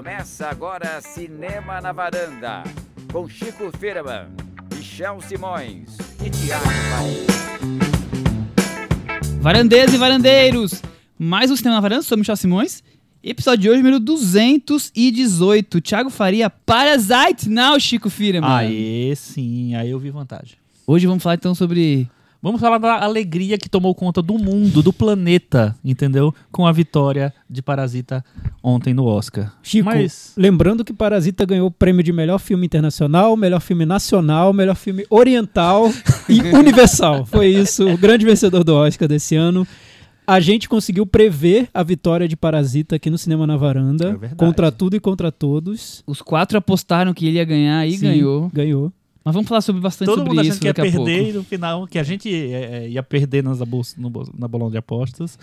Começa agora Cinema na Varanda, com Chico Firman, Michel Simões e Tiago Faria. Varandeiros e varandeiros, mais um Cinema na Varanda, sou Michel Simões. Episódio de hoje, número 218. Thiago Faria, Parasite Now, Chico Firman. Aí sim, aí eu vi vantagem. Hoje vamos falar então sobre Vamos falar da alegria que tomou conta do mundo, do planeta, entendeu? Com a vitória de Parasita ontem no Oscar. Chico, Mas lembrando que Parasita ganhou o prêmio de melhor filme internacional, melhor filme nacional, melhor filme oriental e universal. Foi isso, o grande vencedor do Oscar desse ano. A gente conseguiu prever a vitória de Parasita aqui no Cinema na Varanda, É contra tudo e contra todos. os quatro apostaram que ele ia ganhar e Sim, ganhou. Ganhou. Mas vamos falar sobre bastante todo sobre mundo isso achando que ia daqui a perder pouco. e no final que a gente é, é, ia perder nas abos- no na bolão de apostas.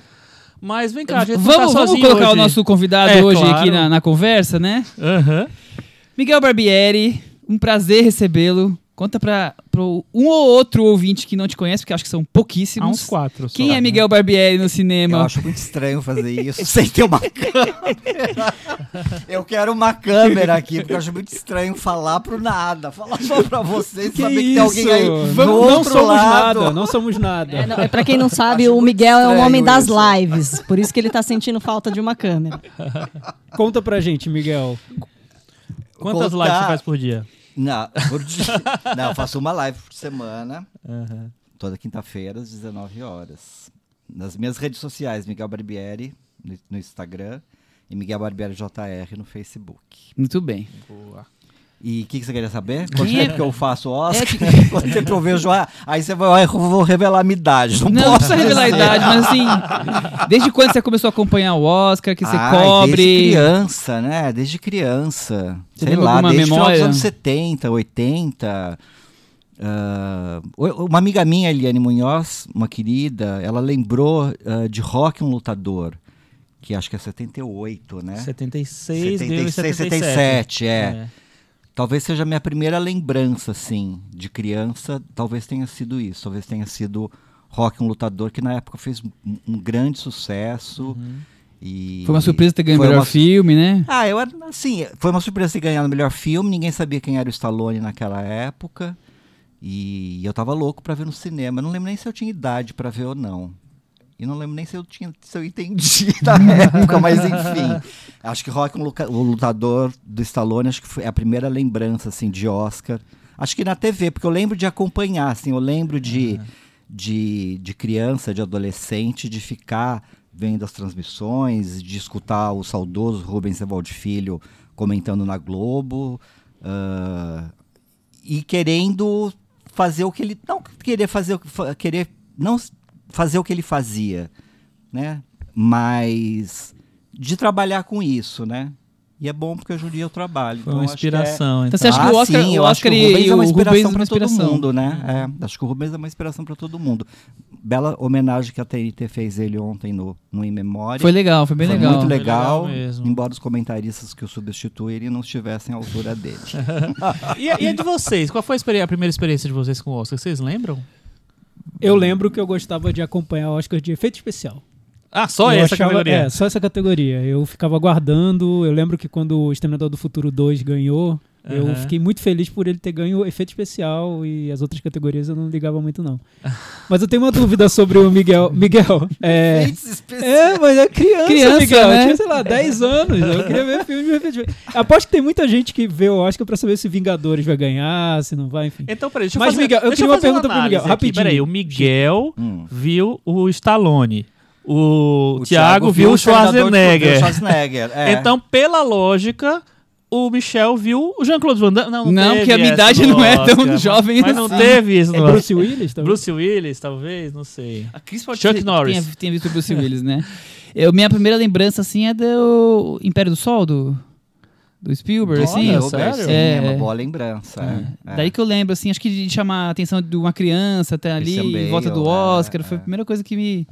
Mas vem cá, a gente não tá Vamos, vamos colocar o hoje. nosso convidado É, hoje claro. aqui na, na conversa, né? Miguel Barbieri, um prazer recebê-lo. Conta para um ou outro ouvinte que não te conhece, porque acho que são Há pouquíssimos. uns quatro só, Quem é né? Miguel Barbieri no Eu cinema? acho muito estranho fazer isso sem ter uma câmera. Eu quero uma câmera aqui, porque eu acho muito estranho falar pro nada. Falar só pra vocês, Que saber que tem isso? alguém aí Vamos- não somos lado. nada, não somos nada. É, não, é pra quem não sabe, Acho o Miguel é um homem das isso. lives. Por isso que ele tá sentindo falta de uma câmera. Conta pra gente, Miguel. Quantas Contar- lives você faz por dia? Não, por dia- não, eu faço uma live por semana, Aham. toda quinta-feira, às 19 horas. Nas minhas redes sociais, Miguel Barbieri, no, no Instagram, e Miguel Barbieri JR no Facebook. Muito bem. Boa. E o que, que você queria saber? Quanto é- tempo que eu faço Oscar? Quanto tempo que eu vejo? Ah, aí você vai, eu vou revelar a minha idade. Não, Não, posso revelar a idade, mas assim, desde quando você começou a acompanhar o Oscar, que você Ai, cobre? Desde criança, né? Desde criança. Você Sei lá, desde memória? anos 70, 80. ah, o- uma amiga minha, Eliane Munhoz, uma querida, ela lembrou ah, de Rock um Lutador, que acho que é 78, né? 76, 76, 77. 77, é. Talvez seja a minha primeira lembrança, assim, de criança. Talvez tenha sido isso. Talvez tenha sido Rock um Lutador, que na época fez um, grande sucesso. E Foi uma surpresa ter ganho o melhor uma- filme, né? Ah, eu era, assim, foi uma surpresa ter ganhado o melhor filme. Ninguém sabia quem era o Stallone naquela época. E eu tava louco pra ver no cinema. Eu não lembro nem se eu tinha idade pra ver ou não. E não lembro nem se eu tinha, se eu entendi na época, mas enfim. Acho que Rock, o lutador do Stallone, acho que foi a primeira lembrança assim de Oscar. Acho que na TV, porque eu lembro de acompanhar, assim, eu lembro de, de, de criança, de adolescente, de ficar vendo as transmissões, de escutar o saudoso Rubens Evaldo Filho comentando na Globo. ah, e querendo fazer o que ele não querer fazer o que fa- querer não fazer o que ele fazia, né? Mas de trabalhar com isso, né? E é bom porque hoje em dia eu trabalho. Foi então uma eu acho que é- inspiração. Então você acha que Ah, o Oscar, sim, o eu acho que Oscar o e, Rubens é o uma Rubens inspiração é uma para todo mundo, né? É, acho que o Rubens é uma inspiração para todo mundo. Bela homenagem que a TNT fez ele ontem no, no In Memória. Foi legal, foi bem Foi legal. muito Foi legal, legal mesmo. embora os comentaristas que o substituírem não estivessem à altura dele. E, a- e de vocês? Qual foi a, a primeira experiência de vocês com o Oscar? Vocês lembram? Eu lembro que eu gostava de acompanhar o Oscar de efeito especial. Ah, só Eu essa achava- categoria. É, só essa categoria. Eu ficava aguardando. Eu lembro que quando o Exterminador do Futuro 2 ganhou, eu Aham. fiquei muito feliz por ele ter ganho efeito especial e as outras categorias eu não ligava muito, não. Mas eu tenho uma dúvida sobre o Miguel. Miguel, é. É, mas é criança, Criança, Miguel. né? Eu tinha, sei lá, 10 anos. Eu queria ver filme de efeito especial. Aposto que tem muita gente que vê o Oscar pra saber se Vingadores vai ganhar, se não vai, enfim. Então, peraí, deixa eu Mas, fazer, Miguel, eu queria uma pergunta pro Miguel, aqui. rapidinho. Peraí, o Miguel Hum. viu o Stallone. O, O Thiago, viu o Schwarzenegger. viu o Schwarzenegger, é. Então, pela lógica, o Michel viu o Jean-Claude Van Damme. Não, não, Não, porque a minha idade não é tão Oscar. jovem Mas não assim. teve isso É no Bruce Willis? Tá? Bruce Willis, talvez, não sei. A Chris pode Chuck Norris. Tenha visto o Bruce Willis, né? Eu, minha primeira lembrança, assim, é do Império do Sol, do, do Spielberg, assim. Spielberg, sério? sim, É, é, uma é. boa lembrança. é, é. Daí que eu lembro, assim, acho que de chamar a atenção de uma criança até ali, Christian em volta do Bale, é, Oscar, foi a é. primeira coisa que me...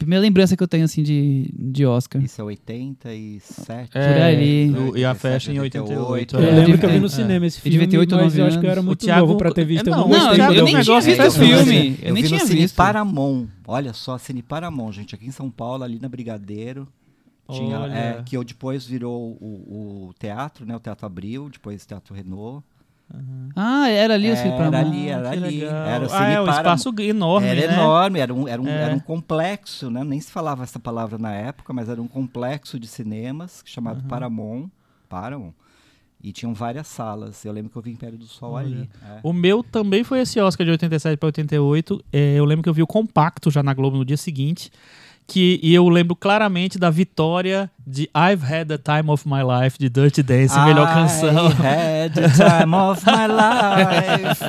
É. Primeira lembrança que eu tenho, assim, de, de Oscar. Isso é 87. Por ali. o- e a festa em 88, 88. Eu É, lembro que eu vi no é. cinema esse Eu filme, devia ter mas eu acho que eu era O muito Thiago- novo pra ter visto. Não, eu não, não, eu- eu vi. nem tinha visto o filme. Eu Eu nem vi tinha no Cine visto. Paramount. Olha só, Cine Paramount, gente, aqui em São Paulo, ali na Brigadeiro. Tinha, é, que eu depois virou o, o teatro, né? O Teatro Abril, depois o Teatro Renault. Ah, era ali o Cine Era ali, era ali. Era o ah, é um espaço enorme, era né? enorme, era um, era, um, É. era um complexo, né? Nem se falava essa palavra na época, mas era um complexo de cinemas chamado Paramount. Paramount. E tinham várias salas. Eu lembro que eu vi Império do Sol Olha. ali. é. O meu também foi esse Oscar de 87 para 88. É, eu lembro que eu vi o compacto já na Globo no dia seguinte. Que, e eu lembro claramente da vitória de I've Had the Time of My Life de Dirty Dancing, melhor canção. I had the time of my life.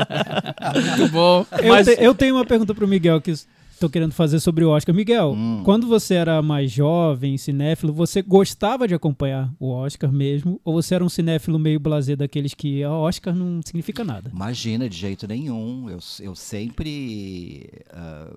Muito bom. Eu, Mas- te- eu tenho uma pergunta pro Miguel que estou querendo fazer sobre o Oscar. Miguel, Hum. quando você era mais jovem, cinéfilo, você gostava de acompanhar o Oscar mesmo? Ou você era um cinéfilo meio blasé daqueles que o Oscar não significa nada? Imagina, de jeito nenhum. Eu, eu sempre. ah,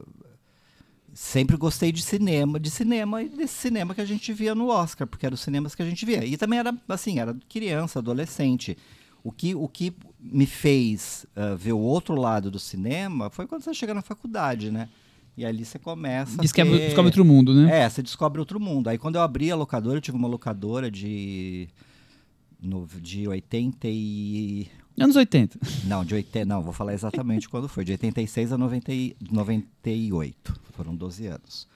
sempre gostei de cinema, de cinema e desse cinema que a gente via no Oscar, porque eram os cinemas que a gente via. E também era assim, era criança, adolescente. O que, o que me fez ah, ver o outro lado do cinema foi quando você chega na faculdade, né? E ali você começa. Descobre, ter- descobre outro mundo, né? É, você descobre outro mundo. Aí quando eu abri a locadora, eu tive uma locadora de. No, de 80 e. Anos 80. Não, de 80, não, vou falar exatamente quando foi. De 86 a 90, e- 98. Foram 12 anos.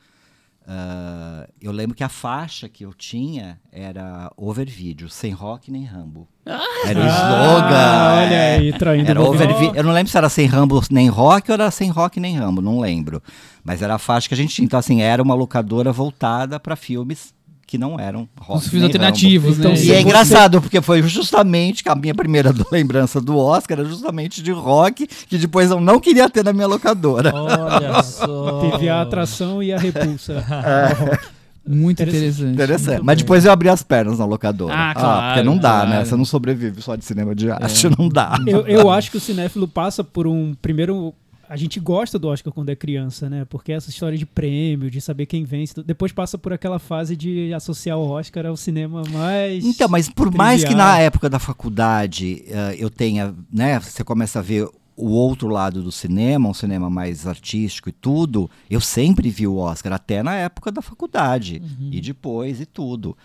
Ah, eu lembro que a faixa que eu tinha era Overvídeo, sem rock nem Rambo. Era o slogan. Ah, olha é. aí, traindo Era o movimento. overvi- Eu não lembro se era sem Rambo nem rock ou era sem rock nem Rambo, não lembro. Mas era a faixa que a gente tinha. Então, assim, era uma locadora voltada para filmes que não eram rock. Os filmes Rambo. alternativos, Então, né? se E é você- engraçado, porque foi justamente que a minha primeira do- lembrança do Oscar era justamente de rock, que depois eu não queria ter na minha locadora. Olha só. Teve a atração e a repulsa. Muito interessante. Interessante. Mas depois eu abri as pernas na locadora. Ah, claro, porque não dá, claro. né? Você não sobrevive só de cinema de arte, não dá. Eu, eu acho que o cinéfilo passa por um. Primeiro, a gente gosta do Oscar quando é criança, né? Porque essa história de prêmio, de saber quem vence. Depois passa por aquela fase de associar o Oscar ao cinema mais. Então, mas por mais que trivial. na época da faculdade eh, eu tenha, né, você começa a ver o outro lado do cinema, um cinema mais artístico e tudo, eu sempre vi o Oscar, até na época da faculdade, e depois e tudo.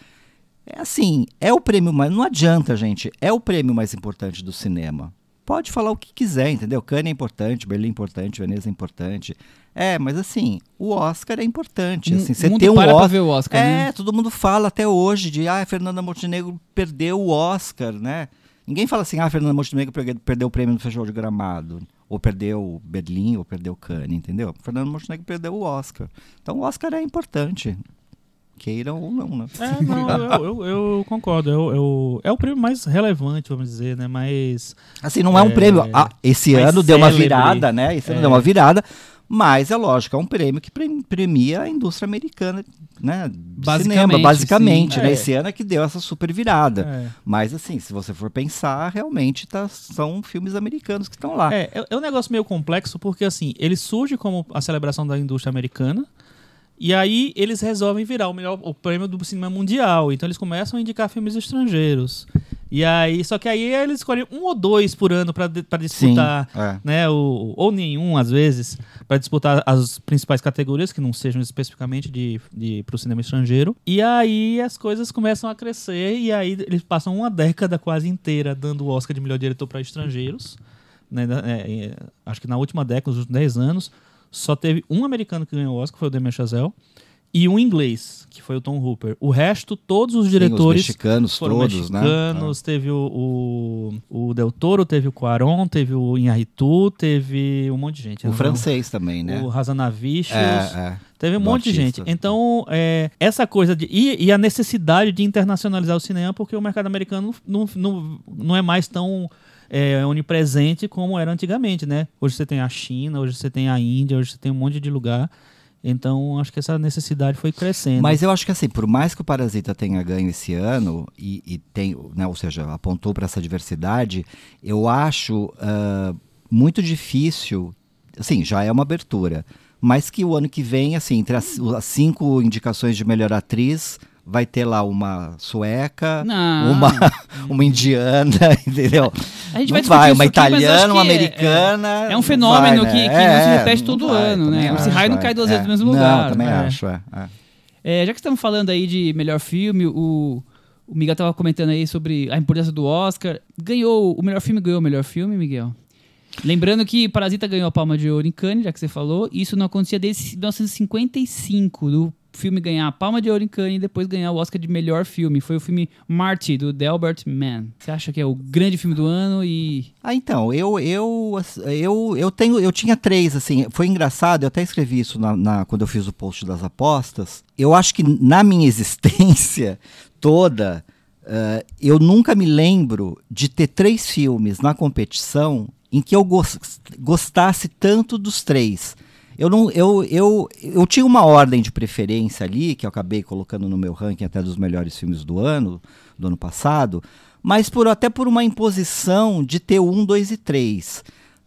É assim, é o prêmio mais. Não adianta, gente, é o prêmio mais importante do cinema. Pode falar o que quiser, entendeu? Cannes é importante, Berlim é importante, Veneza é importante. É, mas assim, o Oscar é importante. Assim, você ter um Oscar. ver o Oscar, É, né? todo mundo fala até hoje de ah, Fernanda Montenegro perdeu o Oscar, né? Ninguém fala assim, ah, Fernanda Montenegro perdeu o prêmio no Festival de Gramado, ou perdeu Berlim, ou perdeu Cannes, entendeu? Fernanda Montenegro perdeu o Oscar. Então o Oscar é importante. Queiram ou não, né? É, não, eu, eu- eu concordo. Eu, é o prêmio mais relevante, vamos dizer, né? Mais. Assim, não é um É, prêmio. Ah, esse ano deu uma célebre. virada, né? Esse ano É. deu uma virada. Mas é lógico, é um prêmio que pre- premia a indústria americana, né? Basicamente, cinema, basicamente, sim. né? É. Esse ano é que deu essa super virada. É. Mas assim, se você for pensar, realmente tá, são filmes americanos que estão lá. É, é, é um negócio meio complexo porque, assim, ele surge como a celebração da indústria americana e aí eles resolvem virar o melhor o prêmio do cinema mundial. Então eles começam a indicar filmes estrangeiros. E aí, só que aí eles escolhem um ou dois por ano para disputar, é. né, o, ou nenhum às vezes, para disputar as principais categorias que não sejam especificamente de, de para o cinema estrangeiro. E aí as coisas começam a crescer e aí eles passam uma década quase inteira dando o Oscar de melhor diretor para estrangeiros né, é, é, acho que na última década, nos últimos 10 anos, só teve um americano que ganhou o Oscar, foi o Damien Chazelle, e um inglês, que foi o Tom Hooper. O resto, todos os Sim, diretores os mexicanos foram todos, mexicanos, teve o, o, o Del Toro, teve o Cuarón, teve o Inarritu, teve um monte de gente. né? O né? francês também, né? O Hazanavicius. É, é. Teve um monte de gente. Então, é, essa coisa de. E, e a necessidade de internacionalizar o cinema, porque o mercado americano não, não, não é mais tão é, onipresente como era antigamente, né? Hoje você tem a China, hoje você tem a Índia, hoje você tem um monte de lugar. Então, acho que essa necessidade foi crescendo. Mas eu acho que assim, por mais que o Parasita tenha ganho esse ano e, e tem, né, ou seja, apontou para essa diversidade, eu acho ah, muito difícil, assim, já é uma abertura, mas que o ano que vem, assim, entre as, as cinco indicações de melhor atriz, vai ter lá uma sueca, Não. uma, uma indiana, entendeu? A gente Não vai vai, uma aqui, italiana, uma que é- americana. É um fenômeno vai, que, né? que não se É, repete todo vai, ano, né? Esse acho, raio não é. cai duas É. vezes no mesmo Não, lugar. também né? acho, é. é. É, já que estamos falando aí de melhor filme, o, o Miguel tava comentando aí sobre a importância do Oscar. Ganhou, o melhor filme ganhou o melhor filme, Miguel? Lembrando que Parasita ganhou a Palma de Ouro em Cannes, já que você falou. e Isso não acontecia desde 1955, do filme ganhar a Palma de Ouro em Cannes e depois ganhar o Oscar de melhor filme. Foi o filme Marty, do Delbert Mann. Você acha que é o grande filme do ano e... Ah, então, eu, eu, eu, eu tenho, eu tinha três, assim, foi engraçado, eu até escrevi isso na, na- quando eu fiz o post das apostas. Eu acho que na minha existência toda, eh, eu nunca me lembro de ter três filmes na competição em que eu gos- gostasse tanto dos três. Eu, não, eu, eu, eu tinha uma ordem de preferência ali, que eu acabei colocando no meu ranking até dos melhores filmes do ano, do ano passado, mas por, até por uma imposição de ter um, dois e três.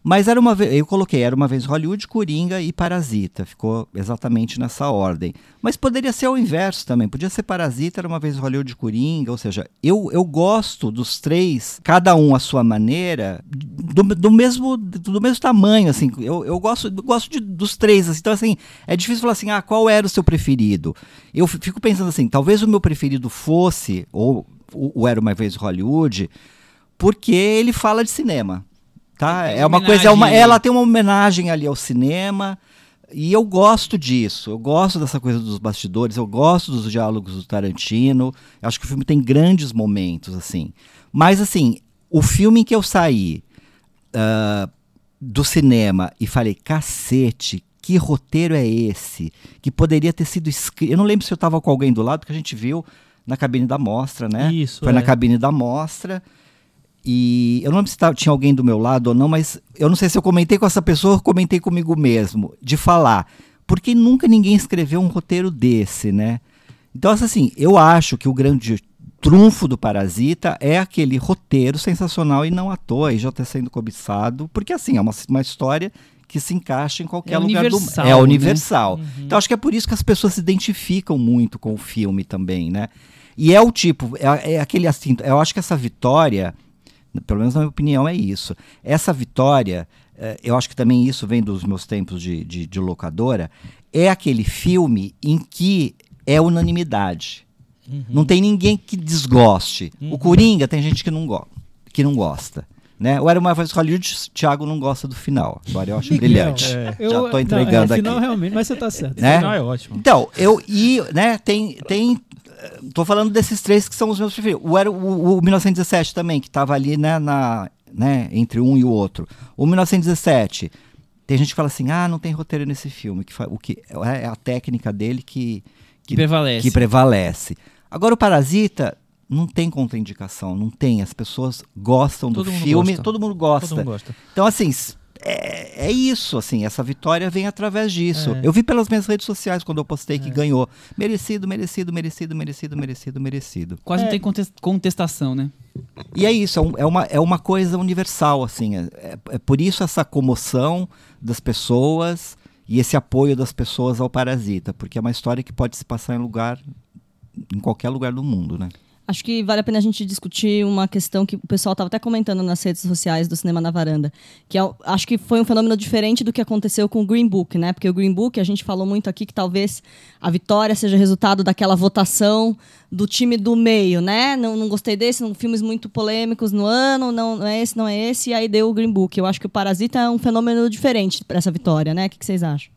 Mas era uma vez, eu coloquei, era uma vez Hollywood, Coringa e Parasita, ficou exatamente nessa ordem. Mas poderia ser o inverso também, podia ser Parasita, era uma vez Hollywood, Coringa, ou seja, eu, eu gosto dos três, cada um à sua maneira, do, do mesmo, do mesmo tamanho, assim, eu, eu gosto, gosto de- dos três, assim, então assim, é difícil falar assim, ah, qual era o seu preferido? Eu fi- fico pensando assim, talvez o meu preferido fosse, ou o Era Uma Vez Hollywood, porque ele fala de cinema. Tá? É uma coisa, é uma, ela tem uma homenagem ali ao cinema. E eu gosto disso, eu gosto dessa coisa dos bastidores, eu gosto dos diálogos do Tarantino. Eu acho que o filme tem grandes momentos, assim. Mas, assim, o filme em que eu saí ah, do cinema e falei, cacete, que roteiro é esse? Que poderia ter sido escrito. Eu não lembro se eu estava com alguém do lado, porque a gente viu na cabine da mostra, né? Isso, Foi é. na cabine da mostra. E eu não lembro se tinha alguém do meu lado ou não, mas eu não sei se eu comentei com essa pessoa ou comentei comigo mesmo, de falar. Porque nunca ninguém escreveu um roteiro desse, né? Então, assim, eu acho que o grande trunfo do Parasita é aquele roteiro sensacional e não à toa, e já está sendo cobiçado, porque assim, é uma, uma história que se encaixa em qualquer É lugar do É né? universal. Então acho que é por isso que as pessoas se identificam muito com o filme também, né? E é o tipo, é, é aquele assim, eu acho que essa vitória, pelo menos na minha opinião, é isso. Essa vitória, eh, eu acho que também isso vem dos meus tempos de, de, de locadora, é aquele filme em que é unanimidade. Não tem ninguém que desgoste. O Coringa tem gente que não, go que não gosta. Né? O Era Uma Vez Hollywood, Thiago não gosta do final. Agora eu acho Miguel, brilhante. É. Eu, Já não, tô entregando é, aqui. final, realmente, mas você tá certo. Né? Não, é ótimo. Então, eu e, né, tem tem tô falando desses três que são os meus preferidos. O era o, o 1917 também, que tava ali, né, na, né, entre um e o outro. O 1917 tem gente que fala assim: "Ah, não tem roteiro nesse filme", que o que é a técnica dele que Que prevalece. que prevalece. Agora o Parasita não tem contraindicação, não tem. As pessoas gostam Todo do filme, gosta. todo mundo gosta. Todo mundo gosta. Então, assim, é, é isso, assim, essa vitória vem através disso. É. Eu vi pelas minhas redes sociais quando eu postei que ganhou. Merecido, merecido, merecido, merecido, merecido, merecido. Quase É. não tem contes- contestação, né? E é isso, é, um- é uma, é uma coisa universal, assim. É, é- é por isso essa comoção das pessoas e esse apoio das pessoas ao Parasita, porque é uma história que pode se passar em lugar, em qualquer lugar do mundo, né? Acho que vale a pena a gente discutir uma questão que o pessoal estava até comentando nas redes sociais do Cinema na Varanda, que é, acho que foi um fenômeno diferente do que aconteceu com o Green Book, né? Porque o Green Book, a gente falou muito aqui que talvez a vitória seja resultado daquela votação do time do meio, né? Não, não gostei desse, não, filmes muito polêmicos no ano, não, não é esse, não é esse, e aí deu o Green Book. Eu acho que o Parasita é um fenômeno diferente para essa vitória, né? O que, que vocês acham?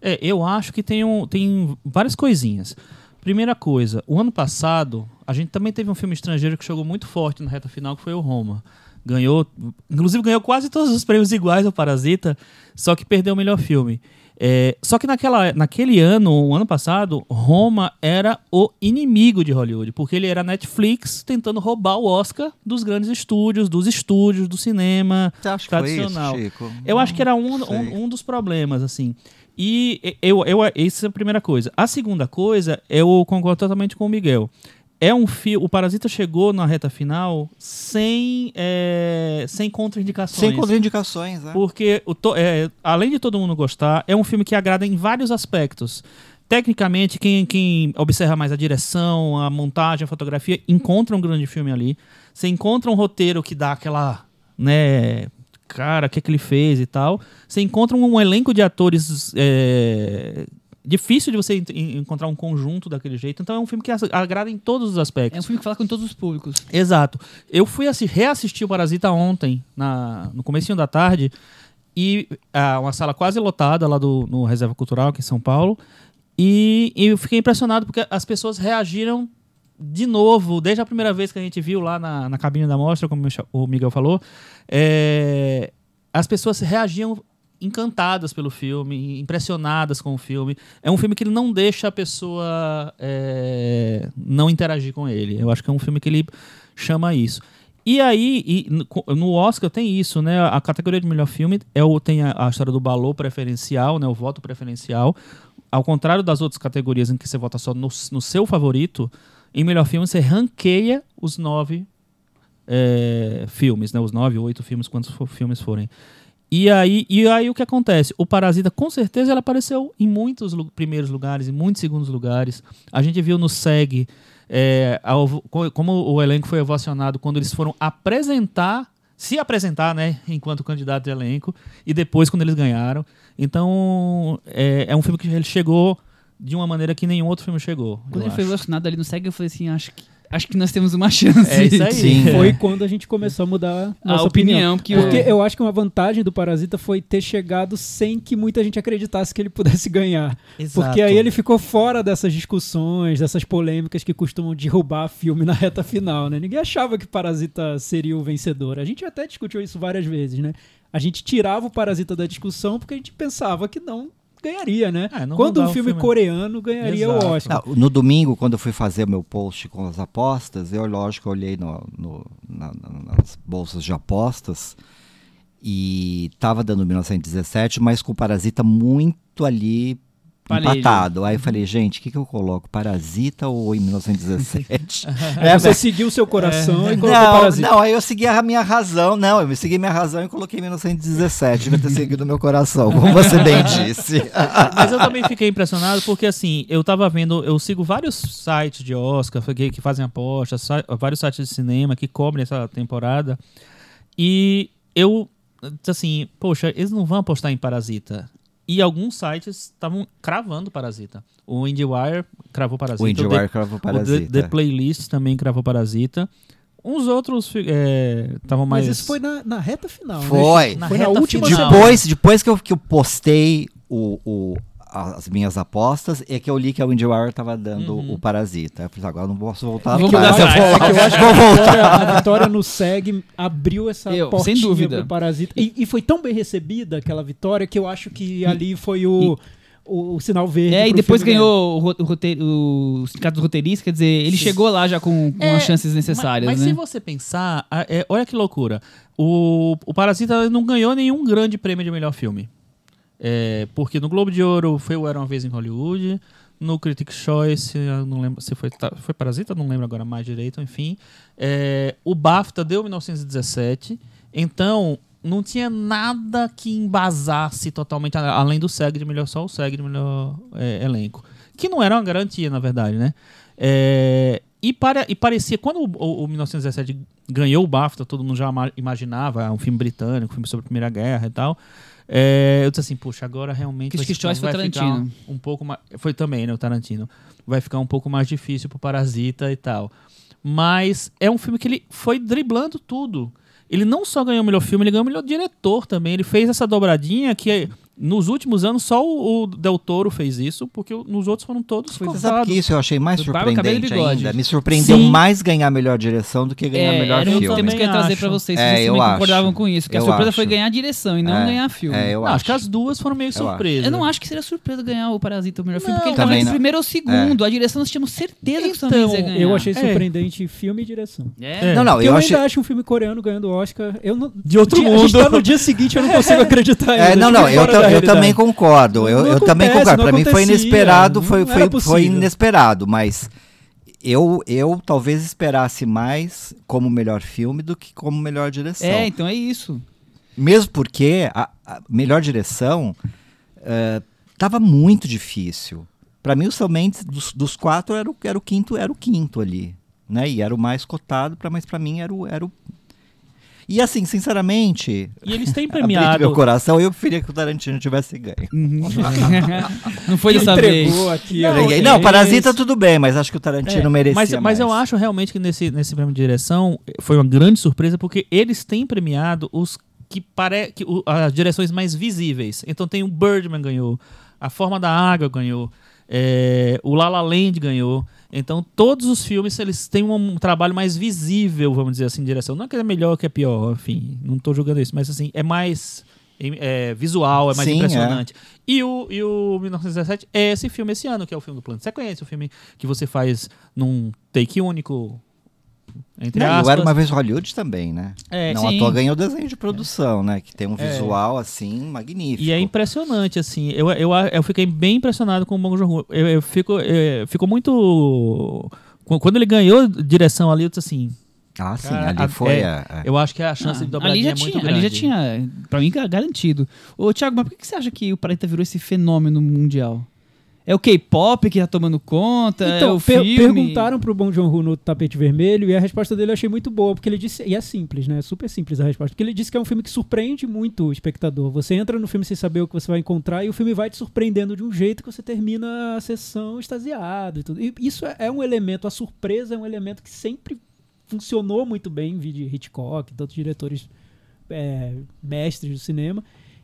É, eu acho que tem, um, tem várias coisinhas. Primeira coisa, o ano passado, a gente também teve um filme estrangeiro que chegou muito forte na reta final, que foi o Roma. Ganhou, inclusive ganhou quase todos os prêmios iguais ao Parasita, só que perdeu o melhor filme. É, só que naquela, naquele ano, o ano passado, Roma era o inimigo de Hollywood, porque ele era Netflix tentando roubar o Oscar dos grandes estúdios, dos estúdios, do cinema tradicional. Chico? Eu acho que era um, um, um dos problemas, assim. E eu, eu, essa é a primeira coisa. A segunda coisa, eu concordo totalmente com o Miguel. É um filme. O Parasita chegou na reta final sem, é, sem contraindicações. Sem contraindicações, né? Porque, o to- é, além de todo mundo gostar, é um filme que agrada em vários aspectos. Tecnicamente, quem, quem observa mais a direção, a montagem, a fotografia, encontra um grande filme ali. Você encontra um roteiro que dá aquela, né, cara, o que, é que ele fez e tal. Você encontra um elenco de atores é, difícil de você en- en- encontrar um conjunto daquele jeito. Então é um filme que agrada em todos os aspectos. É um filme que fala com todos os públicos. Exato. Eu fui assi- reassistir o Parasita ontem, na, no comecinho da tarde, e ah, uma sala quase lotada lá do, no Reserva Cultural, aqui em São Paulo, e, e eu fiquei impressionado porque as pessoas reagiram de novo, desde a primeira vez que a gente viu lá na, na cabine da mostra, como o Miguel falou, é, as pessoas reagiam encantadas pelo filme, impressionadas com o filme. É um filme que ele não deixa a pessoa é, não interagir com ele. Eu acho que é um filme que ele chama isso. E aí, e no- Oscar tem isso, né? A categoria de melhor filme é o, tem a, a história do balô preferencial, né? O voto preferencial. Ao contrário das outras categorias em que você vota só no, no seu favorito, em melhor filme você ranqueia os nove é, filmes, né? Os nove, oito filmes, quantos filmes forem. E aí, e aí o que acontece? O Parasita, com certeza, ele apareceu em muitos lu- primeiros lugares, em muitos segundos lugares. A gente viu no SEG é, a ovo- co- como o elenco foi ovacionado quando eles foram apresentar, se apresentar, né, enquanto candidato de elenco, e depois quando eles ganharam. Então, é, é um filme que ele chegou de uma maneira que nenhum outro filme chegou. Quando ele foi acho. vacinado ali no SEG, eu falei assim, acho que, acho que nós temos uma chance. É isso aí. Sim. Foi quando a gente começou a mudar A nossa opinião, porque Porque o- eu acho que uma vantagem do Parasita foi ter chegado sem que muita gente acreditasse que ele pudesse ganhar. Porque aí ele ficou fora dessas discussões, dessas polêmicas que costumam derrubar filme na reta final, né? Ninguém achava que Parasita seria o vencedor. A gente até discutiu isso várias vezes, né? A gente tirava o Parasita da discussão porque a gente pensava que não ganharia, né? É, não Quando um filme, filme. coreano ganharia Exato. o Oscar. Não, no domingo, quando eu fui fazer o meu post com as apostas, eu, lógico, olhei no, no- na- na- nas bolsas de apostas e tava dando 1917, mas com o Parasita muito ali Empatado. Aí eu falei, gente, o que, que eu coloco? Parasita ou em 1917? Aí você seguiu o seu coração e colocou não, Parasita. não, aí eu segui a minha razão. Não, eu segui minha razão e coloquei 1917. Devia ter seguido o meu coração, como você bem disse. Mas eu também fiquei impressionado porque, assim, eu tava vendo, eu sigo vários sites de Oscar que, que fazem apostas, vários sites de cinema que cobrem essa temporada. E eu, assim, poxa, eles não vão apostar em Parasita. E alguns sites estavam cravando Parasita. O IndieWire cravou Parasita. o IndieWire The- cravou o The, Parasita. The Playlist também cravou Parasita. Uns outros estavam mais... Mas isso foi na, na reta final, né? Foi. Na Foi na reta última final. Depois, depois que, eu, que eu postei o, o- as minhas apostas, é que eu li que a IndieWire tava dando Uhum. o Parasita. Eu falei, agora eu não posso voltar Vamos atrás. Eu vou É que eu acho que a vitória, a vitória no SEG abriu essa Eu, portinha sem dúvida. pro Parasita. E, e foi tão bem recebida aquela vitória que eu acho que ali foi o, o, o sinal verde. É, e depois ganhou o, ro- o, roteiro, o sindicato dos roteiristas, quer dizer, ele chegou lá já com, com É, as chances necessárias, Mas, mas né? se você pensar, é, olha que loucura. O, o Parasita não ganhou nenhum grande prêmio de melhor filme. É, porque no Globo de Ouro foi o Era Uma Vez em Hollywood. No Critics' Choice, não lembro se foi, ta- foi Parasita, não lembro agora mais direito, enfim. É, o BAFTA deu 1917. Então, não tinha nada que embasasse totalmente, além do SEG de melhor só o SEG de melhor é, elenco. Que não era uma garantia, na verdade, né? É, e, para, e parecia, quando o, o- o 1917 ganhou o BAFTA, todo mundo já ima- imaginava, é um filme britânico, um filme sobre a Primeira Guerra e tal. É, eu disse assim, puxa, agora realmente vai, Choice vai foi ficar Tarantino. um, um pouco mais... Foi também, né, o Tarantino. Vai ficar um pouco mais difícil pro Parasita e tal. Mas é um filme que ele foi driblando tudo. Ele não só ganhou o melhor filme, ele ganhou o melhor diretor também. Ele fez essa dobradinha que nos últimos anos só o, o Del Toro fez isso, porque nos outros foram todos Você cortados. sabe que isso eu achei mais surpreendente ainda. Me surpreendeu Sim. mais ganhar a melhor direção do que ganhar É, melhor era um filme. tema que eu ia trazer acho. pra vocês, É, se vocês eu também acho. concordavam com isso. Que a Eu surpresa acho. foi ganhar a direção e não É, ganhar filme. É, eu Não, acho. acho que as duas foram meio surpresas. Eu não acho que seria surpresa ganhar o Parasita, o melhor filme, Não, porque ele tava entre primeiro ou o segundo. A direção nós tínhamos certeza que o Sam Então, ia ganhar. Eu achei É. surpreendente filme e direção. É. Não, não, eu eu, achei. ainda acho um filme coreano ganhando Oscar. Eu não, De outro A mundo. gente tá no dia seguinte, eu não consigo acreditar É, ainda, não, não, eu, eu também concordo. Eu, eu também concordo. Pra mim foi inesperado, foi, foi, foi inesperado, mas eu, eu talvez esperasse mais como melhor filme do que como melhor direção. É, então é isso. Mesmo porque a, a melhor direção estava muito difícil. Pra mim, o Sam Mendes, dos, dos quatro, era o, era o quinto, era o quinto ali. Né? E era o mais cotado, pra, mas pra mim era o, era o. E assim, sinceramente, E eles têm premiado. meu coração, eu preferia que o Tarantino tivesse ganho. Não foi dessa vez. Aqui. Não, vocês. não, Parasita tudo bem, mas acho que o Tarantino É, merecia mas, mas eu acho realmente que nesse, nesse prêmio de direção foi uma grande surpresa porque eles têm premiado os que pare, que, o- as direções mais visíveis. Então tem o Birdman ganhou, A Forma da Água ganhou, é, o La La Land ganhou. Então todos os filmes eles têm um, trabalho mais visível, vamos dizer assim, de direção. Não é que é melhor ou que é pior, enfim, não tô julgando isso, mas assim, é mais é, visual, é mais Sim, impressionante. E o, e o 1917 é esse filme esse ano, que é o filme do plano de sequência, o filme que você faz num take único, entre Não, aspas. Era Uma Vez Hollywood também, né? É, Não sim. à toa ganhou desenho de produção, né? Que tem um É. visual, assim, magnífico. E é impressionante, assim. Eu, eu, eu fiquei bem impressionado com o Bong Joon-ho. Eu, eu fico, é, ficou muito... qu- Quando ele ganhou direção ali, eu disse assim... Ah, sim, Cara, ali a- foi é, a... a- Eu acho que a chance de ali dobradinha já é muito tinha, grande. ali já tinha, pra mim, garantido. Ô, Thiago, mas por que que você acha que o Parasita virou esse fenômeno mundial? É o K-pop que tá tomando conta? é Então, o per- filme? perguntaram pro Bong Joon-ho no tapete vermelho e a resposta dele eu achei muito boa, porque ele disse, e é simples, né? Super simples a resposta, porque ele disse que é um filme que surpreende muito o espectador. Você entra no filme sem saber o que você vai encontrar e o filme vai te surpreendendo de um jeito que você termina a sessão extasiado e tudo. E isso é, é um elemento, a surpresa é um elemento que sempre funcionou muito bem, vi de Hitchcock, tantos diretores é, mestres do cinema,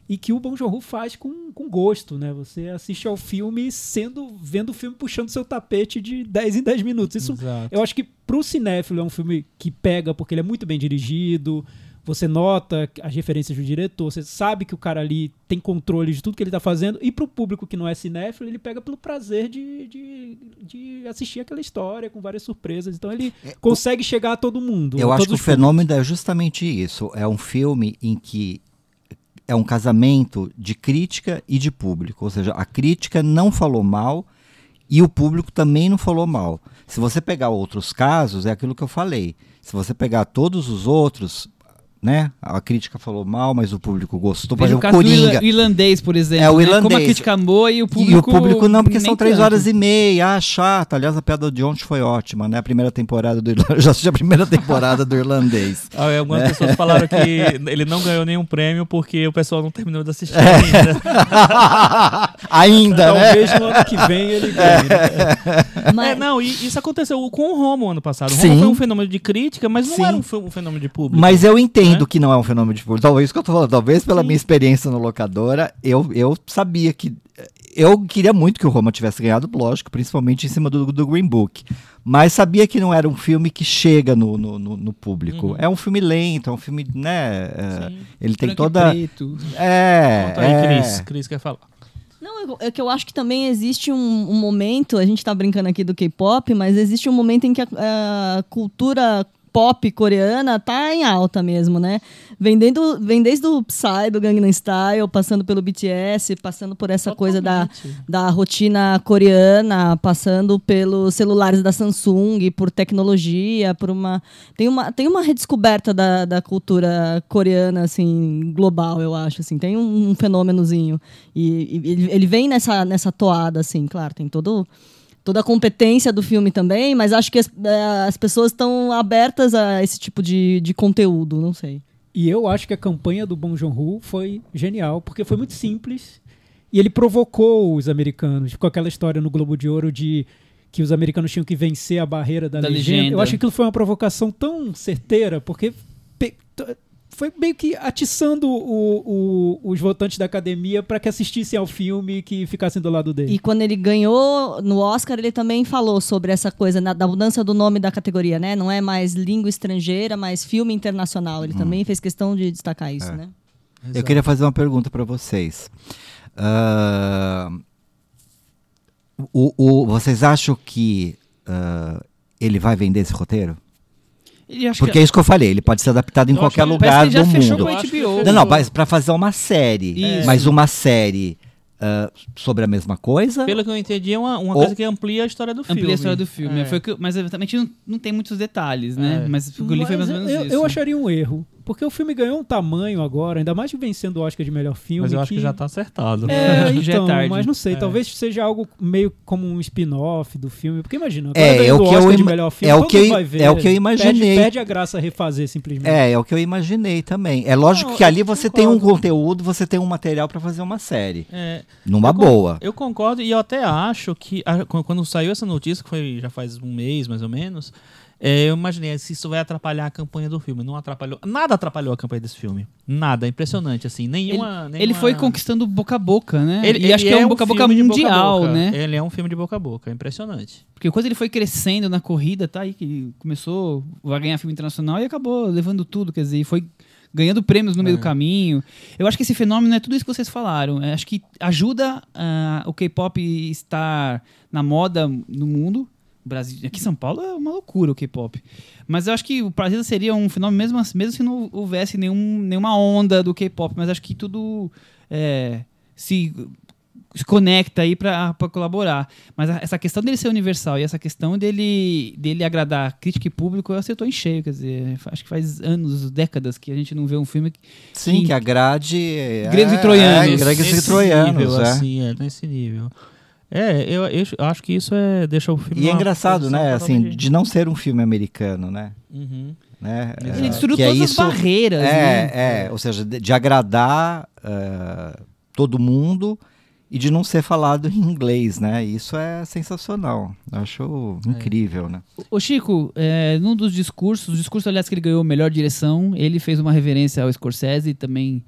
e que o Bong Joon-ho faz com, com gosto, né? Você assiste ao filme sendo vendo o filme puxando seu tapete de 10 em 10 minutos. Isso Exato. eu acho que pro cinéfilo é um filme que pega porque ele é muito bem dirigido, você nota as referências do diretor, você sabe que o cara ali tem controle de tudo que ele tá fazendo, e pro público que não é cinéfilo, ele pega pelo prazer de, de, de assistir aquela história com várias surpresas. Então ele consegue chegar a todo mundo. Eu acho que o fenômeno é justamente isso. É um filme em que é um casamento de crítica e de público. Ou seja, a crítica não falou mal e o público também não falou mal. Se você pegar outros casos, é aquilo que eu falei. Se você pegar todos os outros, né? A crítica falou mal, mas o público gostou. Por Veja o caso do Coringa. irla- irlandês, por exemplo. É, o né? Como a irlandês. crítica amou e o público. E o público não, porque são três tanto. horas e meia. Ah, chato. Aliás, a piada de ontem foi ótima, né? A primeira temporada do Irlandês. Já assisti a primeira temporada do Irlandês. Ah, é, Algumas pessoas falaram que ele não ganhou nenhum prêmio porque o pessoal não terminou de assistir É. ainda. Ainda, né? Talvez no ano que vem ele ganhe. né? Mas, É, não, e isso aconteceu com o Romo ano passado. O Sim. Romo foi um fenômeno de crítica, mas não Sim. era um fenômeno de público. Mas eu entendo Né? que não é um fenômeno de público. Talvez isso que eu tô falando. Talvez pela Sim. minha experiência no locadora, eu, eu sabia que. Eu queria muito que o Roma tivesse ganhado, lógico, principalmente em cima do, do Green Book. Mas sabia que não era um filme que chega no, no, no- no público. Uhum. É um filme lento, é um filme, né? é, Sim. ele tem toda. preto. É. Conta aí, é. Cris. Cris quer falar. Não, é que eu acho que também existe um, um momento, a gente tá brincando aqui do K-pop, mas existe um momento em que a, a cultura pop coreana tá em alta mesmo, né? Vem, dentro- vem desde o Psy, do Gangnam Style, passando pelo BTS, passando por essa coisa da, da rotina coreana, passando pelos celulares da Samsung, por tecnologia, por uma... Tem uma, tem uma redescoberta da, da cultura coreana, assim, global, eu acho, assim. Tem um, um fenômenozinho. E, e ele, ele vem nessa, nessa toada, assim, claro, tem todo... Toda a competência do filme também, mas acho que as, eh, as pessoas estão abertas a esse tipo de, de conteúdo, não sei. E eu acho que a campanha do Bong Joon-ho foi genial, porque foi muito simples e ele provocou os americanos. Com aquela história no Globo de Ouro de que os americanos tinham que vencer a barreira da, Da legenda. legenda. Eu acho que aquilo foi uma provocação tão certeira, porque foi meio que atiçando o- o- os votantes da academia para que assistissem ao filme e que ficassem do lado dele. E quando ele ganhou no Oscar, ele também falou sobre essa coisa na- da mudança do nome da categoria, né? Não é mais língua estrangeira, mas filme internacional. Ele também fez questão de destacar isso, né? Eu queria fazer uma pergunta para vocês. Ah, o, o- vocês acham que ah, ele vai vender esse roteiro? Porque que, é isso que eu falei, ele pode ser adaptado em Eu qualquer lugar do mundo. Não, não, mas para fazer uma série. Isso. Mas uma série ah, sobre a mesma coisa? Pelo que eu entendi, é uma, uma Ou- coisa que amplia a história do filme. Amplia a história do filme. É. Foi que- mas exatamente não, não tem muitos detalhes, né? É. Mas o que eu li foi mais ou menos eu, isso. eu acharia um erro. Porque o filme ganhou um tamanho agora, ainda mais que vencendo o Oscar de melhor filme. Mas eu acho que já tá acertado. É, que já é então, tarde. mas não sei, É. talvez seja algo meio como um spin-off do filme. Porque imagina, É, é o que eu Oscar de ima- melhor filme, é o todo que eu- mundo vai ver. é o que eu imaginei. Perde, perde a graça refazer simplesmente. É, é o que eu imaginei também. É lógico Não, que ali eu você tem um concordo. conteúdo, você tem um material pra fazer uma série. É, Numa Eu con- boa. Eu concordo e eu até acho que a- qu- quando saiu essa notícia, que foi já faz um mês mais ou menos, é, eu imaginei se isso vai atrapalhar a campanha do filme. Não atrapalhou. Nada atrapalhou a campanha desse filme. Nada. Impressionante, assim. Nenhuma. Ele nenhuma- foi conquistando boca a boca, né? Ele, e acho que é um boca a boca mundial, boca. né? Ele é um filme de boca a boca. É impressionante. Porque quando ele foi crescendo na corrida, tá aí, que ele começou a ganhar filme internacional e acabou levando tudo, quer dizer, foi ganhando prêmios no meio É. do caminho. Eu acho que esse fenômeno é tudo isso que vocês falaram. Eu acho que ajuda ah, o K-pop estar na moda no mundo. Brasil, aqui em São Paulo é uma loucura o K-pop. Mas eu acho que o Parasita seria um fenômeno mesmo, assim- mesmo se não houvesse nenhum, nenhuma onda do K-pop. Mas acho que tudo é, se se conecta aí pra colaborar. Mas a- essa questão dele ser universal e essa questão dele, dele agradar crítica e público, eu acertou em cheio. Quer dizer, acho que faz anos, décadas que a gente não vê um filme. que- Sim, Sim. que agrade. é, Gregos e troianos. É, gregos e troianos, nível, é. assim, é, nesse nível. É, eu, eu acho que isso é, deixa o filme. E é engraçado, né? Assim, totalmente- de não ser um filme americano, né? Uhum. né? Ele É, destruiu é todas isso- as barreiras. né? É, é, ou seja, de, de agradar eh, todo mundo e de não ser falado em inglês, né? Isso é sensacional. Eu acho incrível, né? Ô Chico, é, num dos discursos, o discurso, aliás, que ele ganhou melhor direção, ele fez uma reverência ao Scorsese e também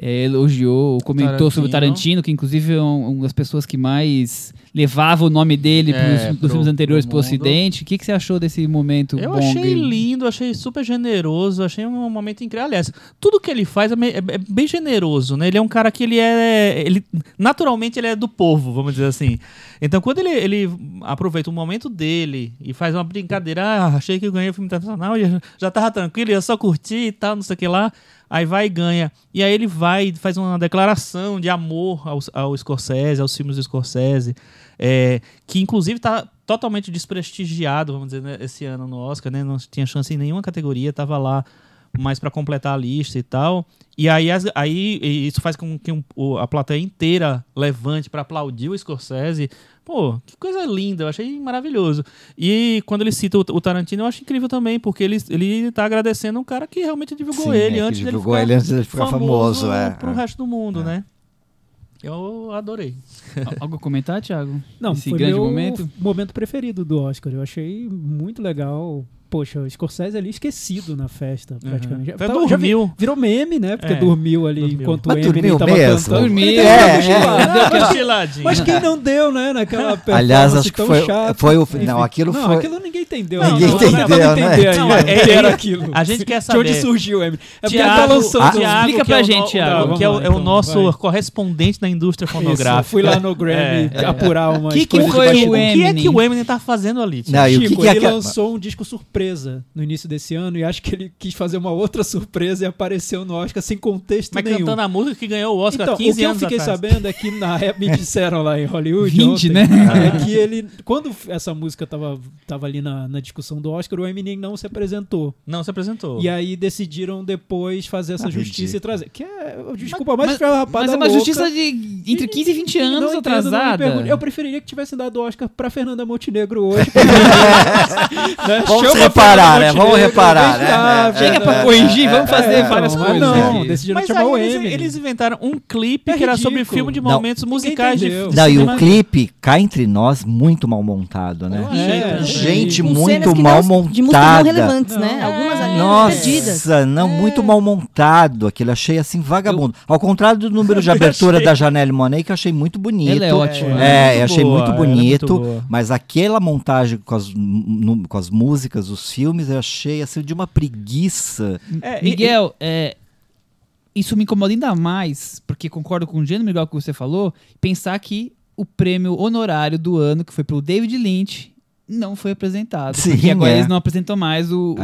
é, elogiou, comentou sobre o Tarantino. Tarantino, que inclusive é um- uma das pessoas que mais levava o nome dele É, pros, dos pro- filmes anteriores pro pro mundo. Ocidente. O que, que você achou desse momento Eu achei lindo, achei super generoso, achei um momento incrível. Aliás, tudo que ele faz é, é- é bem generoso, né? Ele é um cara que ele é. Ele, naturalmente ele é do povo, vamos dizer assim. Então, quando ele, ele aproveita o momento dele e faz uma brincadeira, ah, achei que eu ganhei o filme internacional já- já tava tranquilo, ia só curtir e tal, não sei o que lá. Aí vai e ganha. E aí ele vai faz uma declaração de amor ao, ao Scorsese, aos filmes do Scorsese, é, que inclusive está totalmente desprestigiado, vamos dizer, né, esse ano no Oscar, né? Não tinha chance em nenhuma categoria, tava lá mais para completar a lista e tal. E aí, as- aí isso faz com que um- o- a plateia inteira levante para aplaudir o Scorsese. Pô, que coisa linda, eu achei maravilhoso. E quando ele cita o, o Tarantino, eu acho incrível também, porque ele, ele tá agradecendo um cara que realmente divulgou Sim, ele é, antes divulgou ficar ele antes dele ficar famoso, é, pro é. resto do mundo, É. né? Eu adorei. Al- Algo a comentar, Thiago? Não, Esse foi grande meu momento? momento preferido do Oscar. Eu achei muito legal. Poxa, o Scorsese ali esquecido na festa, praticamente. Tava- já vi- dormiu. virou meme, né? Porque É, dormiu ali dormiu. enquanto Mas o Eminem dormiu tava mesmo? cantando. Dormiu, É, é. cochilada, deu aquela- Cochiladinho. Mas quem não deu, né? Naquela performance Aliás, acho que tão foi- chata. foi o- não, aquilo não, foi- aquilo ninguém entendeu. Ninguém não, entendeu, né? entender Não, é- o que é- era aquilo. a gente quer De onde saber. surgiu o Eminem. É porque ele Thiago, tá lançando... a- os- Thiago, Explica é pra gente, Thiago. Que é o, é então, nosso correspondente da indústria fonográfica. fui lá no Grammy É, é. apurar uma coisa o que é que o Eminem tá fazendo ali? Thiago? Não, o que Chico, é ele lançou um disco surpresa no início desse ano e acho que ele quis fazer uma outra surpresa e apareceu no Oscar sem contexto Mas nenhum. cantando a música que ganhou o Oscar então, 15 o que eu anos fiquei atrás. sabendo é que na época me disseram lá em Hollywood 20, ontem, né? é que ele quando essa música tava, tava ali na, na discussão do Oscar, o Eminem não se apresentou. Não se apresentou. E aí decidiram depois fazer essa Ah, justiça e trazer. Que é, desculpa, mas, mas- foi uma rapada Mas é uma louca. justiça de entre 15 e 20 anos Não entendo, atrasada. pergunte. eu preferiria que tivessem dado o Oscar pra Fernanda Montenegro hoje. né? Chama reparar, né? Vamos reparar, vem cá, né? É, Chega é, pra é, corrigir, vamos fazer várias coisas. não, decidiram Mas chamar o eles, Eminem. eles inventaram um clipe que era sobre filme de momentos musicais Não, e o clipe, cá entre nós, muito mal montado, né? Gente, muito mal montada. relevantes, né? Algumas ali perdidas. Nossa, não, muito mal montado. Aquilo achei assim vagabundo. Ao contrário do número de abertura da Janelle Monet, que eu achei muito bonito. Ela é ótima. É, eu achei muito bonito. mas aquela montagem com as, nu- com as músicas, os filmes, eu achei assim de uma preguiça. É, e- Miguel, é, isso me incomoda ainda mais, porque concordo com o gênero Miguel que você falou, pensar que o prêmio honorário do ano, que foi pro David Lynch, não foi apresentado. Sim, porque agora é. eles não apresentam mais o,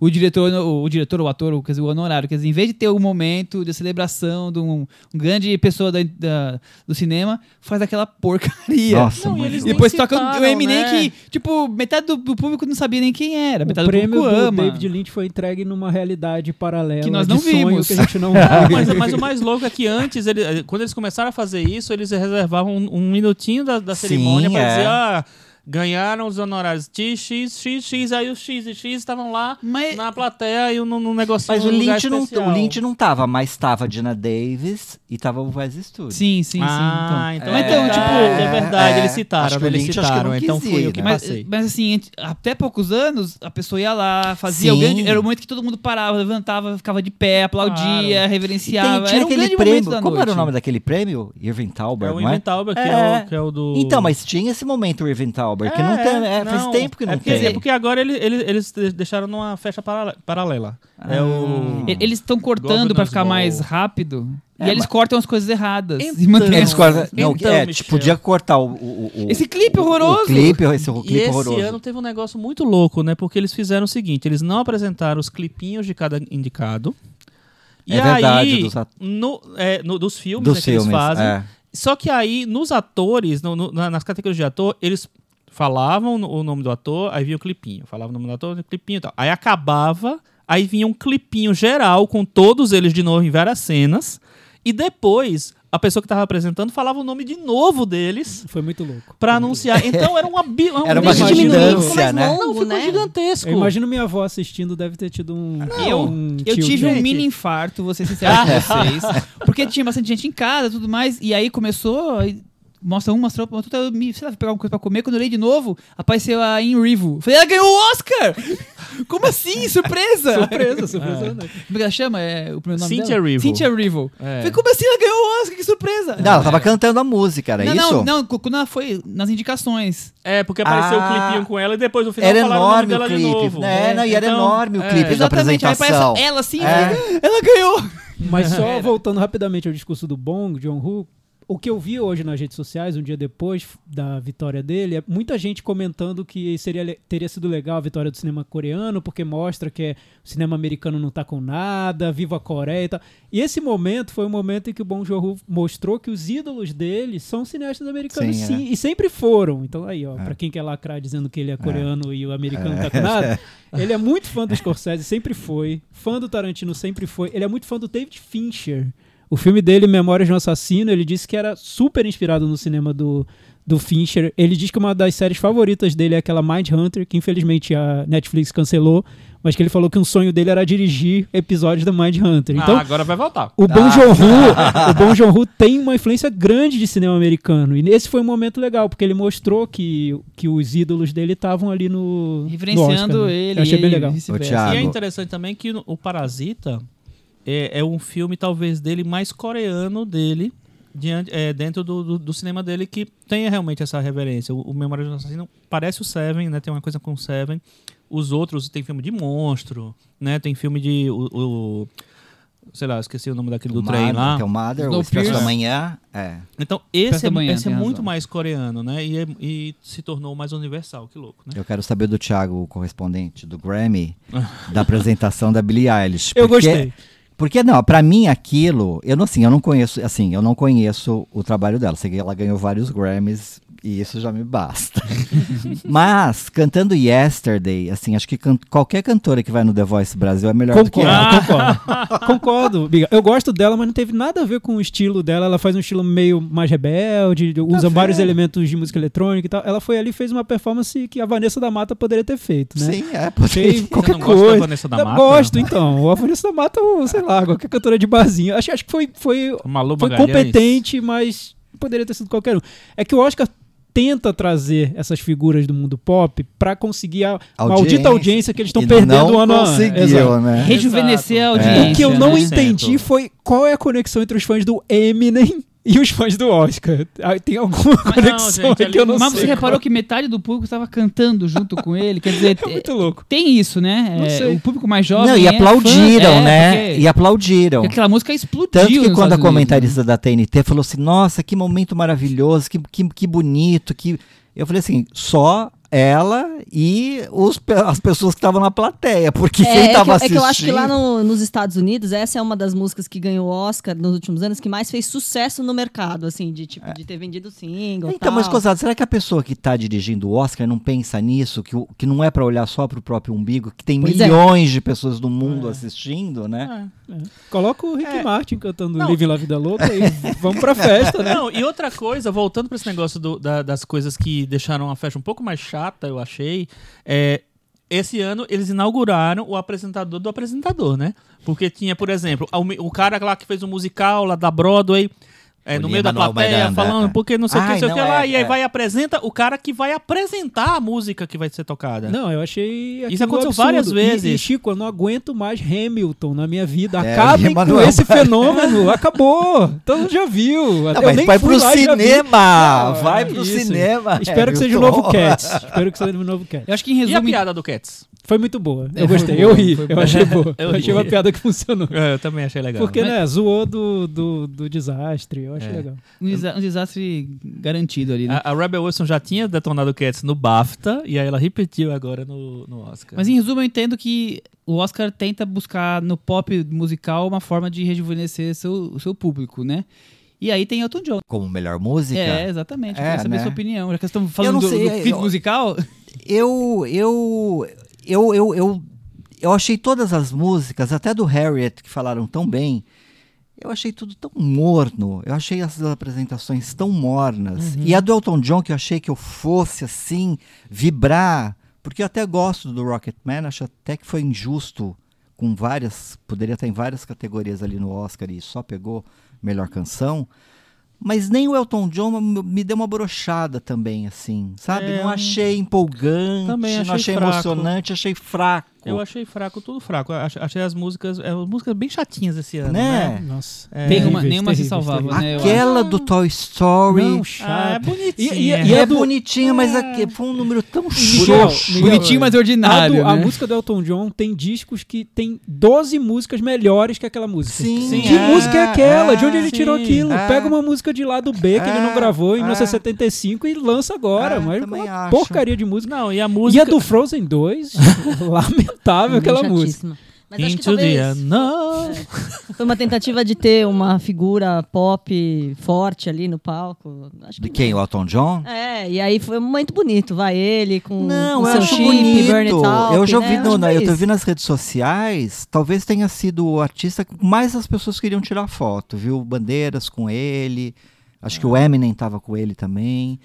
o, o diretor, o, o diretor, o ator, o, quer dizer, o honorário. Quer dizer, em vez de ter um momento de celebração de um, um grande pessoa da, da- do cinema, faz aquela porcaria. Nossa, Não, e E depois toca o Eminem né? que, tipo, metade do, do público não sabia nem quem era. O Metade do prêmio público do ama. David Lynch foi entregue numa realidade paralela Que nós não vimos. que a gente não Não, viu. mas, mas o mais louco é que antes, ele- quando eles começaram a fazer isso, eles reservavam um, um minutinho da, da Sim, cerimônia pra é. dizer, ah, ganharam os honorários X, X, X, X, aí os X e X estavam lá Mas na plateia e no, no negocinho Mas o Lynch, não, o Lynch não tava, mas tava a Dina Davis e tava o Wes Studio. Sim, sim, Ah, sim. então, Mas é, então, tipo, é verdade, é, eles acho citaram, que o eles Lynch acho que citaram, não então quis fui eu ir, que né? Mas, passei. mas assim, ent- até poucos anos, a pessoa ia lá, fazia o Sim. grande. Era o momento que todo mundo parava, levantava, ficava de pé, aplaudia, Claro. E reverenciava. tem, tinha era aquele prêmio. Como era o noite. nome daquele prêmio? Irving Tauber, É o não é? Ivan Tauber, que é, É. o, que é o do... Então, mas tinha esse momento o Irving Tauber, que não tem. É, faz não, tempo que não é porque, tem. É porque agora ele- ele- eles de- deixaram numa festa parale- paralela. É o... E- Eles estão cortando pra Governors ficar Ball. mais rápido. É, e eles mas- cortam as coisas erradas. Então, e mantêm Eles cortam- não, Então, é, Michel. tipo, podia cortar o, o- o- Esse clipe horroroso. O clipe, esse o E clipe esse horroroso. ano teve um negócio muito louco, né? Porque eles fizeram o seguinte: eles não apresentaram os clipinhos de cada indicado. E É verdade, aí, dos at- no, é, no- dos filmes dos né, que filmes. eles fazem. é. Só que aí, nos atores, no- no- na- nas categorias de ator, eles falavam o nome do ator, aí vinha o clipinho. Falavam o nome do ator, o clipinho e tal. Aí acabava, aí vinha um clipinho geral com todos eles de novo em várias cenas. E depois, a pessoa que estava apresentando falava o nome de novo deles Foi muito louco. pra anunciar. Então era uma... bi- um Era uma mais né? longo, Não, ficou né? gigantesco. Eu imagino minha avó assistindo, deve ter tido um. Eu- um Eu tive um mini infarto, vou ser sincero com vocês. Porque tinha bastante gente em casa e tudo mais. E aí começou. Mostra um, mostra outro, mostra outro, eu me, sei lá, pegar alguma coisa pra comer. Quando eu olhei de novo, apareceu a In Rivo. Falei, ela ganhou o Oscar! Como assim? Surpresa! Surpresa, surpresa. né? Como é que ela chama? É, o primeiro nome Cynthia dela? Erivo. Cynthia Erivo. É. Falei, como assim ela ganhou o Oscar? Que surpresa! Não, ela tava cantando a música, era não, isso? não, não, quando ela foi nas indicações. É, porque apareceu Ah. o clipinho com ela e depois no final Era falaram o nome enorme dela o de clipe. novo. É, não, e era Então, enorme o é. clipe da Exatamente, aí apresentação. ela assim, É. ela ganhou! Mas só voltando rapidamente ao discurso do Bong, John Woo, o que eu vi hoje nas redes sociais, um dia depois da vitória dele, é muita gente comentando que seria, teria sido legal a vitória do cinema coreano, porque mostra que é- o cinema americano não tá com nada, viva a Coreia e tal. E esse momento foi o momento em que o Bong Joon-ho mostrou que os ídolos dele são cineastas americanos, Sim, sim, é. e sempre foram. Então aí, ó, pra quem quer lacrar dizendo que ele é coreano e o americano não tá com nada, ele é muito fã do Scorsese, sempre foi. Fã do Tarantino, sempre foi. Ele é muito fã do David Fincher. O filme dele, Memórias de um Assassino, ele disse que era super inspirado no cinema do, do Fincher. Ele diz que uma das séries favoritas dele é aquela Mind Hunter, que infelizmente a Netflix cancelou, mas que ele falou que um sonho dele era dirigir episódios da Mind Hunter. Então, ah, agora vai voltar. o Bong Joon-ho, o Bong Joon-ho tem uma influência grande de cinema americano. E esse foi um momento legal, porque ele mostrou que, que os ídolos dele estavam ali no no Referenciando Oscar, né? ele. Eu achei bem e legal. E é interessante também que o Parasita é, é um filme, talvez, dele mais coreano dele, diante, é, dentro do, do, do cinema dele, que tenha realmente essa reverência. O, o Memória de um Assassino parece o Seven, né? Tem uma coisa com o Seven. Os outros tem filme de monstro, né? Tem filme de. O, o- sei lá, esqueci o nome daquele do O trem Mother, lá. Que é o Mother, o. Expresso da Manhã. É. Então, esse, é, Manhã, esse é muito razão. mais coreano, né? E, é- e se tornou mais universal. Que louco, né? Eu quero saber do Thiago, o correspondente do Grammy, da apresentação da Billie Eilish. Eu gostei. Porque não, pra mim aquilo, eu não assim, eu não conheço, assim, eu não conheço o trabalho dela. Sei que ela ganhou vários Grammys e isso já me basta. Mas cantando Yesterday, assim, acho que can- qualquer cantora que vai no The Voice Brasil é melhor do que Concordo, ela. concordo. concordo, Biga. Eu gosto dela, mas não teve nada a ver com o estilo dela. Ela faz um estilo meio mais rebelde, usa Tá vários elementos de música eletrônica e tal. Ela foi ali e fez uma performance que a Vanessa da Mata poderia ter feito, né? Sim, é, Achei porque qualquer não gosta da coisa. Vanessa da Eu Mata? Gosto, então. A Vanessa da Mata, ou, sei lá, qualquer cantora de barzinho. Acho, acho que foi, foi, foi competente, mas poderia ter sido qualquer um. É que o Oscar tenta trazer essas figuras do mundo pop pra conseguir a Audiência. maldita audiência que eles estão perdendo ano a ano. conseguiu, Exato. né? Rejuvenescer a Exato. audiência. O que eu não né? entendi foi qual é a conexão entre os fãs do Eminem e os fãs do Oscar. Ah, Tem alguma não, conexão gente, aí que eu não Mas sei. você qual. reparou que metade do público estava cantando junto com ele? Quer dizer, É muito louco. tem isso, né? Não É, o público mais jovem. Não, e é aplaudiram, fã, é, né? E aplaudiram. porque aquela música explodiu. Tanto que quando a Unidos, comentarista da TNT falou assim, nossa, que momento maravilhoso, que, que, que bonito, que... Eu falei assim, só ela e os as pessoas que estavam na plateia, porque É, quem é que, eu- é assistindo... que eu acho que lá no- nos Estados Unidos, essa é uma das músicas que ganhou Oscar nos últimos anos, que mais fez sucesso no mercado, assim, de tipo, de ter vendido single. Então, mas tal. Cosado, será que a pessoa que tá dirigindo o Oscar não pensa nisso, que, o- que não é pra olhar só pro próprio umbigo, que tem Pois é. milhões de pessoas do mundo assistindo, né? Coloca o Rick É. Martin cantando Não. Live La Vida Louca e vamos pra festa, né? Não, e outra coisa, voltando pra esse negócio do- da- das coisas que deixaram a festa um pouco mais chata, eu achei, é, esse ano eles inauguraram o apresentador do apresentador, né? Porque tinha, por exemplo, o, o cara lá que fez o musical lá da Broadway. É, no meio da plateia, Miranda, falando, é. porque não sei o que, sei o que lá, é, e aí é. vai e apresenta o cara que vai apresentar a música que vai ser tocada. Não, eu achei. Isso aconteceu absurdo. várias E- vezes. E, Chico, eu não aguento mais Hamilton na minha vida. É, Acabem com esse fenômeno. Acabou. Todo mundo já viu. Não, eu mas nem vai fui pro lá e cinema! Não, vai é pro isso. cinema! Espero que seja o novo Cats. Espero que seja o novo Cats. Eu acho que em E a resumo. piada do Cats? Foi muito boa. É, Eu gostei. boa, Eu ri. Eu achei boa. Eu Eu achei uma piada que funcionou. É, eu também achei legal. Porque, Mas- né, zoou do, do, do desastre. Eu achei É. legal. Um, desa- um desastre garantido ali, né? A, a Rebel Wilson já tinha detonado o Cats no BAFTA e aí ela repetiu agora no, no Oscar. Mas em resumo, eu entendo que o Oscar tenta buscar no pop musical uma forma de rejuvenescer seu, o seu público, né? E aí tem Elton John. Como melhor música? É, exatamente. É, Eu quero saber né? a sua opinião. Já que estamos falando não do, sei, do clipe eu- musical, Eu, eu, eu, eu, eu, eu achei todas as músicas, até do Harriet, que falaram tão bem, eu achei tudo tão morno. Eu achei as apresentações tão mornas. E a do Elton John, que eu achei que eu fosse assim, vibrar, porque eu até gosto do Rocketman, acho até que foi injusto com várias, poderia estar em várias categorias ali no Oscar e só pegou melhor canção. Mas nem o Elton John me deu uma brochada também, assim, sabe? É, não achei empolgante, também não achei achei fraco. emocionante, achei fraco. Eu achei fraco, tudo fraco. Achei as músicas, é, músicas bem chatinhas esse ano, Né? né? Nossa. É. Nenhuma- Terríveis, nenhuma se salvava, terríveis. né? Aquela do Toy Story. Não, Ah, é chato. bonitinha. E- E e é a do- bonitinha, mas aque- foi um número tão xoxo. Miguel, bonitinho, mas A, ordinário. do- a né? música do Elton John tem discos que tem 12 músicas melhores que aquela música. Sim, Sim, Que é, música é aquela? De onde ele sim, tirou aquilo? é. Pega uma música de lá do B que ele não É, gravou em é. 1975 e lança agora. É, mas uma acho. porcaria de música. Não, e a E música... a do Frozen 2, lamentável aquela música. Mas acho que talvez unknown. foi uma tentativa de ter uma figura pop forte ali no palco. Acho que De quem? O Elton John? É, e aí foi muito bonito, vai ele com, Não, com eu seu acho chip, bonito. burn it out, eu já né? vi, Acho no, que na- foi eu tô isso. vi nas redes sociais, talvez tenha sido o artista que mais as pessoas queriam tirar foto, viu? Bandeiras com ele, acho que o Eminem tava com ele também.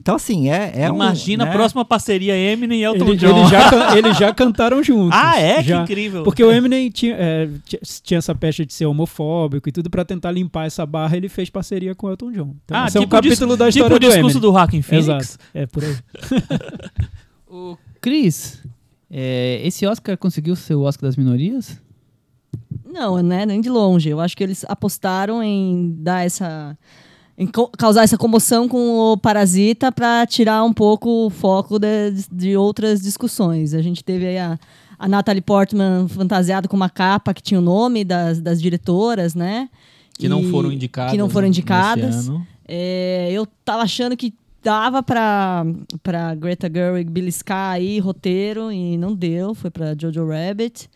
Então, assim, é, é um, Imagina né? a próxima parceria Eminem e Elton Ele- John. Eles já, eles já cantaram juntos. Ah, é? Já. Que incrível. Porque o Eminem tinha, é, ti- tinha essa pecha de ser homofóbico e tudo, pra tentar limpar essa barra, ele fez parceria com o Elton John. Então, ah, esse é um tipo o dis- capítulo da tipo história o do discurso Eminem. do Rockin' Phoenix. Exato, é por aí. O Cris, é, esse Oscar conseguiu ser o Oscar das minorias? Não, né? Nem de longe. Eu acho que eles apostaram em dar essa. Causar essa comoção com o Parasita para tirar um pouco o foco de, de outras discussões. A gente teve aí a, a Natalie Portman fantasiada com uma capa que tinha o nome das, das diretoras, né? Que não E- foram indicadas. Que não foram indicadas. É, eu tava achando que dava pra, pra Greta Gerwig beliscar aí roteiro e não deu, foi pra Jojo Rabbit.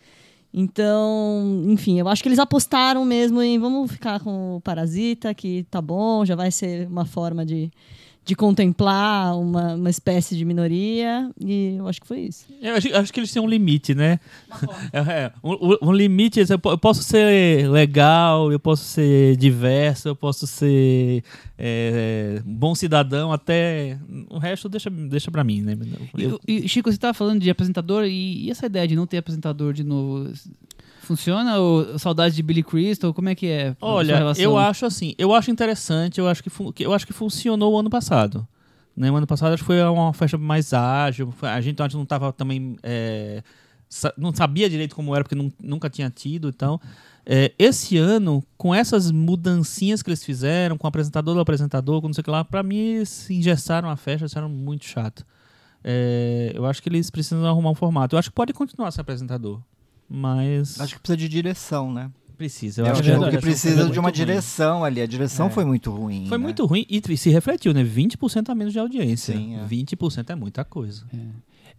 Então, enfim, eu acho que eles apostaram mesmo em vamos ficar com o Parasita, que tá bom, já vai ser uma forma de, de contemplar uma, uma espécie de minoria, e eu acho que foi isso. Eu acho, acho que eles têm um limite, né? É, é, um, um- limite, eu po- eu posso ser legal, eu posso ser diverso, eu posso ser é, bom cidadão, até o resto deixa, deixa pra mim, né? Eu- E, e, Chico, você estava falando de apresentador e, e essa ideia de não ter apresentador de novo? Funciona? Ou saudade de Billy Crystal? Como é que é? a Olha, eu acho assim, eu acho interessante, eu acho que, eu acho que funcionou o ano passado. Né? O ano passado acho que foi uma festa mais ágil, a gente antes não estava também, é, não sabia direito como era, porque nun- nunca tinha tido, então... é, esse ano, com essas mudancinhas que eles fizeram, com o apresentador do apresentador, com não sei o que lá, pra mim eles engessaram a festa, isso era muito chato. É, eu acho que eles precisam arrumar um formato. Eu acho que pode continuar sem apresentador, mas... Acho que precisa de direção, né? precisa. Eu, Eu acho acho que, verdade, que precisa de uma ruim. direção ali. A direção É. foi muito ruim. Foi né? muito ruim e se refletiu, né? 20% a menos de audiência. Sim, é. 20% é muita coisa.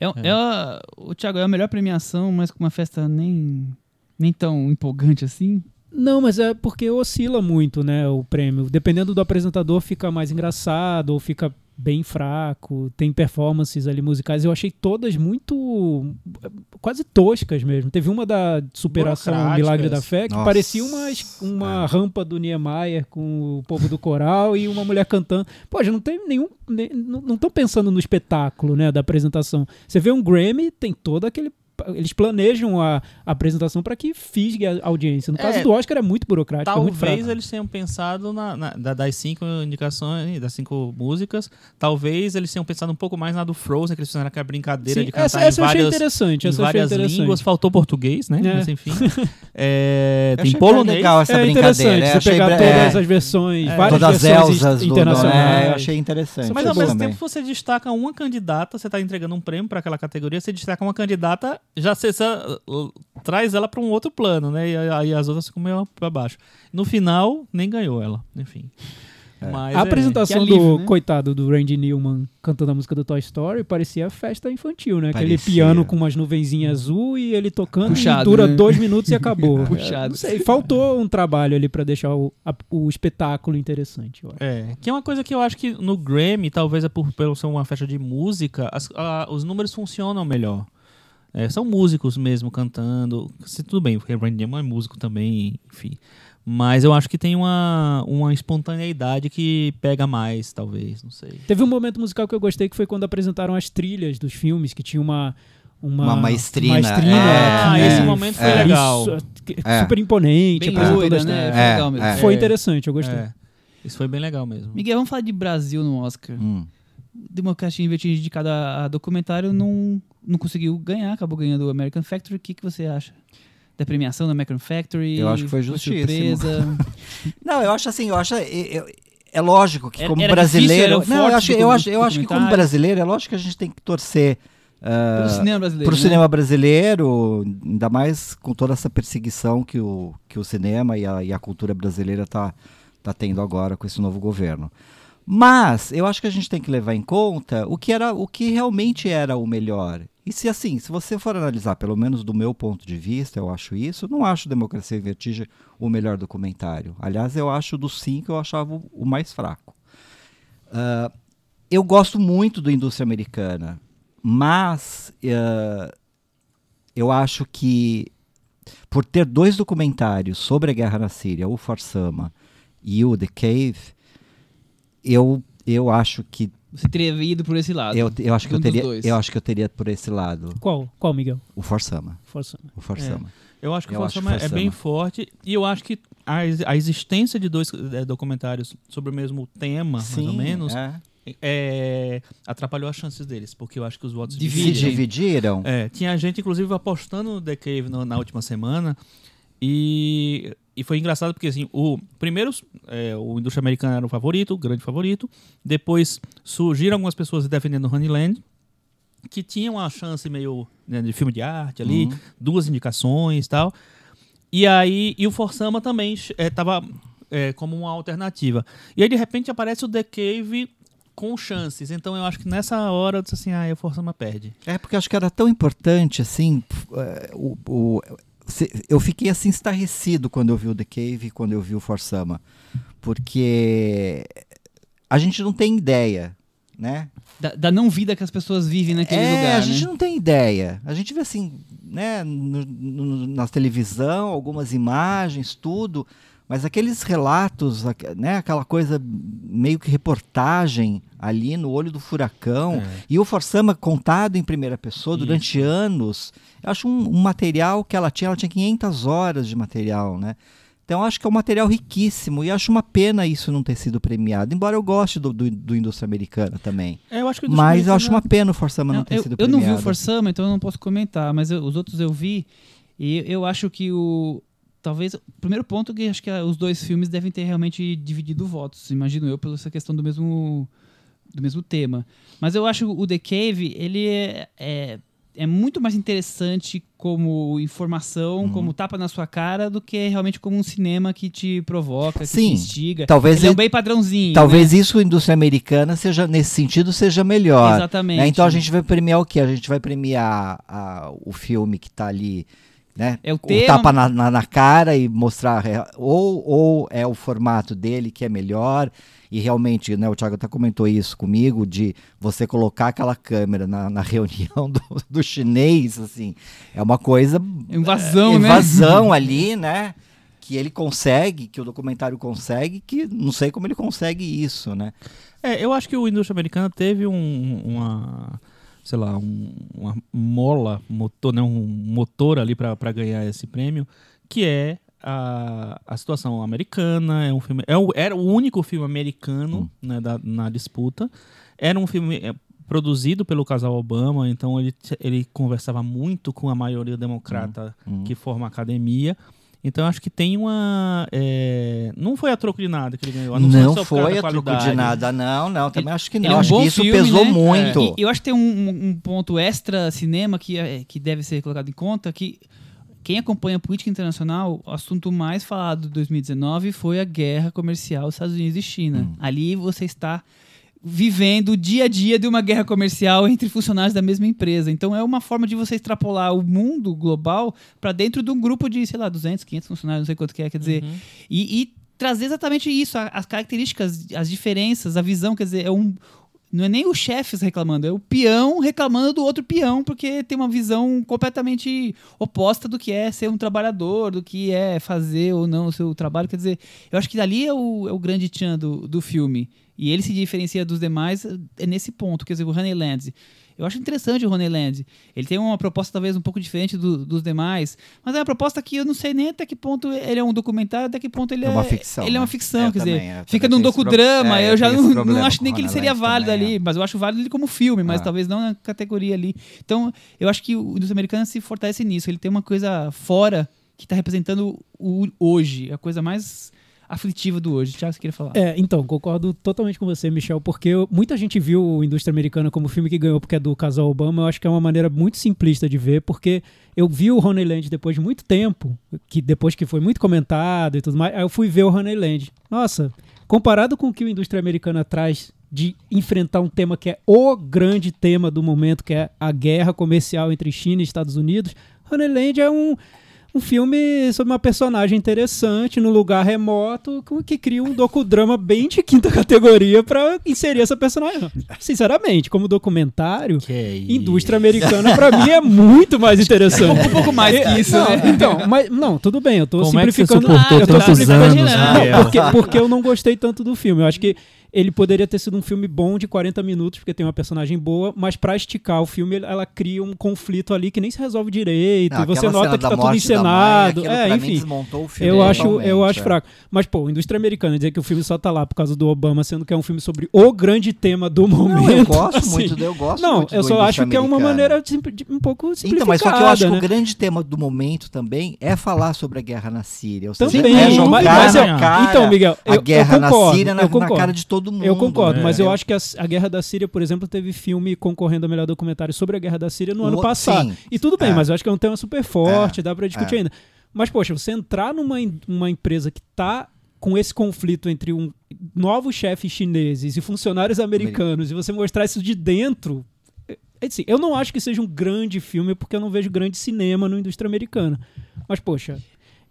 É, é a- o Thiago, é a melhor premiação, mas com uma festa nem, nem tão empolgante assim. Não, mas é porque oscila muito, né, o prêmio. Dependendo do apresentador, fica mais engraçado ou fica bem fraco. Tem performances ali musicais. Eu achei todas muito. quase toscas mesmo. Teve uma da superação. Milagre da Fé que Nossa. parecia uma, uma rampa do Niemeyer com o povo do coral e uma mulher cantando. Pô, já não tem nenhum. nem- não estão pensando no espetáculo, né, da apresentação. Você vê um Grammy, tem todo aquele. Eles planejam a, a apresentação para que fisgue a audiência. No caso É, do Oscar é muito burocrático, é muito Talvez fraco. eles tenham pensado na, na- da- das cinco indicações, das cinco músicas. Talvez eles tenham pensado um pouco mais na do Frozen, que eles fizeram aquela brincadeira Sim, de cantar essa, em essa eu achei várias, interessante. em Essa eu achei várias interessante. línguas. Faltou português, né? É. Mas enfim. É, tem polonês. legal essa é brincadeira. você achei pegar bre- todas é, as versões, É. várias todas as versões do, do internacionais. é, eu achei interessante. Mas ao mesmo também. tempo você destaca uma candidata, você está entregando um prêmio para aquela categoria, você destaca uma candidata, já você, você, uh, traz ela para um outro plano, né? E aí as outras ficam meio para baixo. No final, nem ganhou ela, enfim. Mas A é- apresentação que alívio, do né? coitado do Randy Newman cantando a música do Toy Story parecia festa infantil, né? Aquele Parecia. piano com umas nuvenzinhas azul e ele tocando Puxado, e dura né? dois minutos e acabou. Puxado. É, Não sei, faltou um trabalho ali pra deixar o, a- o espetáculo interessante. É, que é uma coisa que eu acho que no Grammy, talvez é por pelo ser uma festa de música, as- a- os números funcionam melhor. É, são músicos mesmo cantando. Se, tudo bem, porque o Randy Newman é músico também, enfim. Mas eu acho que tem uma, uma espontaneidade que pega mais, talvez, não sei. Teve um momento musical que eu gostei que foi quando apresentaram as trilhas dos filmes, que tinha uma. Uma, Uma maestrina, maestrina, é, Ah, que- esse é, momento foi é. legal. É. super imponente, Bem loira, né? Foi É, legal mesmo. é. Foi É. interessante, eu gostei. É, isso foi bem legal mesmo. Miguel, vamos falar de Brasil no Oscar. Hum. Democracia em Vertigem indicado a, a documentário não, não conseguiu ganhar, acabou ganhando o American Factory. O que, que você acha? Da premiação do American Factory? Eu acho que foi justíssimo. surpresa. Não, eu acho assim, eu acho. eu- eu- é lógico que Era- como era difícil, brasileiro. o não, eu acho, eu acho, eu acho que como brasileiro, é lógico que a gente tem que torcer. ah, Pro cinema brasileiro. Para o né? cinema brasileiro, ainda mais com toda essa perseguição que o, que o cinema e a, e a cultura brasileira tá, tá tendo agora com esse novo governo. Mas eu acho que a gente tem que levar em conta o que era o que realmente era o melhor. E se assim, se você for analisar, pelo menos do meu ponto de vista, eu acho isso, não acho Democracia em Vertigem o melhor documentário. Aliás, eu acho dos cinco, eu achava o- mais fraco. Ah, eu gosto muito do Indústria Americana, mas ah, eu acho que por ter dois documentários sobre a guerra na Síria, o Farsama e o The Cave, eu, eu acho que Você teria ido por esse lado. eu, eu acho que Um eu dos teria eu acho que eu teria por esse lado Qual? Qual, Miguel? o Farsama, Força. o Farsama. Eu acho que Eu o Forsama é Forsama. bem forte e eu acho que a, a existência de dois eh, documentários sobre o mesmo tema, mais ou menos, é. é, atrapalhou as chances deles, porque eu acho que os votos Se Divide. dividem. dividiram. É, tinha gente, inclusive, apostando no The Cave no- na última semana. E, e foi engraçado porque, assim, o primeiro, é, o Indústria Americana era o favorito, o grande favorito. Depois surgiram algumas pessoas defendendo Honeyland, que tinham uma chance meio né, de filme de arte ali, Uhum. duas indicações e tal. E aí, e o Forsama também estava como uma alternativa. E aí, de repente, aparece o The Cave com chances. Então, eu acho que nessa hora eu disse assim, ah, o Forsama perde. É porque eu acho que era tão importante assim. eh, o, o- eu fiquei assim estarrecido quando eu vi o The Cave e quando eu vi o Forsama. Porque a gente não tem ideia, né? Da, da não vida que as pessoas vivem naquele é, lugar, a gente né? não tem ideia. A gente vê assim, né, no, no- na televisão, algumas imagens, tudo, mas aqueles relatos, né, aquela coisa meio que reportagem ali no olho do furacão, É. e o Forsama contado em primeira pessoa durante anos. Eu acho um, um material que ela tinha, ela tinha 500 horas de material, né? Então acho que é um material riquíssimo e acho uma pena isso não ter sido premiado, embora eu goste do, do, do indústria americana também. É, eu acho que o Mas eu acho uma pena o Forsama não, Não, ter eu, sido eu não premiado. vi o Forsama, então eu não posso comentar, mas eu- os outros eu vi e eu acho que o talvez o primeiro ponto é que acho que ah, os dois filmes devem ter realmente dividido votos, imagino eu, pela essa questão do mesmo do mesmo tema. Mas eu acho o The Cave, ele é, é- é muito mais interessante como informação, Uhum. como tapa na sua cara, do que realmente como um cinema que te provoca, que Sim, te instiga. talvez Ele é um bem padrãozinho. Talvez né? isso a indústria americana seja nesse sentido seja melhor. Exatamente. né? Então a gente vai premiar o quê? A gente vai premiar a- o filme que tá ali, né? É o tapa na, na, na cara e mostrar ou, ou é o formato dele que é melhor e realmente, né, o Thiago até comentou isso comigo, de você colocar aquela câmera na, na reunião do, do chinês, assim, é uma coisa Invasão, né? invasão ali, né? Que ele consegue, que o documentário consegue, que não sei como ele consegue isso, né? É, eu acho que o indústria americana teve um- uma, sei lá, um- uma mola, motor, né, um motor ali para ganhar esse prêmio, que é a, a situação americana. É um filme, é o- era o único filme americano né, da- na disputa. Era um filme é, produzido pelo casal Obama, então ele, ele conversava muito com a maioria democrata Hum. que forma a academia. Então acho que tem uma. é, não foi a troco de nada que ele ganhou. a Não, causa foi a troco de nada, não, não, também acho que não. é um acho bom que isso filme, pesou né? muito. E eu acho que tem um, um- um ponto extra cinema que, é- que deve ser colocado em conta, que quem acompanha a política internacional, o assunto mais falado de 2019 foi a guerra comercial dos Estados Unidos e China. Hum. Ali você está vivendo o dia a dia de uma guerra comercial entre funcionários da mesma empresa. Então é uma forma de você extrapolar o mundo global para dentro de um grupo de, sei lá, 200, 500 funcionários, não sei quanto que é, quer dizer, e, e trazer exatamente isso, as características, as diferenças, a visão, quer dizer, é um não é nem o chefe reclamando, é o peão reclamando do outro peão, porque tem uma visão completamente oposta do que é ser um trabalhador, do que é fazer ou não o seu trabalho. Quer dizer, eu acho que dali é o, é o grande tchan do, do filme. E ele se diferencia dos demais é nesse ponto. Quer dizer, o Honeyland. Eu acho interessante o Honeyland. Ele tem uma proposta talvez um pouco diferente do- dos demais, mas é uma proposta que eu não sei nem até que ponto ele é um documentário, até que ponto ele é, É uma ficção, Ele é uma né? ficção, Eu quer também, dizer, fica num docudrama. é, eu eu já não, não acho nem que ele seria válido também, ali, é. mas eu acho válido ele como filme, mas Ah. talvez não na categoria ali. Então, eu acho que o indústria americana se fortalece nisso. Ele tem uma coisa fora que está representando o hoje, a coisa mais aflitiva do hoje. Tiago, você queria falar? É, então, concordo totalmente com você, Michel, porque eu- muita gente viu o Indústria Americana como filme que ganhou porque é do casal Obama. Eu acho que é uma maneira muito simplista de ver, porque eu vi o Honeyland depois de muito tempo, que depois que foi muito comentado e tudo mais, aí eu fui ver o Honeyland. Nossa, comparado com o que o Indústria Americana traz de enfrentar um tema que é o grande tema do momento, que é a guerra comercial entre China e Estados Unidos, Honeyland é um um filme sobre uma personagem interessante no lugar remoto que cria um docudrama bem de quinta categoria pra inserir essa personagem. Sinceramente, como documentário, é indústria americana pra mim é muito mais interessante. Um pouco mais que isso, Não, né? Então, mas não, tudo bem, eu tô Como é que você simplificando. suportou eu tô tantos simplificando- anos, Não, Miguel? porque, porque eu não gostei tanto do filme. Eu acho que ele poderia ter sido um filme bom de 40 minutos, porque tem uma personagem boa, mas pra esticar o filme, ela cria um conflito ali que nem se resolve direito. Não, e você nota que tá tudo mãe, encenado. aquilo é, enfim. Eu acho, eu acho é. fraco. Mas, pô, indústria americana dizer que o filme só tá lá por causa do Obama, sendo que é um filme sobre o grande tema do momento. Não, eu gosto assim. muito, eu gosto Não, eu só acho que é uma maneira de de- um pouco simplificada, Então, mas só que eu acho né? que o grande tema do momento também é falar sobre a guerra na Síria. Ou seja, Também, é jogar mas, mas eu- na cara então, Miguel, eu, a guerra eu concordo, na Síria na, na cara de todo mundo. Eu concordo, né? mas eu Eu- acho que a, a Guerra da Síria, por exemplo, teve filme concorrendo a melhor documentário sobre a Guerra da Síria no O- ano passado. sim. E tudo bem, É. mas eu acho que é um tema super forte, dá pra discutir é. ainda. Mas, poxa, você entrar numa uma empresa que tá com esse conflito entre um novos chefes chineses e funcionários americanos e você mostrar isso de dentro. é- é assim, eu não acho que seja um grande filme porque eu não vejo grande cinema na indústria americana. Mas, poxa,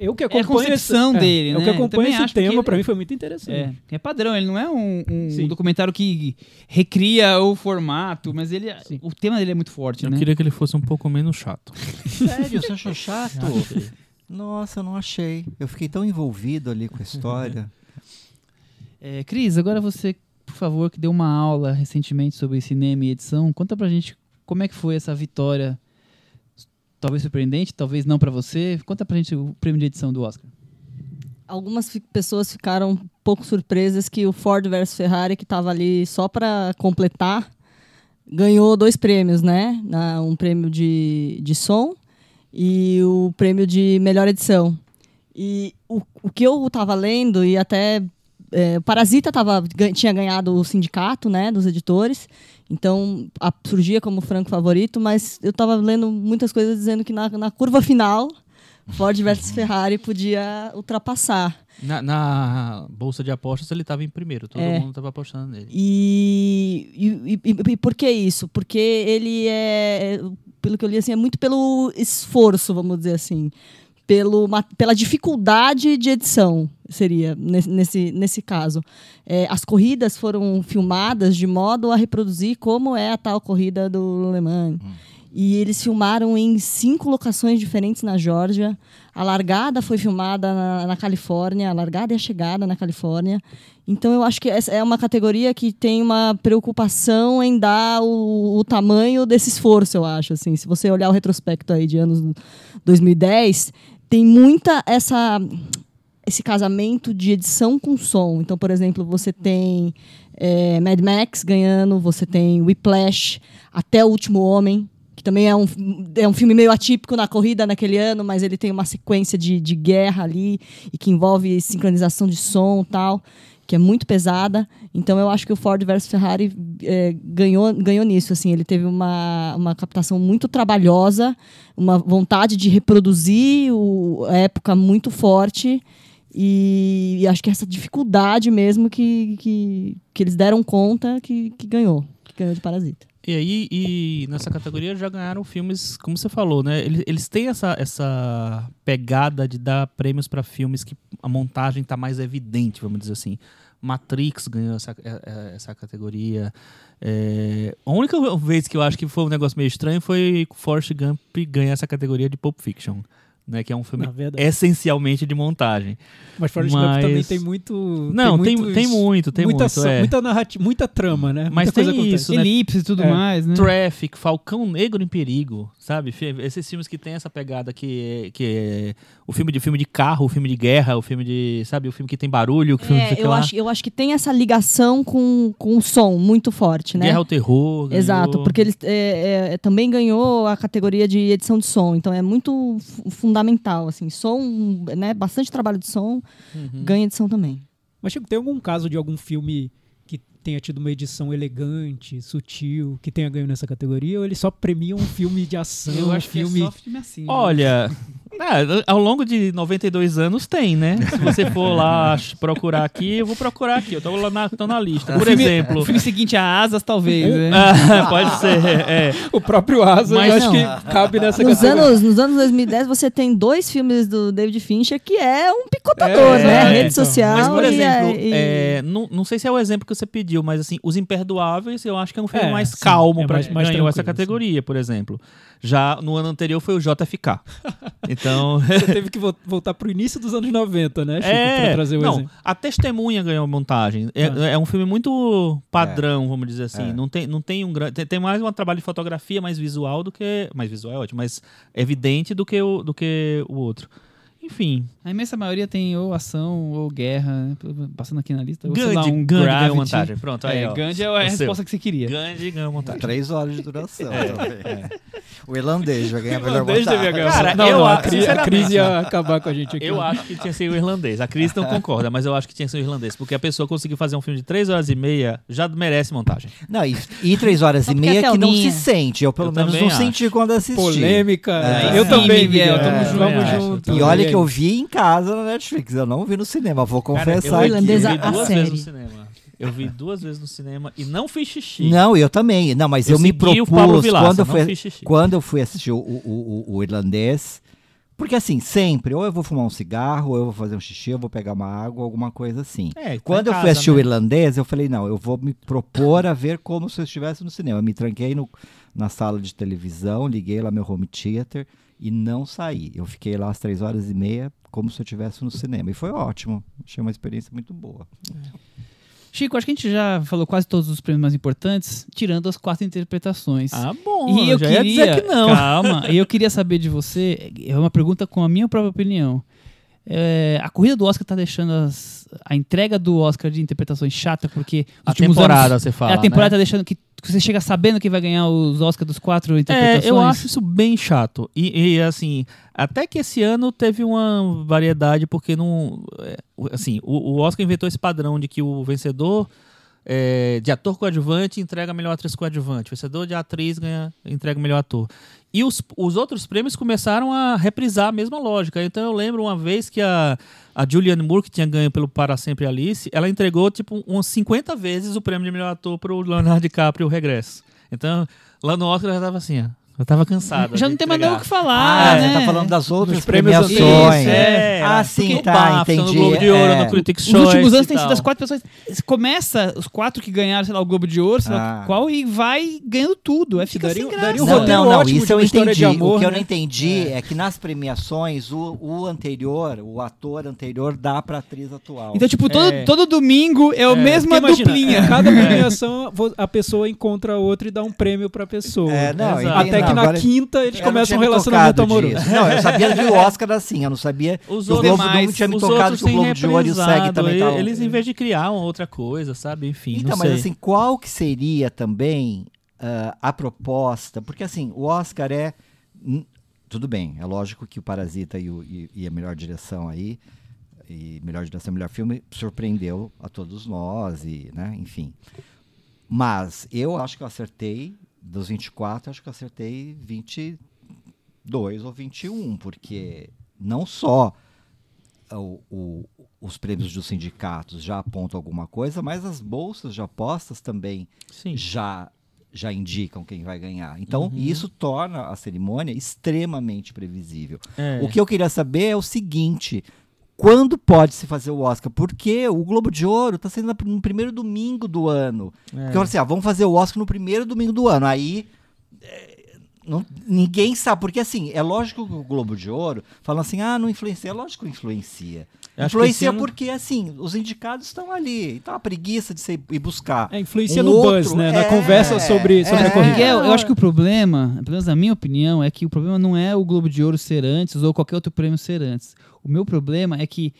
eu que a acompanho. concepção esse, dele, é, né? Eu que Eu acompanho também esse tema, ele- pra mim foi muito interessante. É, é padrão, ele não é um, um documentário que recria o formato, mas ele, o tema dele é muito forte, Eu né? queria que ele fosse um pouco menos chato. Sério, você achou chato? Nossa, eu não achei. Eu fiquei tão envolvido ali com a história. É, Cris, agora você, por favor, que deu uma aula recentemente sobre cinema e edição, conta pra gente como é que foi essa vitória, talvez surpreendente, talvez não pra você. Conta pra gente o prêmio de edição do Oscar. Algumas pessoas ficaram um pouco surpresas que o Ford versus Ferrari, que estava ali só para completar, ganhou dois prêmios, né? Um prêmio de, de som e o prêmio de melhor edição. E o, o que eu estava lendo, e até é, Parasita tava, tinha ganhado o sindicato, né, dos editores. Então, a- surgia como franco favorito, mas eu tava lendo muitas coisas dizendo que na, na curva final, Ford versus Ferrari podia ultrapassar. Na, na bolsa de apostas ele estava em primeiro, todo É. mundo estava apostando nele. E, e, e- e por que isso? Porque ele é, pelo que eu li, assim, é muito pelo esforço, vamos dizer assim. Pelo, pela dificuldade de edição, seria, nesse, nesse, caso. É, as corridas foram filmadas de modo a reproduzir como é a tal corrida do Le Mans. E eles filmaram em cinco locações diferentes na Geórgia. A largada foi filmada na, na Califórnia, a largada e a chegada na Califórnia. Então eu acho que essa é uma categoria que tem uma preocupação em dar o, o tamanho desse esforço, eu acho. Assim, se você olhar o retrospecto aí de anos 2010, tem muita essa esse casamento de edição com som. Então, por exemplo, você tem é, Mad Max ganhando, você tem Whiplash, Até o Último Homem, que também é um, é um filme meio atípico na corrida naquele ano, mas ele tem uma sequência de, de guerra ali e que envolve sincronização de som tal, que é muito pesada. Então eu acho que o Ford versus Ferrari é, ganhou, ganhou nisso. Assim, ele teve uma, uma captação muito trabalhosa, uma vontade de reproduzir o, a época muito forte. E, e acho que essa dificuldade mesmo que, que, que eles deram conta que, que ganhou, que ganhou de Parasita. E aí, e nessa categoria já ganharam filmes, como você falou, né? Eles, eles têm essa, essa pegada de dar prêmios para filmes que a montagem tá mais evidente, vamos dizer assim. Matrix ganhou essa, é- é- essa categoria. É, a única vez que eu acho que foi um negócio meio estranho foi Forrest Gump ganhar essa categoria de Pulp Fiction. Né, que é um filme essencialmente de montagem. Mas Forrest Mas- Gump também tem muito. Não, tem, muitos- tem muito, tem muita, muito. ação, é. muita narrativa, muita trama, né? Mas muita tem isso, né? Elipse e tudo É. mais, né? Traffic, Falcão Negro em Perigo, sabe? Esses filmes que tem essa pegada que é, que é o filme de filme de carro, o filme de guerra, o filme de, sabe, o filme que tem barulho, o filme É, eu, lá. acho, eu acho que tem essa ligação com, com o som muito forte, né? Guerra ao terror. ganhou. Exato, porque ele é, é, também ganhou a categoria de edição de som, então é muito fu- fundamental, assim, som, né, bastante trabalho de som, Uhum. ganha edição também. Mas Chico, tem algum caso de algum filme que tenha tido uma edição elegante, sutil, que tenha ganho nessa categoria? Ou eles só premiam um filme de ação, Eu um acho filme... que é só filme assim. né? É, ao longo de 92 anos tem, né? Se você for lá procurar aqui, eu vou procurar aqui. Eu tô lá na, tô na lista. Por Filme- exemplo. O filme seguinte, A Asas, talvez, né? Ah, pode ser, é. O próprio Asa, Mas eu acho não. que cabe nessa Nos categoria. anos, nos anos 2010 você tem dois filmes do David Fincher que é um picotador, É, né? é, Rede então. social Mas, por e, exemplo, e- é, não, não sei se é o exemplo que você pediu, mas assim, Os Imperdoáveis eu acho que é um filme É, mais sim, calmo é mais ganhou essa categoria, por exemplo. Já no ano anterior foi o JFK. Então. Você teve que vo- voltar pro início dos anos 90, né, Chico? pra É, trazer o não, exemplo. a Testemunha ganhou montagem. É, Ah. é um filme muito padrão, vamos dizer assim. É. Não, tem, não tem um grande. Tem, mais um trabalho de fotografia mais visual do que. Mais visual é ótimo, mais evidente do que o, do que o outro. Enfim, A imensa maioria tem ou ação ou guerra, passando aqui na lista. Ou, sei lá, Gandhi, um Gandhi ganhou montagem. Pronto, aí, É, ó. Gandhi é a resposta seu. que você queria. Gandhi ganhou montagem. Três horas de duração também. O irlandês vai ganhar a melhor Irlandês devia montagem. ganhar. Cara, não, eu não, a, Cris, a sinceramente, Cris ia acabar com a gente aqui. Eu acho que tinha sido o irlandês. A Cris não concorda, mas eu acho que tinha sido o irlandês. Porque a pessoa conseguiu fazer um filme de três horas e meia, já merece montagem. Não, e, e três horas e meia é que não se sente. Eu pelo Eu menos não acho. senti quando assisti. Polêmica. É. Eu Sim, também, Miguel, tamo É, junto. E olha que eu também. vi em casa na Netflix, eu não vi no cinema, vou Cara, confessar eu, aqui. Irlandês eu vi a duas série. vezes no cinema. Eu vi duas vezes no cinema e não fiz xixi. Não, eu também. Não, mas Eu eu, me o propus Vilaça, quando eu fui, quando eu fui assistir o, o, o- o irlandês. Porque assim, sempre, ou eu vou fumar um cigarro, ou eu vou fazer um xixi, eu vou pegar uma água, alguma coisa assim. É, tá Quando eu fui casa, assistir o né? irlandês, eu falei, não, eu vou me propor a ver como se eu estivesse no cinema. Eu me tranquei no- na sala de televisão, liguei lá meu home theater e não saí. Eu fiquei lá às três horas e meia, como se eu estivesse no cinema. E foi ótimo. Achei uma experiência muito boa. Chico, acho que a gente já falou quase todos os prêmios mais importantes, tirando as quatro interpretações. Ah, bom. e eu já queria, ia dizer que não. calma, e eu queria saber de você, é uma pergunta com a minha própria opinião. É, a corrida do Oscar tá deixando as- a entrega do Oscar de interpretações chata, porque A temporada, anos, você fala, é, a temporada né? tá deixando que, que você chega sabendo que vai ganhar os Oscars dos quatro interpretações. É, eu acho isso bem chato. E, e, assim, até que esse ano teve uma variedade, porque não. é, Assim, o, o Oscar inventou esse padrão de que o vencedor é, de ator coadjuvante entrega melhor atriz coadjuvante. O vencedor de atriz ganha, entrega melhor ator. E os, os outros prêmios começaram a reprisar a mesma lógica. Então eu lembro uma vez que a, a Julianne Moore, que tinha ganho pelo Para Sempre Alice, ela entregou tipo uns 50 vezes o prêmio de melhor ator pro Leonardo DiCaprio o Regresso. Então, lá no Oscar já tava assim, ó. Eu tava cansado. Já não tem mais nada o que falar, Ah, né? você tá falando das outras Dos prêmios premiações. anteriores, É, ah, era. sim, Porque tá, BAFTA, entendi. No Globo de Ouro, é. no Critics' Os Choice últimos anos tem sido as quatro pessoas. Começa os quatro que ganharam, sei lá, o Globo de Ouro, sei lá Ah. qual, e vai ganhando tudo. Aí fica daria- sem graça. daria um Não, roteiro não, não, ótimo isso de eu entendi. de amor, o que eu né? não entendi é. que nas premiações, o, o anterior, o ator anterior, dá pra atriz atual. Então, tipo, todo, É. todo domingo é a mesma Porque imagina, duplinha. cada premiação vo- a pessoa encontra outra e dá um prêmio pra pessoa. É, não, Até não, que na agora- quinta eles começam um me relacionamento amoroso. disso. Não, eu sabia o Oscar assim, eu não sabia Os o outros, Globo não tinha me tocado que o Globo de Ouro e o SEG também tá- Eles, em vez de criar uma outra coisa, sabe? Enfim, Então, não mas sei. assim, qual que seria também ah, a proposta? Porque assim, o Oscar é. Tudo bem, é lógico que o Parasita e, o- e- e a melhor direção aí, e melhor direção, melhor filme, surpreendeu a todos nós, e, né, enfim. Mas eu acho que eu acertei, dos 24, acho que eu acertei 22 ou 21, porque não só o- o- os prêmios dos sindicatos já apontam alguma coisa, mas as bolsas de apostas também Sim. já já indicam quem vai ganhar. Então, Uhum. isso torna a cerimônia extremamente previsível. É. O que eu queria saber é o seguinte: quando pode se fazer o Oscar? Porque o Globo de Ouro está sendo no primeiro domingo do ano. É. Porque eu assim, ah, vamos fazer o Oscar no primeiro domingo do ano. Aí é, não- ninguém sabe, porque assim, é lógico que o Globo de Ouro fala assim, ah, não influencia. É lógico que influencia. Eu acho que influencia ano- porque, assim, os indicados estão ali. Então a preguiça de você ir buscar. É, influencia um no outro, buzz, né? Na é, conversa sobre, sobre é. a corrida. Miguel, eu acho que o problema, pelo menos na minha opinião, é que o problema não é o Globo de Ouro ser antes ou qualquer outro prêmio ser antes. O meu problema é que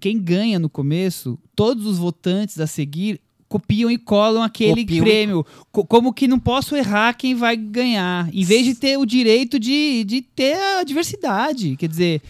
quem ganha no começo, todos os votantes a seguir copiam e colam aquele Copiam e- prêmio. Co- como que não posso errar quem vai ganhar. Em vez de ter o direito de, de ter a diversidade. Quer dizer.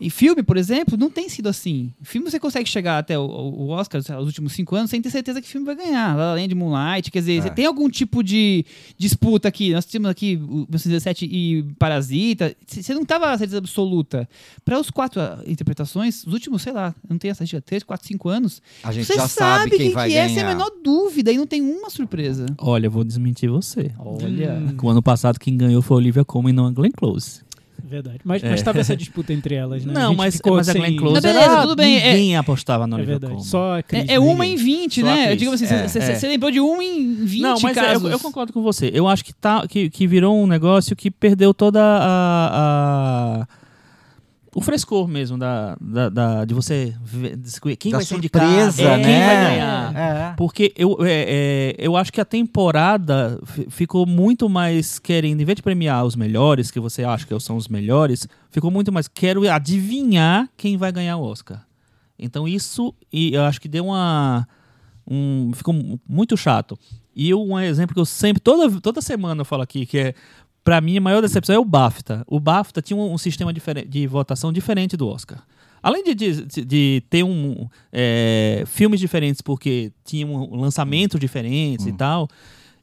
Em filme, por exemplo, não tem sido assim. Filme você consegue chegar até o, o Oscar, os últimos cinco anos, sem ter certeza que o filme vai ganhar. La La Land, Moonlight, quer dizer, É. você tem algum tipo de disputa aqui. Nós temos aqui o 1917 e Parasita. Você não tava a certeza absoluta. Para os quatro interpretações, os últimos, sei lá, não tenho essa estatística, três, quatro, cinco anos. A gente você já sabe quem vai que ganhar. é, sem a menor dúvida, e não tem uma surpresa. Olha, eu vou desmentir você. Olha. O ano passado quem ganhou foi a Olivia Colman e não a Glenn Close. Verdade. Mas, É. mas tava essa disputa entre elas, né? A Não, mas, ficou mas a sem- Glenn Close beleza, era- tudo bem, é- ninguém apostava na É Olivia verdade. Colman. Só a Cris É, é uma em 20, Só a né? Digamos assim, É, você é. lembrou de uma em 20 Não, mas é, casos. eu, eu concordo com você. Eu acho que, tá, que, que virou um negócio que perdeu toda a. a- o frescor mesmo da, da, da- de você ver quem da vai ser surpresa, indicado, é, né? quem vai ganhar. É. Porque eu, é, é, eu acho que a temporada fi- ficou muito mais querendo, em vez de premiar os melhores, que você acha que são os melhores, ficou muito mais quero adivinhar quem vai ganhar o Oscar. Então isso, e eu acho que deu uma. Um, ficou mu- muito chato. E eu- um exemplo que eu sempre, toda, toda semana eu falo aqui, que é, pra mim, a maior decepção é o BAFTA. O BAFTA tinha um, um sistema de votação diferente do Oscar. Além de, de, de ter um, é, filmes diferentes, porque tinham lançamentos diferentes e tal,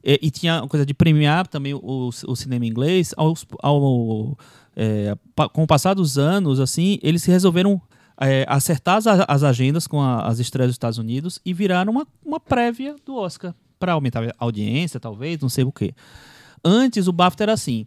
e, e tinha uma coisa de premiar também o, o cinema inglês, aos- ao, é, com o passar dos anos, assim, eles se resolveram é, acertar as, as agendas com a- as estreias dos Estados Unidos e viraram uma, uma prévia do Oscar para aumentar a audiência, talvez, não sei o quê. Antes o BAFTA era assim,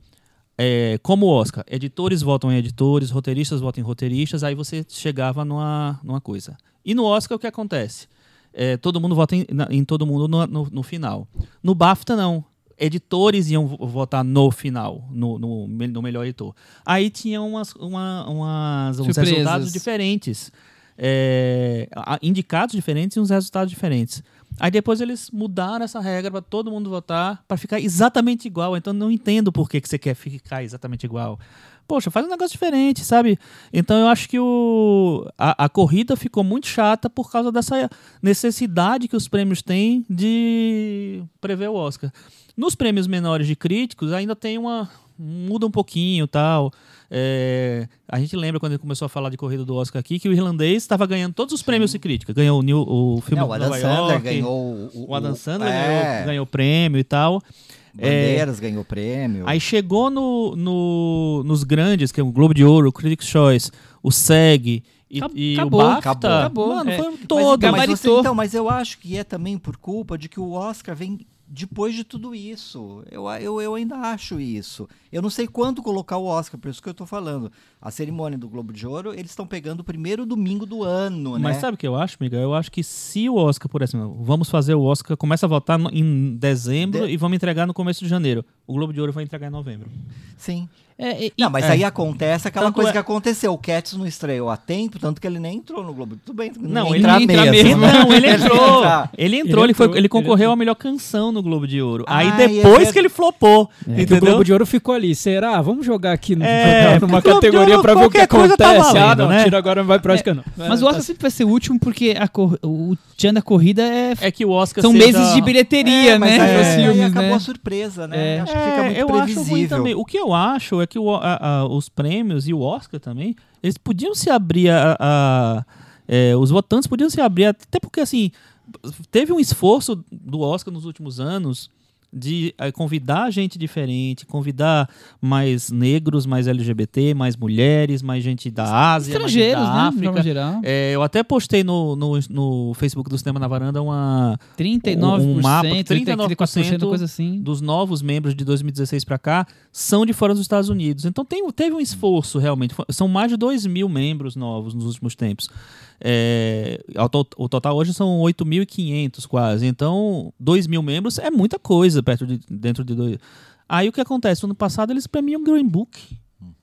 é, como o Oscar, editores votam em editores, roteiristas votam em roteiristas, aí você chegava numa, numa coisa. E no Oscar o que acontece? É, todo mundo vota em, em todo mundo no, no- no final. No BAFTA não. Editores iam vo- votar no final, no, no, no melhor editor. Aí tinha umas, uma, umas, uns Surpresas. resultados diferentes. É, indicados diferentes e uns resultados diferentes. Aí depois eles mudaram essa regra para todo mundo votar para ficar exatamente igual. Então não entendo por que, que você quer ficar exatamente igual. Poxa, faz um negócio diferente, sabe? Então eu acho que o, a, a corrida ficou muito chata por causa dessa necessidade que os prêmios têm de prever o Oscar. Nos prêmios menores de críticos ainda tem uma. muda um pouquinho tal. É, a gente lembra quando ele começou a falar de corrida do Oscar aqui que o irlandês estava ganhando todos os prêmios de crítica. Ganhou o, New, o filme Não, do o Adam Nova Sandler York, ganhou o, o Adam Sandler é, ganhou, ganhou prêmio e tal. Bandeiras ganhou prêmio. Aí chegou no, no- nos grandes, que é o Globo de Ouro, o Critics' Choice, o SEG e, e acabou, o BAFTA. acabou. Acabou, Mano, é. foi Mas, todo. então, mas gabaritou. você- então, mas eu acho que é também por culpa de que o Oscar vem depois de tudo isso. Eu, eu, eu ainda acho isso. Eu não sei quando colocar o Oscar, por isso que eu tô falando. A cerimônia do Globo de Ouro, eles estão pegando o primeiro domingo do ano, Mas né? sabe o que eu acho, Miguel? Eu acho que se o Oscar, por exemplo, vamos fazer o Oscar, começa a votar em dezembro De- e vamos entregar no começo de janeiro. O Globo de Ouro vai entregar em novembro. Sim. É, e- Não, mas é. aí acontece aquela Tanto coisa é- que aconteceu. O Cats não estreou a tempo, tanto que ele nem entrou no Globo. Tudo bem, Não, ele mesmo. Não, ele entrou. entrar. Ele entrou, ele, Ele foi, entrou, ele ele concorreu entrou. à melhor canção no Globo de Ouro. Aí Ah, e é depois que ele flopou. É que o entendeu? Globo de Ouro ficou ali. Será? Vamos jogar aqui no- É, numa categoria Ouro, pra ver o que tá acontece. ah, valendo, não, né? tira agora, não vai pro Oscar, não. Mas o Oscar sempre vai ser o último porque a cor- o tchan da corrida é. É que o Oscar são seja- meses de bilheteria, É, mas né? aí, pros aí filmes, acabou né? a surpresa, né? É. Acho que fica muito eu acho ruim previsível. também. O que eu acho é que o- a- a- os prêmios e o Oscar também, eles podiam se abrir a. a- é, os votantes podiam se abrir, até porque assim, teve um esforço do Oscar nos últimos anos de eh, convidar gente diferente, convidar mais negros, mais LGBT, mais mulheres, mais gente da Ásia, mais Estrangeiros, da né? África. geral. É, eu até postei no, no, no Facebook do Cinema na Varanda uma, 39%, um mapa, 34%, coisa assim. dos novos membros de 2016 para cá são de fora dos Estados Unidos. Então tem, teve um esforço realmente. São mais de 2 mil membros novos nos últimos tempos. É, o total hoje são 8.500 quase. Então, 2 mil membros é muita coisa perto de, dentro de dois. Aí o que acontece? No ano passado eles premiam Green Book.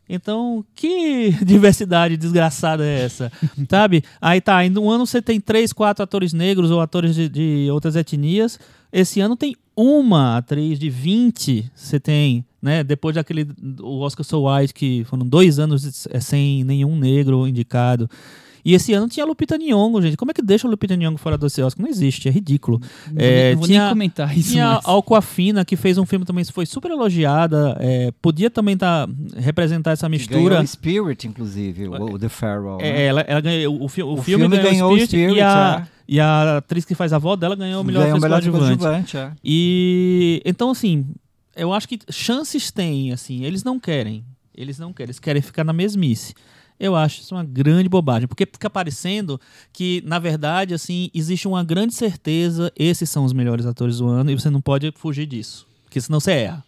Então, que diversidade desgraçada é essa? Sabe? Aí tá, em um ano você tem três, quatro atores negros ou atores de, de outras etnias. Esse ano tem uma atriz de 20, você tem, né? Depois daquele o Oscar So White, que foram dois anos eh, sem nenhum negro indicado. E esse ano tinha Lupita Nyong'o, gente. Como é que deixa Lupita Nyong'o fora desse Oscar? Não existe, é ridículo. Não É, vou tinha- nem comentar isso Tinha mais. Alcoafina, que fez um filme também que foi super elogiada. é, podia também tá, representar essa Ganhou mistura. o Spirit, inclusive, o, o The Farewell. É, né? ela, ela ganhou, o, fi- o O filme, filme ganhou, ganhou o Spirit, Spirit, e, a, é. e a atriz que faz a avó dela ganhou o melhor Ganhou atriz o melhor coadjuvante. coadjuvante, é. E então assim, eu acho que chances tem, assim, eles não querem. Eles não querem, eles querem ficar na mesmice. Eu acho isso uma grande bobagem, porque fica parecendo que, na verdade, assim, existe uma grande certeza, esses são os melhores atores do ano, e você não pode fugir disso, porque senão você erra.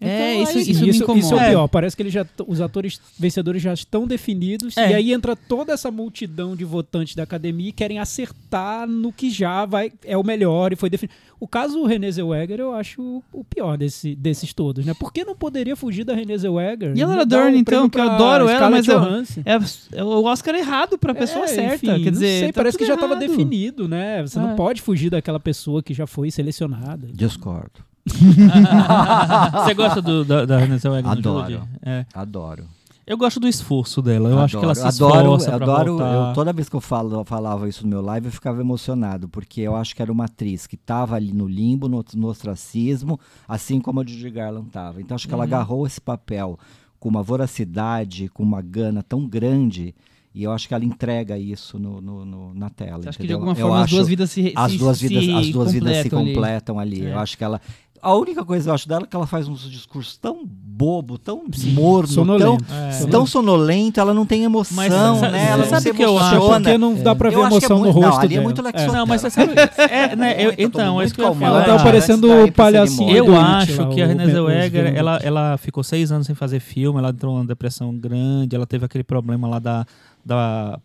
É, Então, isso, aí- isso, Isso, me isso, incomoda. é o É. pior. Parece que eles já, os atores vencedores já estão definidos. É. E aí entra toda essa multidão de votantes da academia e querem acertar no que já vai, é o melhor e foi definido. O caso René Zellweger eu acho o- pior desse, desses todos, né? Por que não poderia fugir da René Zellweger? E a Laura Dern, então, que eu adoro ela, mas eu-? É, é o Oscar errado pra pessoa É, certa. enfim, Quer dizer, sei, tá parece que já estava definido, né? Você É. não pode fugir daquela pessoa que já foi selecionada. Discordo. Você gosta do, da, da Renée Zellweger Adoro. É. Adoro. Eu gosto do esforço dela. Eu acho que ela se adoro, esforça adoro, voltar. eu, toda vez que eu falo, eu falava isso no meu live, eu ficava emocionado, porque eu acho que era uma atriz que estava ali no limbo, no, no ostracismo, assim como a Judy Garland estava. Então acho que ela Uhum. agarrou esse papel com uma voracidade, com uma gana tão grande, e eu acho que ela entrega isso no, no- no- na tela. Você acha que de entendeu? alguma Eu forma as acho- duas vidas se as se- duas vidas, se as duas vidas se completam ali. ali. É. Eu acho que ela. A única coisa que eu acho dela é que ela faz uns discursos tão bobo, tão morno, sonolento. tão, É. tão sonolento, ela não tem emoção, Mas né? Ela sabe não que eu acho? Porque não dá pra ver é emoção no muito- rosto não, ali é dela. muito Lex Não, mas você sabe. É, né, eu- então, é isso que eu. Ela tá parecendo o palhacinho. Eu acho que a Renée Zellweger, ela, ela ficou seis anos sem fazer filme, ela entrou numa depressão grande, ela teve aquele problema lá da, da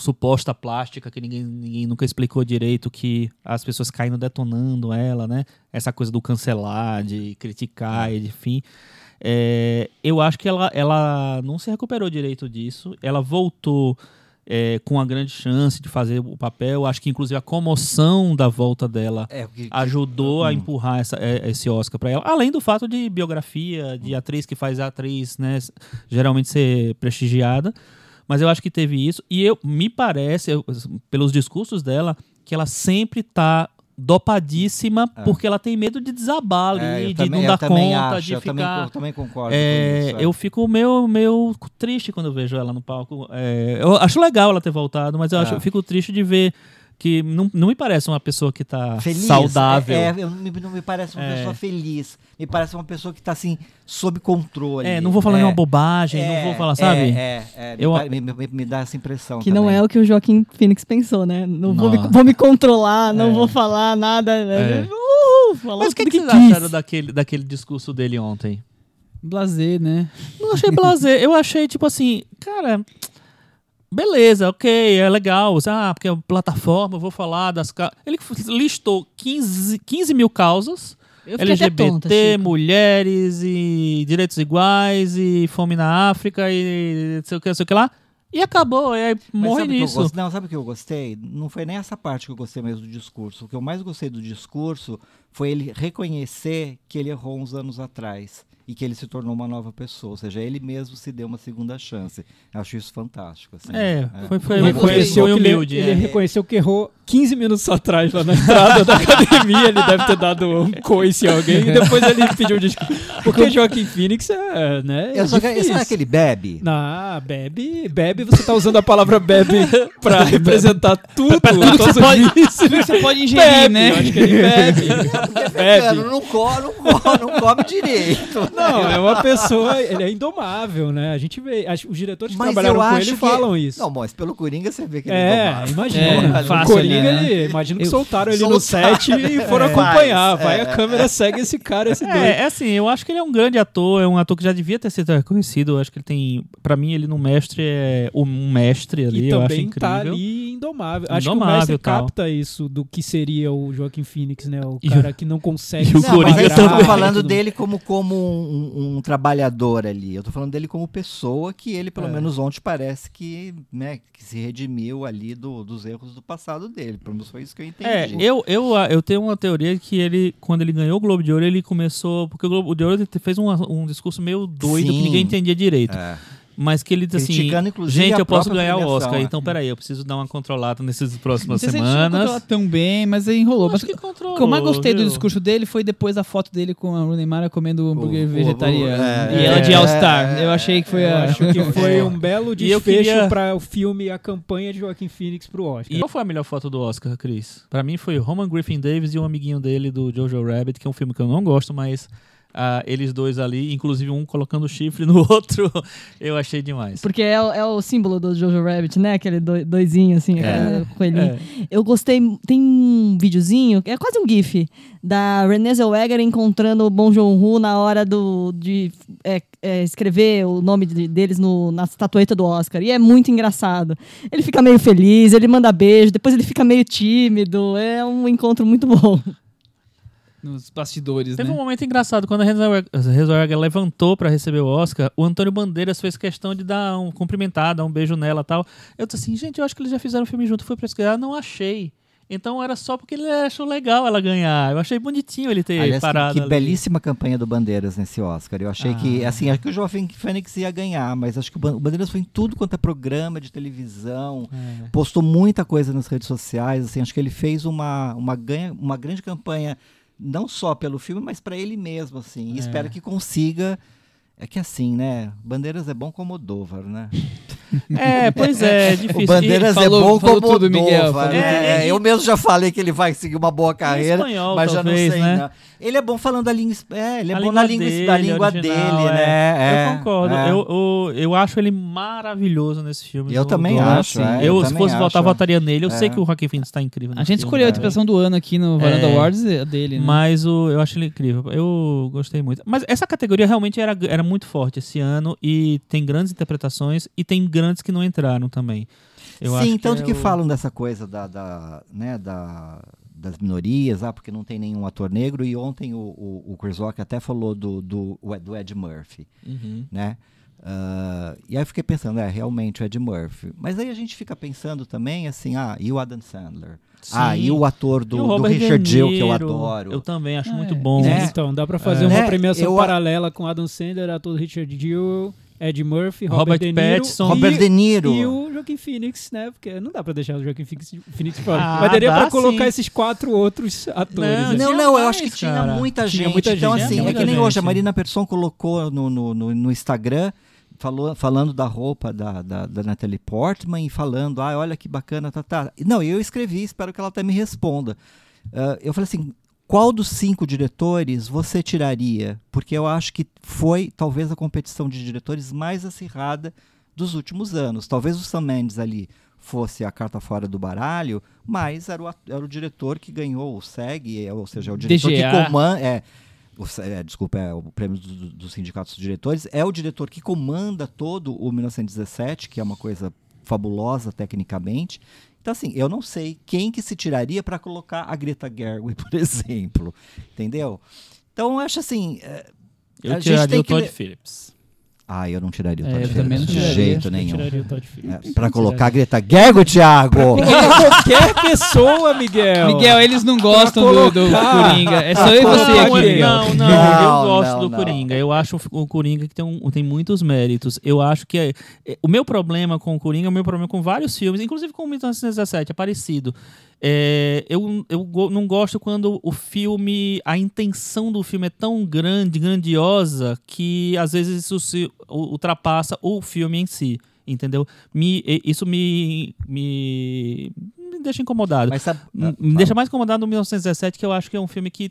suposta plástica que ninguém, ninguém nunca explicou direito, que as pessoas caindo detonando ela, né? Essa coisa do cancelar, de criticar, e enfim. É, eu acho que ela, ela não se recuperou direito disso, ela voltou é, com a grande chance de fazer o papel. Acho que, inclusive, a comoção da volta dela É, que- ajudou a Hum. empurrar essa- é, esse Oscar para ela. Além do fato de biografia, de atriz que faz a atriz, né, geralmente ser prestigiada. Mas eu acho que teve isso. E eu me parece, eu- pelos discursos dela, que ela sempre tá dopadíssima porque ela tem medo de desabar ali, É, de também- não dar também conta, acho, de eu também, ficar. eu também concordo É, com isso. é. eu fico meio, meio triste quando eu vejo ela no palco. É, eu acho legal ela ter voltado, mas eu, acho, É. eu fico triste de ver que não, não me parece uma pessoa que tá Feliz, saudável. É, é, eu- não me- não me parece uma É. pessoa feliz. Me parece uma pessoa que tá assim, sob controle. É, não vou falar é, nenhuma bobagem, não vou falar, sabe? É, é, é, me Eu- me, me- me dá essa impressão. Que não também. é o que o Joaquim Phoenix pensou, né? Não vou me, vou me controlar, não É. vou falar nada. É. Uh, falar Mas o que, tudo que vocês quis. acharam daquele, daquele discurso dele ontem? Blazer, né? Não achei blazer. Eu achei, tipo assim, cara. Beleza, ok, é legal. Ah, porque é plataforma, eu vou falar das. Ele listou 15, 15 mil causas. LGBT, tonta, mulheres e direitos iguais e fome na África e não sei o que, não sei o que lá. E acabou, e aí morre nisso. gost- Não, sabe o que eu gostei? Não foi nem essa parte que eu gostei mesmo do discurso. O que eu mais gostei do discurso foi ele reconhecer que ele errou uns anos atrás e que ele se tornou uma nova pessoa. Ou seja, ele mesmo se deu uma segunda chance. Eu acho isso fantástico. assim. É, foi, foi, Ele foi, reconheceu, ele, humilde. ele é. reconheceu que errou 15 minutos atrás lá na entrada da academia. Ele deve ter dado um coice em alguém e depois ele pediu desculpa. Porque Joaquim Phoenix é, né? É só que, difícil. será que ele bebe? Ah, bebe, bebe, você tá usando a palavra bebe pra representar tudo, Tudo que você pode, tudo que você pode ingerir, Bebe, né? eu acho que ele bebe. Bebe. não come, não come, não come direito. Não, é uma pessoa, ele é indomável, né? A gente vê, acho- os diretores que Mas trabalharam com ele que- falam isso. Não, mas pelo Coringa você vê que ele é É, indomável. imagina. É, o né? ele, imagina que Eu- soltaram ele no Soltaram. set e foram É. acompanhar. Vai, é, a câmera segue esse cara, esse doido. É, é assim, eu acho que ele é um grande ator, é um ator que já devia ter sido reconhecido. Eu acho que ele tem. Pra mim, ele no mestre é um mestre ali, E eu acho também incrível. tá ali indomável. Acho que o Indomável, mestre tal. capta isso do que seria o Joaquim Phoenix, né? O E cara que não consegue e o Coringa eu tô também. falando dele como, como um, um trabalhador ali. Eu tô falando dele como pessoa que ele, pelo É. menos ontem, parece que, né, que se redimiu ali do- dos erros do passado dele. Pelo menos foi isso que eu entendi. É, eu, eu, eu tenho uma teoria que ele, quando ele ganhou o Globo de Ouro, ele começou. Porque o Globo de Ouro ele fez um, um discurso meio doido que Sim. ninguém entendia direito. É. Mas que ele disse assim: Criticando, inclusive, gente, a eu posso ganhar o Oscar, é. então peraí, eu preciso dar uma controlada nessas Não próximas sei se ele chegou a semanas. controlar tão bem, mas aí enrolou. Mas Acho que controlou, o que eu mais gostei do viu? discurso dele foi depois a foto dele com a Rooney Mara comendo hambúrguer O- o- vegetariano. é, e ela de é, All-Star. é, eu achei que foi Eu a... acho que foi um belo E eu desfecho queria- para o filme e a campanha de Joaquim Phoenix pro Oscar. E qual foi a melhor foto do Oscar, Cris? Pra mim foi Roman Griffin Davis e um amiguinho dele do Jojo Rabbit, que é um filme que eu não gosto, mas ah, eles dois ali, inclusive um colocando chifre no outro, eu achei demais. Porque é, o- é o símbolo do Jojo Rabbit, né? Aquele doi- doisinho, assim, aquele coelhinho. É. Eu gostei, tem um videozinho, é quase um gif, da Renée Zellweger encontrando o Bong Joon-ho na hora do, de é, é, escrever o nome de- deles no, na estatueta do Oscar. E é muito engraçado. Ele fica meio feliz, ele manda beijo, depois ele fica meio tímido. É um encontro muito bom. Nos bastidores, Teve né? um momento engraçado, quando a Zellweger levantou pra receber o Oscar, o Antônio Bandeiras fez questão de dar um cumprimentar, dar um beijo nela e tal. Eu disse assim, gente, eu acho que eles já fizeram um filme junto, fui pesquisar, não achei. Então era só porque ele achou legal ela ganhar. Eu achei bonitinho ele ter Aliás, que- parado que, ali. belíssima campanha do Bandeiras nesse Oscar. Eu achei que, Ah. assim, acho que o Joaquim Fênix ia ganhar, mas acho que o Bandeiras foi em tudo quanto é programa de televisão, É. postou muita coisa nas redes sociais, assim, acho que ele fez uma, uma, ganha, uma grande campanha, não só pelo filme, mas para ele mesmo, assim, e É. espero que consiga. É que assim, né? Bandeiras é bom como Dovar, né? É, pois é, é difícil. O Bandeiras E falou- é bom falou como tudo, Miguel, falou né? tudo. É, eu mesmo já falei que ele vai seguir uma boa carreira, espanhol, mas já talvez, não sei. né? não. Ele é bom falando a língua. É, ele é A bom língua na língua, dele, da língua original, dele, é. né? Eu É, concordo. é. Eu, eu, eu acho ele maravilhoso nesse filme. Eu do- também do- acho, assim, é, eu eu, se fosse votar, acho, votaria nele. Eu é. sei que o Joaquin Phoenix está incrível. A gente filme, escolheu a né? interpretação do ano aqui no Varanda É. Awards é a dele, né? Mas o, eu acho ele incrível. Eu gostei muito. Mas essa categoria realmente era, era muito forte esse ano e tem grandes interpretações e tem grandes que não entraram também. Eu Sim, acho tanto é que o- falam dessa coisa da, da, né, da, das minorias, ah, porque não tem nenhum ator negro, e ontem o, o, o Chris Rock até falou do, do, do Ed Murphy, Uhum. né? Ah, E aí eu fiquei pensando, é, realmente o Ed Murphy. Mas aí a gente fica pensando também, assim, ah, e o Adam Sandler? Ah, Sim. e o ator do, o do Richard Gill, que eu adoro. Eu também acho É, muito bom. né? Então, dá pra fazer É. uma Né, premiação eu- paralela com Adam Sandler, ator Richard Gill, Ed Murphy, Robert, Robert De Niro, Pattinson. Robert e, De Niro. e o Joaquin Phoenix, né? Porque não dá pra deixar o Joaquin Phoenix, Phoenix fora. Ah, Mas daria dá pra colocar sim. esses quatro outros atores. Não, assim. Não, Tinha não, eu acho que tinha cara. muita Tinha gente. muita então, gente, assim, tinha é que nem hoje, a. Marina Persson colocou no, no, no, no Instagram, falou, falando da roupa da, da, da Natalie Portman e falando, ah, olha que bacana, tá, tá. Não, eu escrevi, espero que ela até me responda. Ah, eu falei assim, qual dos cinco diretores você tiraria? Porque eu acho que foi, talvez, a competição de diretores mais acirrada dos últimos anos. Talvez o Sam Mendes ali fosse a carta fora do baralho, mas era o, era o diretor que ganhou o SEG, é, ou seja, é o diretor DGA. que comanda. É, o, é, desculpa, é o prêmio do- do- dos sindicatos de diretores. É o diretor que comanda todo o 1917, que é uma coisa fabulosa tecnicamente. Então, assim, eu não sei quem que se tiraria para colocar a Greta Gerwig, por exemplo. Entendeu? Então, eu acho assim. é, Eu a gente tiraria tem o que Todd le- Phillips. Ah, eu não tiraria o É, Todd eu Phillips também não de tiraria. jeito Eu nenhum. tiraria o Todd Phillips. É, para colocar a Greta Gerwig, Thiago! Qualquer pessoa, Miguel. Miguel, eles não gostam do, do Coringa. É só eu e Pra você aqui, Miguel. Não, não, Não, eu gosto não, do não. Coringa. Eu acho o Coringa que tem, um- tem muitos méritos. Eu acho que é- é- o meu problema com o Coringa, o meu problema com vários filmes, inclusive com o 1917, é parecido. É, eu eu não gosto quando o filme, a intenção do filme é tão grande, grandiosa, que às vezes isso se ultrapassa o filme em si. Entendeu? Me, isso me, me, me deixa incomodado. Mas sabe, ah, Me deixa mais incomodado no 1917, que eu acho que é um filme que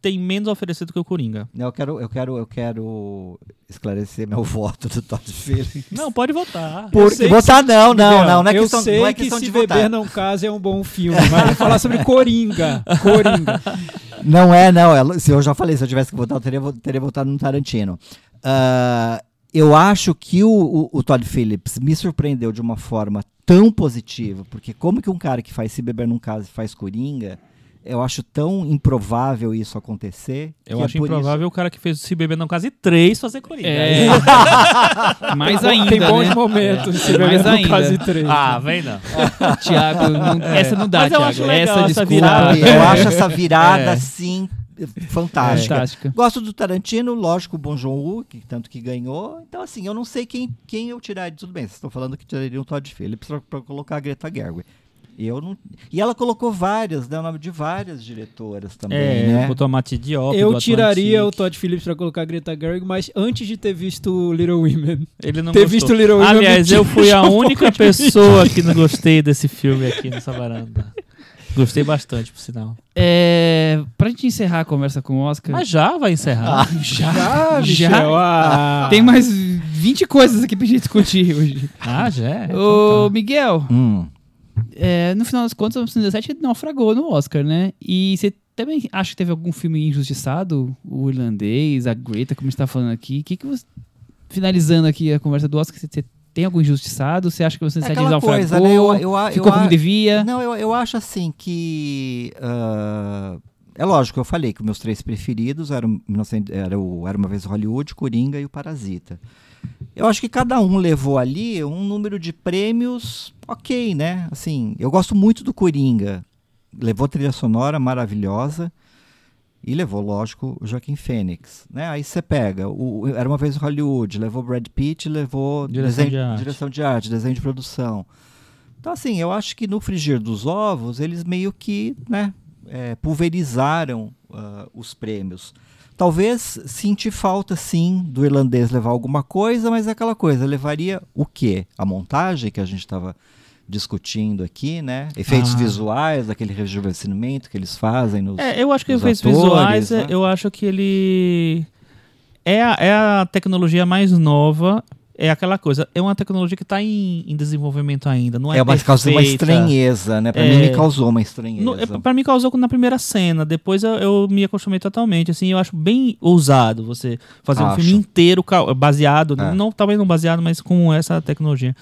tem menos a oferecer do que o Coringa. Eu quero, eu quero, eu quero esclarecer meu voto do Todd Phillips. Não, pode votar. Por, que votar não, não, Miguel, não, não é eu questão, sei não é que se beber votar. não casa é um bom filme, mas falar sobre Coringa. Coringa. Não é, não. é- se eu já falei, se eu tivesse que votar, eu teria, teria votado no Tarantino. Ah, eu acho que o, o, o Todd Phillips me surpreendeu de uma forma tão positiva, porque como que um cara que faz Se Beber Num Caso e faz Coringa, eu acho tão improvável isso acontecer. Eu que acho é improvável o cara que fez o Se Beber Não Case 3 fazer Coringa. É. Mais Tem- ainda, Tem bons né? momentos. É, se mais beber ainda. caso três. Ah, vem não. Thiago, não- essa não dá, Mas eu Thiago. acho legal essa essa desculpa. virada. Eu acho essa virada, É. assim, fantástica. Fantástica. Gosto do Tarantino, lógico, o Bon Joon-ho, que tanto que ganhou. Então, assim, eu não sei quem, quem eu tiraria. Tudo bem, vocês estão falando que tiraria o Todd Phillips pra, pra colocar a Greta Gerwig. E eu não. E ela colocou várias, né? O nome de várias diretoras também, É, né? botou a Mati Diop Eu do tiraria o. Todd Phillips pra colocar a Greta Gerwig, mas antes de ter visto Little Women. Ele não ter gostou. visto Little Women Aliás, eu fui a única pessoa que não gostei desse filme aqui nessa varanda. Gostei bastante, por sinal. É, pra gente encerrar a conversa com o Oscar. Mas já vai encerrar. já, Ah, já. Michel, ah. Tem mais 20 coisas aqui pra gente discutir hoje. Ah, já é? Ô, Miguel, Hum. É, no final das contas, o 1917 naufragou no Oscar, né? E você também acha que teve algum filme injustiçado? O irlandês, a Greta, como a gente tá falando aqui. Que que você... Finalizando aqui a conversa do Oscar, você, você tem algum injustiçado? Você acha que o É 1917 aquela naufragou? coisa, né? Eu, eu, ficou eu, como devia? Não, eu, eu acho assim que. ah, é lógico, eu falei que os meus três preferidos eram, 1900 era, o, era Uma Vez Hollywood, Coringa e o Parasita. Eu acho que cada um levou ali um número de prêmios ok, né? Assim, eu gosto muito do Coringa. Levou trilha sonora maravilhosa. E levou, lógico, o Joaquim Fênix. Né? Aí você pega, o, o Era Uma Vez Hollywood, levou Brad Pitt, levou Direção desenho, de arte. direção de arte, desenho de produção. Então, assim, eu acho que no frigir dos ovos, eles meio que né, é, pulverizaram ah, os prêmios. Talvez senti falta, sim, do irlandês levar alguma coisa, mas é aquela coisa, levaria o quê? A montagem que a gente estava discutindo aqui, né? Efeitos Ah. visuais, aquele rejuvenescimento que eles fazem nos... É, eu acho que os efeitos atores, visuais, né? eu acho que ele é a, é a tecnologia mais nova. É aquela coisa, é uma tecnologia que está em, em desenvolvimento ainda, não é, É, mas causou uma perfeita. estranheza, né? Pra É. mim me causou uma estranheza. É, pra mim causou na primeira cena, depois eu, eu me acostumei totalmente, assim, eu acho bem ousado você fazer um Acho. filme inteiro baseado, É. não, talvez não baseado, mas com essa tecnologia.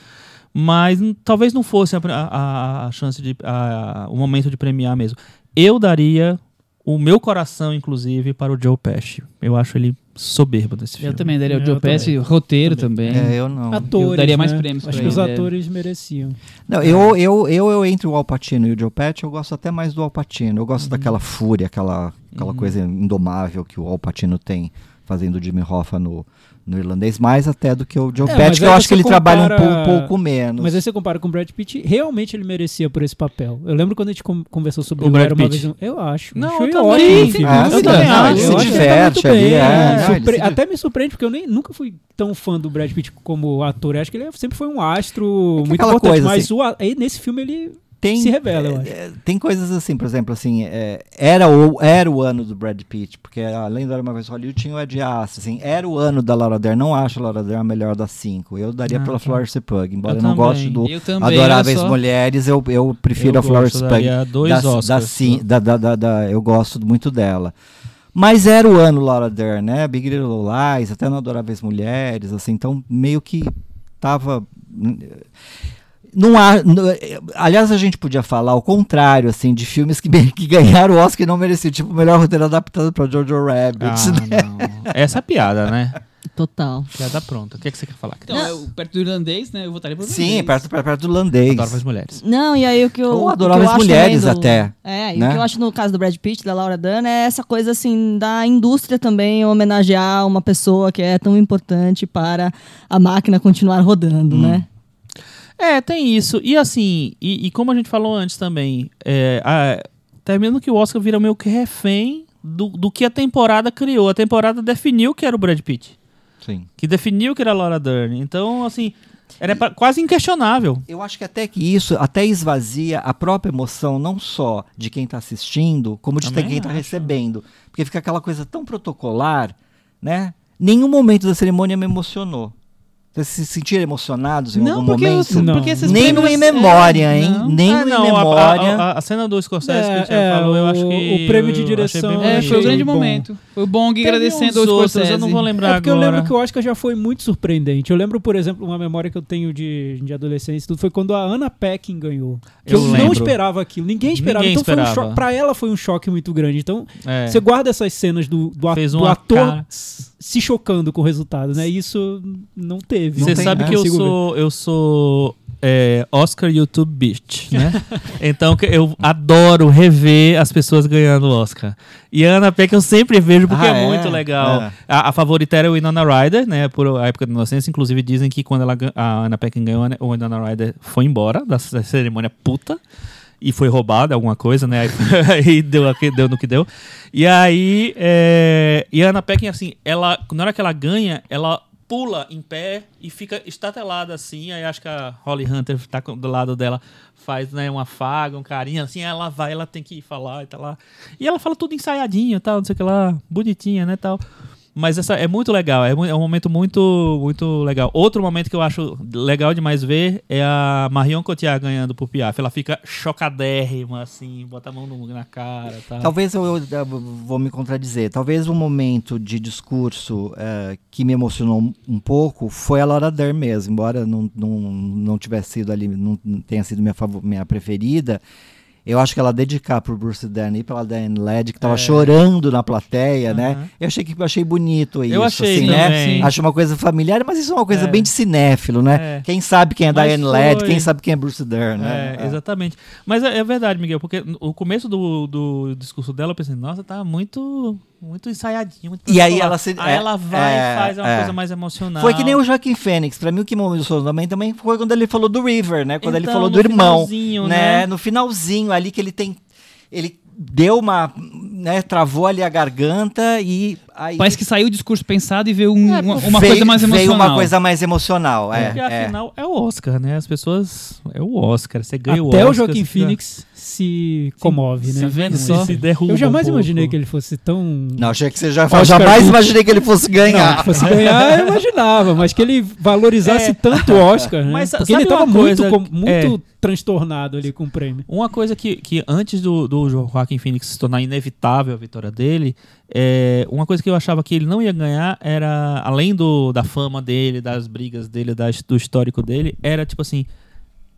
Mas talvez não fosse a, a- a chance de, a- o momento de premiar mesmo. Eu daria o meu coração, inclusive, para o Joe Pesci. Eu acho ele soberbo desse filme. Eu também daria o É, Joe eu também. Pesci, roteiro também. É, eu não. Atores, daria mais né? prêmios Acho que os ele, é. atores mereciam. Não, eu, eu, eu, eu entre o Al Pacino e o Joe Pesci, eu gosto até mais do Al Pacino. Eu gosto daquela fúria, aquela, aquela coisa indomável que o Al Pacino tem fazendo o Jimmy Hoffa no, no irlandês, mais até do que o Joe É, mas que eu acho que ele trabalha um compara- pouco, pouco menos. Mas aí você compara com o Brad Pitt, realmente ele merecia por esse papel. Eu lembro quando a gente conversou sobre O Brad Era uma Pitt. vez. um- Eu acho. Não, eu também. ótimo o filme. Ah, Eu sim, também não, acho. ele se diverte muito bem. ali, é, É, não, surpre- se Até me surpreende, porque eu nem, nunca fui tão fã do Brad Pitt como ator. Eu acho que ele sempre foi um astro muito aquela importante. coisa, mas assim, o aí nesse filme ele tem, se revela, eu acho. é, tem coisas assim, por exemplo, assim, é, era, o, era o ano do Brad Pitt, porque além do Era Uma Vez Hollywood tinha o Ed Astor, assim, era o ano da Laura Dern, não acho a Laura Dern a melhor das cinco, eu daria Ah, pela tá. Florence Pug, embora Eu eu, não goste do também, Adoráveis só. Mulheres, eu, eu prefiro Eu a Florence Pug, da, Oscars. da, sim- da, da, da- da- eu gosto muito dela. Mas era o ano Laura Dern, né? Big Little Lies, até no Adoráveis Mulheres, assim, então meio que tava. Não há, aliás, a gente podia falar o contrário, assim, de filmes que, que ganharam o Oscar e não mereciam, tipo o melhor roteiro adaptado para Jojo Rabbit. né? Ah, não. Essa é a piada, né? Total. Piada pronta. O que, é que você quer falar? Então, eu, perto do irlandês, né? Eu votaria pro irlandês. Sim, perto, perto, perto do Landês. Adoro as mulheres. Não, e aí o que eu. Ou eu acho Mulheres do- até, É, e né? o que eu acho no caso do Brad Pitt, da Laura Dern, é essa coisa assim da indústria também homenagear uma pessoa que é tão importante para a máquina continuar rodando, Hum. né? É, tem isso. E assim, e, e como a gente falou antes também, é, a- terminando que o Oscar vira meio que refém do, do que a temporada criou. A temporada definiu que era o Brad Pitt. Sim. Que definiu que era a Laura Dern. Então, assim, era pra- quase inquestionável. Eu acho que até que isso até esvazia a própria emoção, não só de quem está assistindo, como de Também quem está recebendo. Porque fica aquela coisa tão protocolar, né? Nenhum momento da cerimônia me emocionou. Vocês se sentiram emocionados em Não, algum porque, momento? os, Não. porque esses Nem no prêmios- In Memória, é, hein? não. Nem Ah, no não, Memória. A, a- a cena do Scorsese que É, o Thiago é, falou, eu acho que. o prêmio de eu direção É, foi o achei grande bom. momento. Foi o Bong Teve agradecendo uns ao outros, Scorsese. Eu não vou lembrar É porque eu agora. lembro que o Oscar já foi muito surpreendente. Eu lembro, por exemplo, uma memória que eu tenho de, de adolescência, e tudo foi quando a Anna Paquin ganhou. Que eu, Eu não esperava aquilo. Ninguém esperava. Ninguém então foi um esperava. choque. Pra ela foi um choque muito grande. Então, É. você guarda essas cenas do, do, Fez do ator cara- se chocando com o resultado, né? Isso não teve. Você sabe né? que eu sou, eu sou é, Oscar YouTube Bitch, né? então eu adoro rever as pessoas ganhando o Oscar. E a Ana Peck eu sempre vejo porque Ah, é, é? muito legal. É. A, a favorita era o Winona Ryder, né? Por a época da inocência. Inclusive dizem que quando ela, a Ana Peck ganhou, o Winona Ryder foi embora da, da cerimônia puta. E foi roubada alguma coisa, né? Aí, deu, deu no que deu. E aí, é, e a Ana Peck, assim, ela, na hora que ela ganha, ela pula em pé e fica estatelada assim. Aí acho que a Holly Hunter tá do lado dela, faz né, um afago, um carinho, assim. Ela vai, ela tem que falar e tá lá. E ela fala tudo ensaiadinho, tal, não sei o que lá, bonitinha, né, tal. Mas essa é muito legal, é, é um momento muito, muito legal. Outro momento que eu acho legal demais ver é a Marion Cotillard ganhando por Piaf. Ela fica chocadérrima, assim, bota a mão na cara, tal. Talvez eu, eu- eu vou me contradizer. Talvez um momento de discurso eh, que me emocionou um, pouco foi a Laura Dern mesmo, embora não, não, não tivesse sido ali, não tenha sido minha, minha preferida. Eu acho que ela dedicar pro Bruce Dern e pela Diane Ladd, que tava É. chorando na plateia, né? Aham. Eu achei que eu achei bonito isso, achei assim, também. né? Acho uma coisa familiar, mas isso é uma coisa É. bem de cinéfilo, né? É. Quem sabe quem é Mas Diane foi. quem sabe quem é Bruce Dern, né? É, exatamente. Mas é, é verdade, Miguel, porque o começo do, do discurso dela, eu pensei, nossa, tá muito, muito ensaiadinho. Muito E aí ela se- Aí é, ela vai é, e faz uma é. coisa mais emocional. Foi que nem o Joaquim Fênix. Pra mim, o que me emocionou também, também foi quando ele falou do River, né? Quando ele Então, falou do no irmão. finalzinho, Né? né? No finalzinho ali que ele tem. Ele deu uma. Né? Travou ali a garganta e. Aí Parece que saiu o discurso pensado e veio um- É, uma, veio- uma coisa mais Veio emocional. uma coisa mais emocional. É, Porque é. afinal é o Oscar, né? As pessoas. É o Oscar. Você ganha o Até Oscar. o Joaquim você fica- Phoenix se comove, se né? vendo se, só. se derruba. Eu jamais um pouco. imaginei que ele fosse tão. Não, achei que você já Oscar jamais imaginei que ele fosse Não, ganhar. que fosse ganhar, eu imaginava, mas que ele valorizasse É. tanto o Oscar, né? Mas Porque ele tava uma coisa- muito, com- muito é. transtornado ali com o prêmio. Uma coisa que, que antes do, do Joaquim Phoenix se tornar inevitável a vitória dele, é, uma coisa que eu achava que ele não ia ganhar era, além do, da fama dele, das brigas dele, das- do histórico dele, era tipo assim: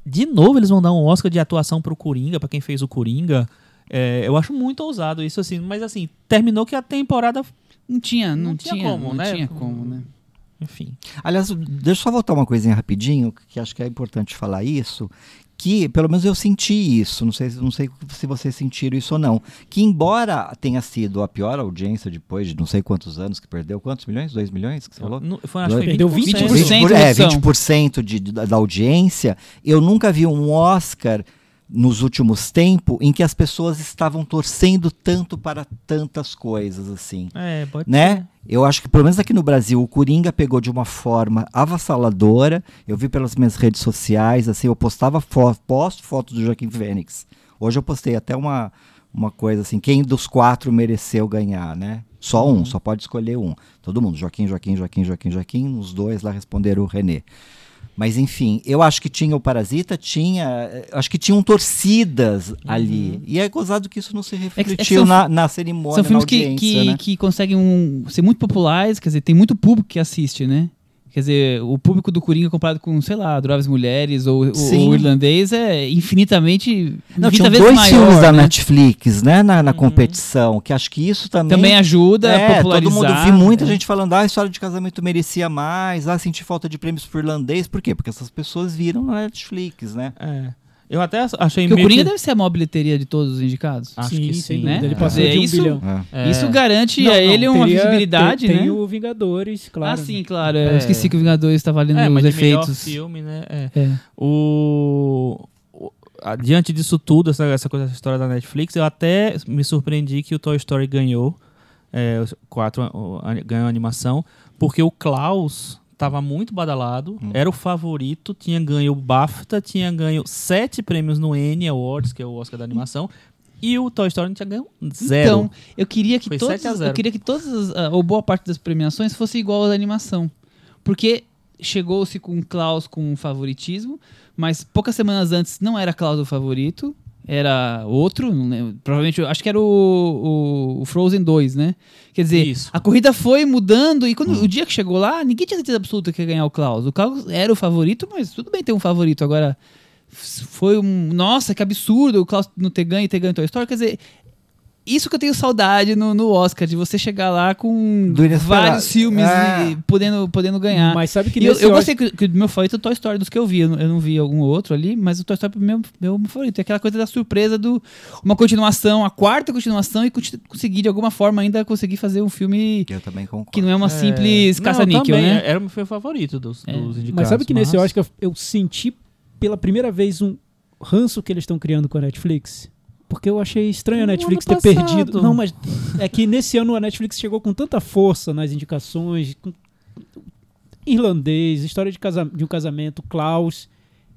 de novo eles vão dar um Oscar de atuação pro Coringa, pra quem fez o Coringa. É, eu acho muito ousado isso, assim, mas assim, terminou que a temporada Não tinha, não, Não tinha tinha, como, não né? tinha como, né? Enfim. Aliás, deixa eu só voltar uma coisinha rapidinho, que acho que é importante falar isso. Que, pelo menos eu senti isso, não sei, não sei se vocês sentiram isso ou não. Que, embora tenha sido a pior audiência depois de não sei quantos anos que perdeu, quantos milhões? Dois milhões que você falou? Não, foi, acho que foi Perdeu 20%. 20%. 20 por- é, redução. 20% de, da, da audiência. Eu nunca vi um Oscar nos últimos tempos em que as pessoas estavam torcendo tanto para tantas coisas assim É, pode né? ser. Eu acho que pelo menos aqui no Brasil o Coringa pegou de uma forma avassaladora. Eu vi pelas minhas redes sociais, assim, eu postava foto, posto fotos do Joaquim Fênix. Hoje eu postei até uma uma coisa assim, quem dos quatro mereceu ganhar, né? Só um, só pode escolher um. Todo mundo, Joaquim, Joaquim, Joaquim, Joaquim, Joaquim, os dois lá responderam o René. Mas enfim, eu acho que tinha o Parasita, tinha. Acho que tinham torcidas ali. E é gozado que isso não se que refletiu são- na, na cerimônia, São filmes que, que, né? que conseguem um- ser muito populares, quer dizer, tem muito público que assiste, né? Quer dizer, o público do Coringa comparado com, sei lá, Adoráveis Mulheres ou o- o irlandês é infinitamente. Não, 20 tinham vezes dois maior, filmes da né? Netflix, né, na, na competição, que acho que isso também... Também ajuda a é, popularizar. todo mundo vi muita é. gente falando, ah, a história de casamento merecia mais, ah, senti falta de prêmios pro irlandês, por quê? Porque essas pessoas viram na Netflix, né? É. Eu até achei Porque o meio Coringa que- deve ser a maior bilheteria de todos os indicados. Acho sim, que sim, né? Ele passou É, de um isso- bilhão. É. É. Isso garante Não, a não, ele uma teria- visibilidade, tem, né? Tem o Vingadores, claro. Ah, sim, claro. É. Eu esqueci que o Vingadores estava valendo É, os mas de melhor efeitos. filme, né? É. É. O... o- Diante disso tudo, essa, essa coisa, essa história da Netflix, eu até me surpreendi que o Toy Story ganhou, é, os quatro o- ganhou a animação, porque o Klaus tava muito badalado, era o favorito, tinha ganho o BAFTA, tinha ganho sete prêmios no N Awards, que é o Oscar da animação, e o Toy Story não tinha ganho zero. Então, eu queria que Foi todas, 7 a 0. eu queria que todas, as- ah, ou boa parte das premiações fosse igual à da animação. Porque chegou-se com Klaus com favoritismo, mas poucas semanas antes não era Klaus o favorito, era outro, provavelmente, acho que era o, o- o Frozen 2, né? Quer dizer, Isso. a corrida foi mudando e quando o dia que chegou lá, ninguém tinha certeza absoluta que ia ganhar o Klaus. O Klaus era o favorito, mas tudo bem ter um favorito. Agora, foi um. Nossa, que absurdo o Klaus não ter ganho e ter ganho Toy Story. Quer dizer, isso que eu tenho saudade no, no Oscar, de você chegar lá com vários filmes É. e podendo, podendo ganhar. Mas sabe que E eu, nesse eu Oscar- gostei que, meu favorito é o Toy Story dos que eu vi. Eu não, eu não vi algum outro ali, mas o Toy Story é o meu, meu favorito. É aquela coisa da surpresa do uma continuação, a quarta continuação e conseguir de alguma forma ainda conseguir fazer um filme Eu também concordo. que não é uma simples Não, caça-níquel, também, né? Era o meu favorito dos, É. dos indicados. Mas sabe que nesse mas- Oscar eu senti pela primeira vez um ranço que eles estão criando com a Netflix? Porque eu achei estranho a Netflix ter passado. perdido. Não, mas é que nesse ano a Netflix chegou com tanta força nas indicações. com- Irlandês, história de, casa- de um casamento, Klaus.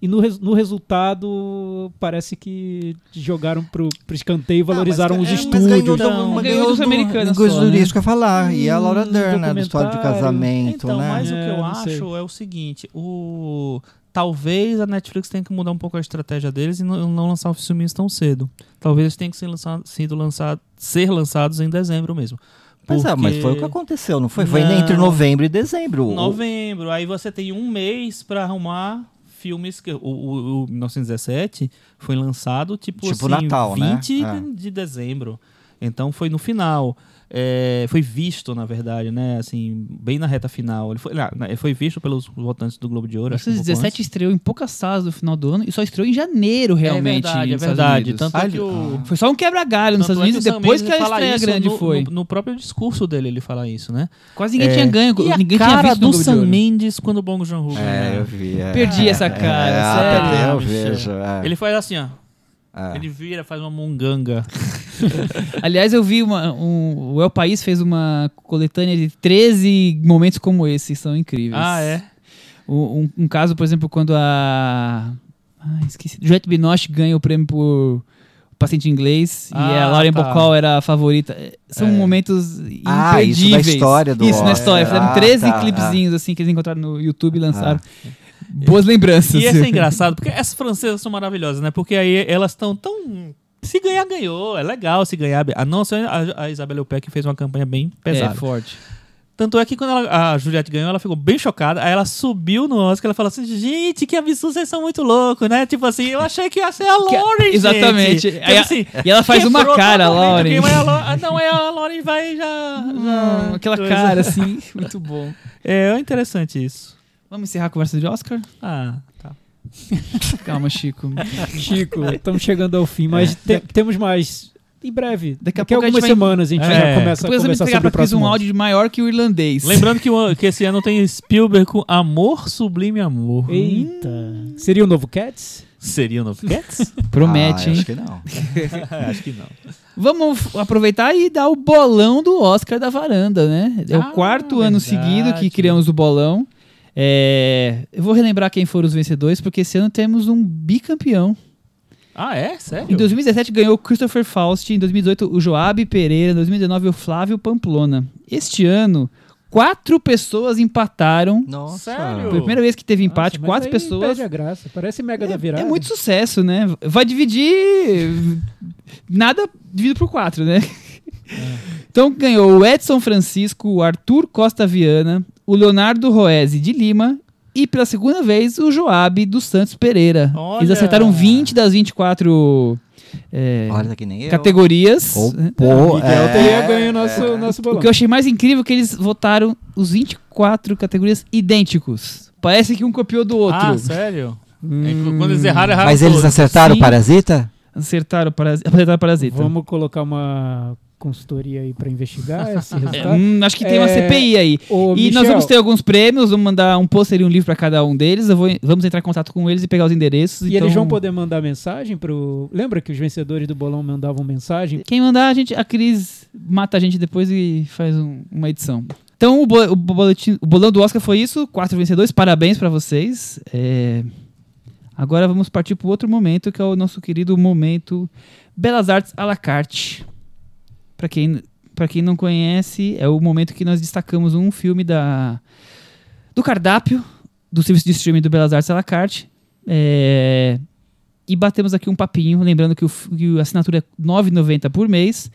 E no, res- no resultado, parece que jogaram pro, pro escanteio e valorizaram Ah, mas, os é, mas estúdios. ganhou, Então, mas ganhou dos do- americanos ganhou só, do- né? Isso que eu ia falar. e a Laura Dern, né, do História de. Casamento, Então, né? mas o que É, eu não sei. acho é o seguinte, o talvez a Netflix tenha que mudar um pouco a estratégia deles e não, não lançar os filmes tão cedo. Talvez eles tenham que ser lançados, sido lançado, ser lançados em dezembro mesmo. Mas, é, mas Porque foi o que aconteceu, não foi? Foi Não. entre novembro e dezembro. Novembro, aí você tem um mês pra arrumar filmes que o, o, o 1917 foi lançado tipo, Tipo assim, Natal, né? 20 É. de, de dezembro. Então foi no final. É, foi visto, na verdade, né? Assim, bem na reta final. Ele foi, ah, ele foi visto pelos votantes do Globo de Ouro. que um pouco 1917 estreou em poucas salas no final do ano e só estreou em janeiro, antes. realmente. É verdade, é verdade. Tanto Ah, é que o. Foi só um quebra-galho nos Estados é que Unidos depois que a estreia grande no, foi. No, no próprio discurso dele, ele fala isso, né? Quase ninguém É. tinha ganho, E a ninguém tinha cara visto do de Sam. Mendes quando o Bong Joon-ho É, ganhou. eu vi. é. Perdi essa É, cara, é, sério. Eu vejo. é. Ele faz assim, ó. É. Ele vira, faz uma munganga. Aliás, eu vi uma, um, o El País fez uma coletânea de 13 momentos como esse, são incríveis. Ah, é? Um, um- um caso, por exemplo, quando a. Ah, esqueci. Juliette Binoche ganha o prêmio por paciente inglês e Ah, a Lauren tá. Bacall era a favorita. São É. momentos Ah, isso na história do Isso, na história. Fizeram Ah, 13 tá, clipezinhos assim que eles encontraram no YouTube e lançaram. Ah. Boas lembranças. E esse é engraçado, porque essas francesas são maravilhosas, né? Porque aí elas estão tão. Se ganhar, ganhou. É legal se ganhar. A não ser a, a Isabelle Huppert que fez uma campanha bem É, pesada. forte. Tanto é que quando ela- a Juliette ganhou, ela ficou bem chocada. Aí ela subiu no Oscar ela falou assim: gente, que absurdo, vocês são muito loucos, né? Tipo assim, eu achei que ia ser a Lauren. gente. exatamente. Tipo Aí assim, E ela faz uma cara, Lauren. a Lau- ah, Não, aí a Lauren vai já. Hum, já aquela coisa. cara assim, muito bom. É, é interessante isso. Vamos encerrar a conversa de Oscar? Ah, tá. Calma, Chico. Chico, estamos chegando ao fim, mas te- temos mais em breve. Daqui a Daqui a pouco a algumas gente vai- semanas a gente É. já começa a Depois eu vou conversar sobre pra o próximo um ano. áudio maior que o irlandês. Lembrando que, o- que esse ano tem Spielberg com Amor Sublime Amor. Eita. Seria o novo Cats? Seria o novo Cats? Promete, Ah, hein? Acho que não. Acho que não. Vamos aproveitar e dar o bolão do Oscar da varanda, né? É Ah, o quarto ano verdade. seguido que criamos o bolão. É, Eu vou relembrar quem foram os vencedores, porque esse ano temos um bicampeão. Ah, é? Sério? Em 2017 ganhou o Christopher Faust, em 2018 o Joab Pereira, em 2019 o Flávio Pamplona. Este ano, quatro pessoas empataram. Nossa. Sério? Foi a primeira vez que teve empate, Nossa, mas quatro aí pessoas. Perde a graça. Parece Mega da É, Virada. é muito sucesso, né? Vai dividir nada dividido por quatro, né? Então ganhou o Edson Francisco, o Arthur Costa Viana, o Leonardo Roese de Lima e pela segunda vez o Joab dos Santos Pereira. Olha! Eles acertaram 20 das 24 é, Olha que nem eu. categorias. Ou, né? pô, Miguel é, teria ganho o nosso, nosso O bolão. que eu achei mais incrível é que eles votaram os 24 categorias idênticos. Parece que um copiou do outro. Ah, sério? Hum, É, quando eles erraram, erraram Mas eles todos. acertaram Sim. o Parasita? acertaram o parasita. Acertaram o parasita. Vamos colocar uma consultoria aí pra investigar esse É, resultado. hum, acho que tem uma É, CPI aí. Ô, E Michel, nós vamos ter alguns prêmios, vamos mandar um pôster e um livro para cada um deles. Vou, vamos entrar em contato com eles e pegar os endereços. E então, eles vão poder mandar mensagem pro. Lembra que os vencedores do bolão mandavam mensagem? Quem mandar, a, gente, a Cris mata a gente depois e faz um- uma edição. Então, o, bo- o boletim- o bolão do Oscar foi isso. Quatro vencedores. Parabéns para vocês. É, Agora vamos partir para outro momento, que é o nosso querido momento Belas Artes à la carte. Para quem, pra quem não conhece, é o momento que nós destacamos um filme da, do cardápio do serviço de streaming do Belas Artes à la carte. É, e batemos aqui um papinho, lembrando que, o, que a assinatura é R$ 9,90 por mês.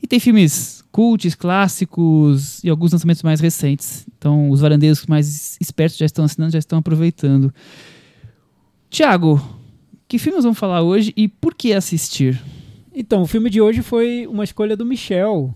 E tem filmes cults, clássicos e alguns lançamentos mais recentes. Então, os varandeiros mais espertos já estão assinando, já estão aproveitando. Tiago, que filmes vamos falar hoje e por que assistir? Então, o filme de hoje foi uma escolha do Michel.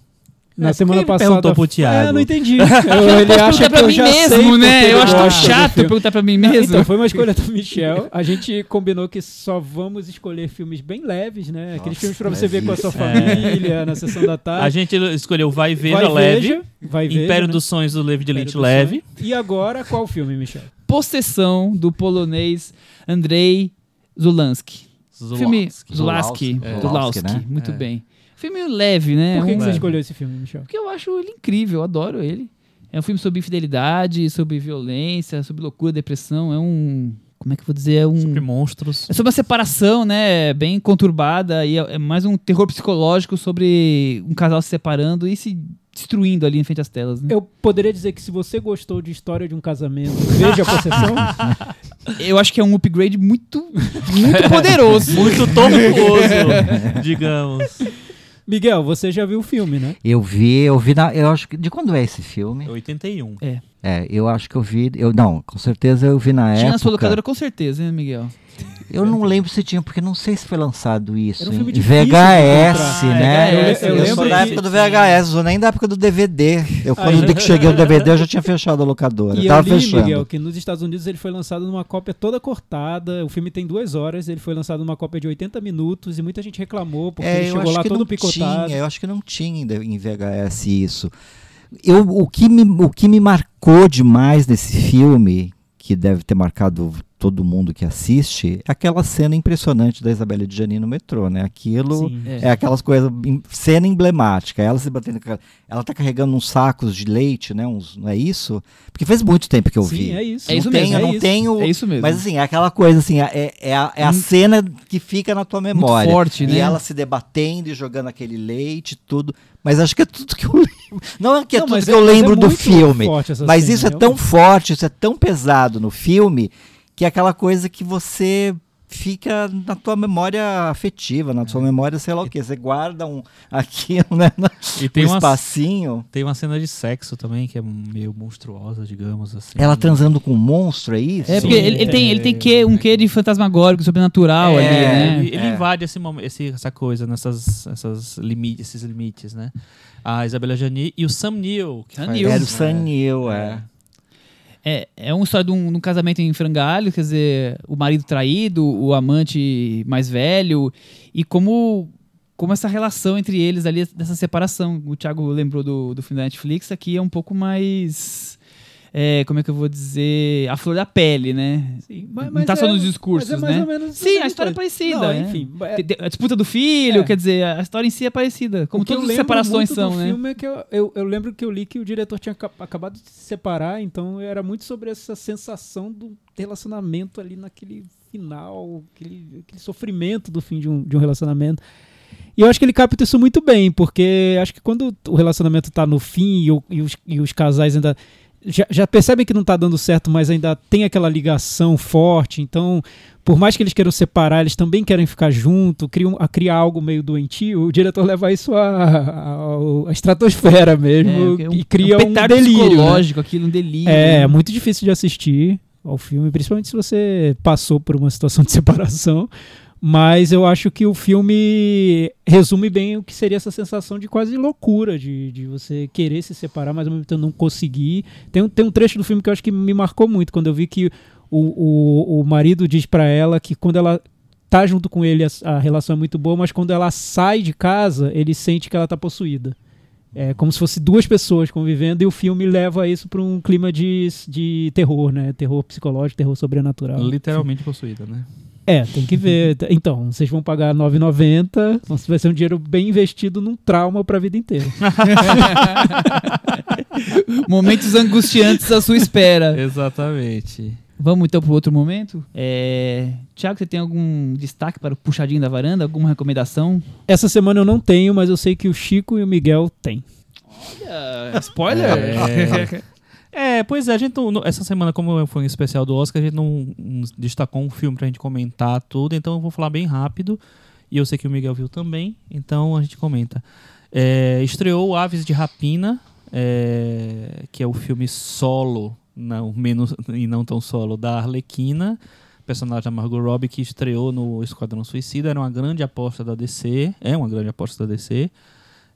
Na É, semana passada. perguntou pro Thiago? É, não entendi. Eu, ele acha que pra eu mim já sei mesmo, porque né? Eu acho tão chato perguntar pra mim mesmo. Então, foi uma escolha do Michel. A gente combinou que só vamos escolher filmes bem leves, né? Aqueles Nossa, filmes pra você ver com a sua levíssimo. família, na sessão da tarde. A gente escolheu Vai Veja Vai Leve, Veja, vai veja, Império né? dos Sonhos do David Lynch Leve. E agora, qual filme, Michel? Possessão do polonês Andrei Zulansky. Filme Zulaski. Zulaski. É. Zulaski, né? muito É. bem. Filme leve, né? Por que, Um- que você escolheu esse filme, Michel? Porque eu acho ele incrível, eu adoro ele. É um filme sobre infidelidade, sobre violência, sobre loucura, depressão. É um. Como é que eu vou dizer? É um. Sobre monstros. É sobre uma separação, né? Bem conturbada. E é é mais um terror psicológico sobre um casal se separando e se destruindo ali em frente às telas. Né? Eu poderia dizer que se você gostou de História de um Casamento, veja a Possessão. Eu acho que é um upgrade muito, muito poderoso. Muito tortuoso, digamos. Miguel, você já viu o filme, né? Eu vi, eu vi na. Eu acho que. De quando é esse filme? 81. É, eu acho que eu vi. Eu, não, com certeza eu vi na Tinha na época. sua locadora com certeza, hein, Miguel? Eu não lembro se tinha, porque não sei se foi lançado isso. Um VHS, encontrar. né? Eu- eu Eu, lembro sou da época do VHS, sou nem da época do DVD. Eu, quando que cheguei no DVD, eu já tinha fechado a locadora. E eu eu tava li, fechando. Miguel, que nos Estados Unidos ele foi lançado numa cópia toda cortada. O filme tem duas horas, ele foi lançado numa cópia de 80 minutos e muita gente reclamou porque É, ele eu chegou acho lá que todo não picotado. tinha, eu acho que não tinha em VHS isso. Eu, o, que me, o que me marcou demais nesse filme, que deve ter marcado todo mundo que assiste, é aquela cena impressionante da Isabela de Janine no metrô, né? Aquilo Sim. É. é aquelas coisas, cena emblemática. Ela se batendo, ela tá carregando uns sacos de leite, né? Uns, não é isso? Porque faz muito tempo que eu Sim, vi. é isso. É isso não mesmo, tenho, é não isso. tenho. É isso mesmo. Mas assim, é aquela coisa assim, é, é a, é a Hum. cena que fica na tua memória. forte, e né? ela se debatendo e jogando aquele leite, tudo. Mas acho que é tudo que eu lembro. Não é que é Não, tudo que é- eu é lembro do muito filme. forte essa Mas cena, isso é tão forte, isso é tão pesado no filme, que é aquela coisa que você fica na tua memória afetiva, na tua memória, sei lá o quê. Você guarda um aquilo, né? no- E tem um uma, espacinho. tem uma cena de sexo também que é meio monstruosa, digamos assim. Ela transando com um monstro, é isso? É, porque ele, ele tem, ele tem que, um quê de fantasmagórico, sobrenatural ali, É, né? Ele, ele É. invade esse, esse- essa coisa, nessas, essas limi- esses limites, né? A Isabela Jani e o Sam Neill. Que Sam Neill. Era o Sanil, é. É, é uma história de um, de um casamento em frangalho, quer dizer, o marido traído, o amante mais velho, e como, como essa relação entre eles ali, dessa separação. O Thiago lembrou do, do filme da Netflix, aqui é um pouco mais. É, como é que eu vou dizer? A flor da pele, né? Sim, Não tá só nos discursos, mas é mais né? ou menos Sim, a história é parecida. Não, é. enfim, é- A disputa do filho, É. quer dizer, a história em si é parecida. Como todas as separações são, né? filme é que eu, eu, eu lembro que eu li que o diretor tinha aca- acabado de se separar, então era muito sobre essa sensação do relacionamento ali naquele final, aquele, aquele sofrimento do fim de um, de um relacionamento. E eu acho que ele capta isso muito bem, porque acho que quando o relacionamento tá no fim e, o- e os, e os casais ainda. Já, já percebem que não tá dando certo, mas ainda tem aquela ligação forte. Então, por mais que eles queiram separar, eles também querem ficar junto, criam, a criar algo meio doentio. O diretor leva isso à estratosfera mesmo É, um- e cria um um, petardo delírio. né? psicológico, aquilo, um delírio. É, é né? muito difícil de assistir ao filme, principalmente se você passou por uma situação de separação. Mas eu acho que o filme resume bem o que seria essa sensação de quase loucura, de, de você querer se separar, mas ao mesmo tempo não conseguir. Tem um, tem um trecho do filme que eu acho que me marcou muito, quando eu vi que o, o, o marido diz pra ela que quando ela tá junto com ele a, a relação é muito boa, mas quando ela sai de casa, ele sente que ela tá possuída. É como se fosse duas pessoas convivendo e o filme leva isso para um clima de, de terror, né? Terror psicológico, terror sobrenatural. Literalmente possuída, né? É, tem que ver. Então, vocês vão pagar R$ 9,90, então vai ser um dinheiro bem investido num trauma para a vida inteira. Momentos angustiantes à sua espera. Exatamente. Vamos então para outro momento. É... Tiago, você tem algum destaque para o puxadinho da varanda? Alguma recomendação? Essa semana eu não tenho, mas eu sei que o Chico e o Miguel têm. Olha, spoiler! É, pois é, a gente não- essa semana, como foi um especial do Oscar, a gente não não destacou um filme pra gente comentar tudo, então eu vou falar bem rápido. E eu sei que o Miguel viu também, então a gente comenta. É, estreou Aves de Rapina, é, que é o filme solo, não menos e não tão solo, da Arlequina, personagem da Margot Robbie, que estreou no Esquadrão Suicida. Era uma grande aposta da DC, é uma grande aposta da DC,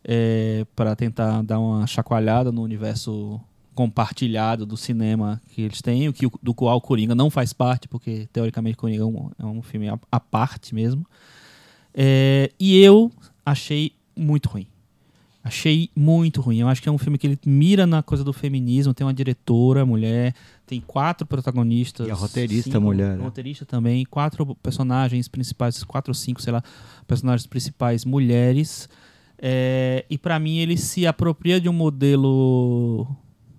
é, para tentar dar uma chacoalhada no universo compartilhado do cinema que eles têm, o que do qual o Coringa não faz parte, porque teoricamente Coringa é um, é um filme à, parte mesmo. É, e eu achei muito ruim. Achei muito ruim. Eu acho que é um filme que ele mira na coisa do feminismo. Tem uma diretora, mulher, tem quatro protagonistas. E a roteirista, cinco- mulher, né? Roteirista também, quatro personagens principais, quatro ou cinco, sei lá, personagens principais mulheres. É, e pra mim ele se apropria de um modelo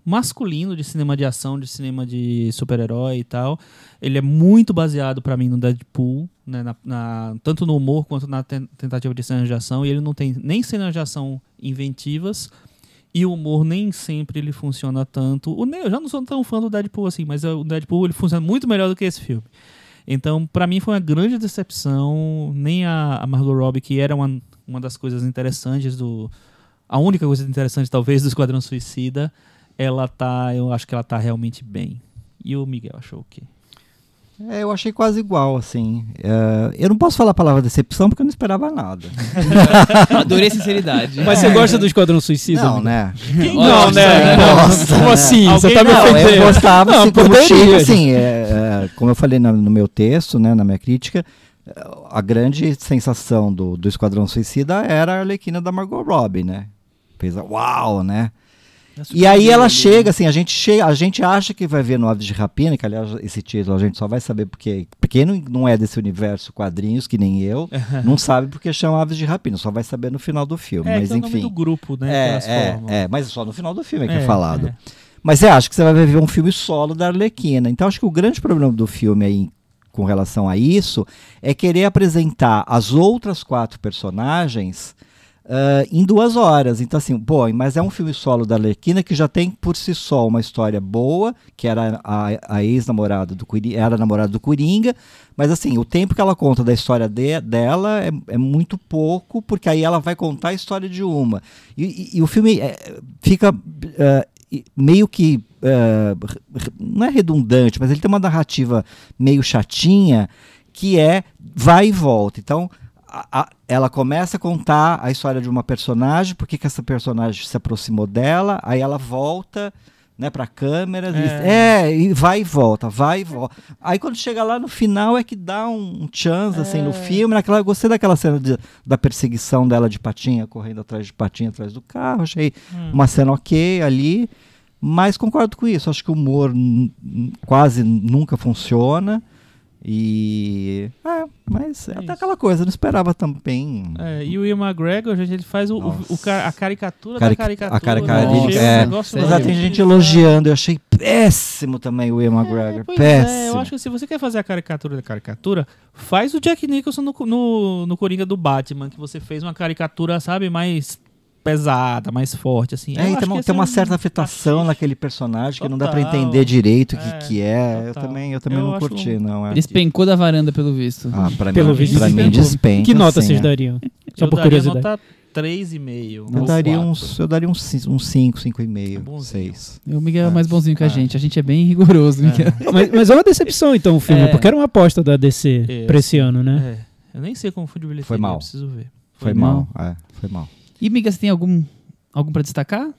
masculino de cinema de ação, de cinema de super-herói e tal. Ele é muito baseado pra mim no Deadpool, né, na- na- tanto no humor quanto na ten- tentativa de cenas de ação. E ele não tem nem cenas de ação inventivas e o humor nem sempre ele funciona tanto. O, eu já não sou tão fã do Deadpool assim, mas o Deadpool ele funciona muito melhor do que esse filme. Então, pra mim foi uma grande decepção. Nem a, a Margot Robbie, que era uma, uma das coisas interessantes do. A única coisa interessante, talvez, do Esquadrão Suicida, ela tá. Eu acho que ela tá realmente bem. E o Miguel achou o quê? É, eu achei quase igual, assim. É, eu não posso falar a palavra decepção porque eu não esperava nada. Adorei a sinceridade. Mas você gosta do Esquadrão Suicida? não, Miguel? né? Não, né? Nossa, Como né? assim? Você Alguém tá me ofendendo? eu gostava, Não, assim, como poderia, gente. assim, é, é, como eu falei na- no meu texto, né, na minha crítica, é, a grande sensação do, do Esquadrão Suicida era a Arlequina da Margot Robbie, né? Fez a uau, né? E aí ela chega, assim, a gente chega, a gente acha que vai ver no Aves de Rapina, que aliás esse título a gente só vai saber porque, porque não, não é desse universo quadrinhos, que nem eu, não sabe porque chama Aves de Rapina, só vai saber no final do filme, É, mas que é o nome enfim. do grupo, né? É, é, é, mas só no final do filme é que é, É, falado. é. Mas eu acho que você vai ver um filme solo da Arlequina. Então acho que o grande problema do filme aí com relação a isso é querer apresentar as outras quatro personagens ah, em duas horas. Então, assim, pô, mas é um filme solo da Arlequina que já tem por si só uma história boa, que era a, a ex-namorada do Coringa, era namorada do Coringa, mas assim, o tempo que ela conta da história de- dela é, é muito pouco, porque aí ela vai contar a história de uma. E, e- e o filme é, fica e- meio que. re- não é redundante, mas ele tem uma narrativa meio chatinha que é vai e volta. Então, a- a- ela começa a contar a história de uma personagem, por que essa personagem se aproximou dela, aí ela volta né, pra câmera, e- é. e vai e volta, vai e volta. Aí quando chega lá no final é que dá um, um chance assim no filme, naquela, eu gostei daquela cena de- da perseguição dela de patinha, correndo atrás de patinha atrás do carro, achei uma cena ok ali, mas concordo com isso, acho que o humor quase nunca funciona. E. É, mas é até isso. aquela coisa, não esperava também. É, e o Ian McGregor, gente, ele faz o, o- o a caricatura Carica- da caricatura. a caricatura né? um é. Mas tem gente elogiando, eu achei péssimo também o Ian McGregor. Pois péssimo. é, eu acho que se você quer fazer a caricatura da caricatura, faz o Jack Nicholson no, no, no Coringa do Batman, que você fez uma caricatura, sabe, mais pesada, mais forte, assim. É, e tem, que uma, tem uma é um certa afetação cacete. naquele personagem que não dá pra Total. entender direito o que, É, que é. Eu total. também, eu também Eu não curti, um- não. É. Despencou da varanda, pelo visto. Ah, pra Pelo mim, visto, pra mim despenca. Que nota sim, vocês é. dariam? Só eu por daria curiosidade. nota 3,5. Eu daria uns, eu daria uns 5, uns 5, 5,5, Bonzinho. 6. O Miguel é É. mais bonzinho que a É. gente. A gente é bem rigoroso, Miguel. mas, mas é uma decepção, então, o filme, É. porque era uma aposta da DC É, pra esse ano, né? É, eu nem sei como foi de bilheteria, Foi mal. eu preciso ver. Foi mal. mal. É, foi mal. E, Miguel, você tem algum, algum pra destacar?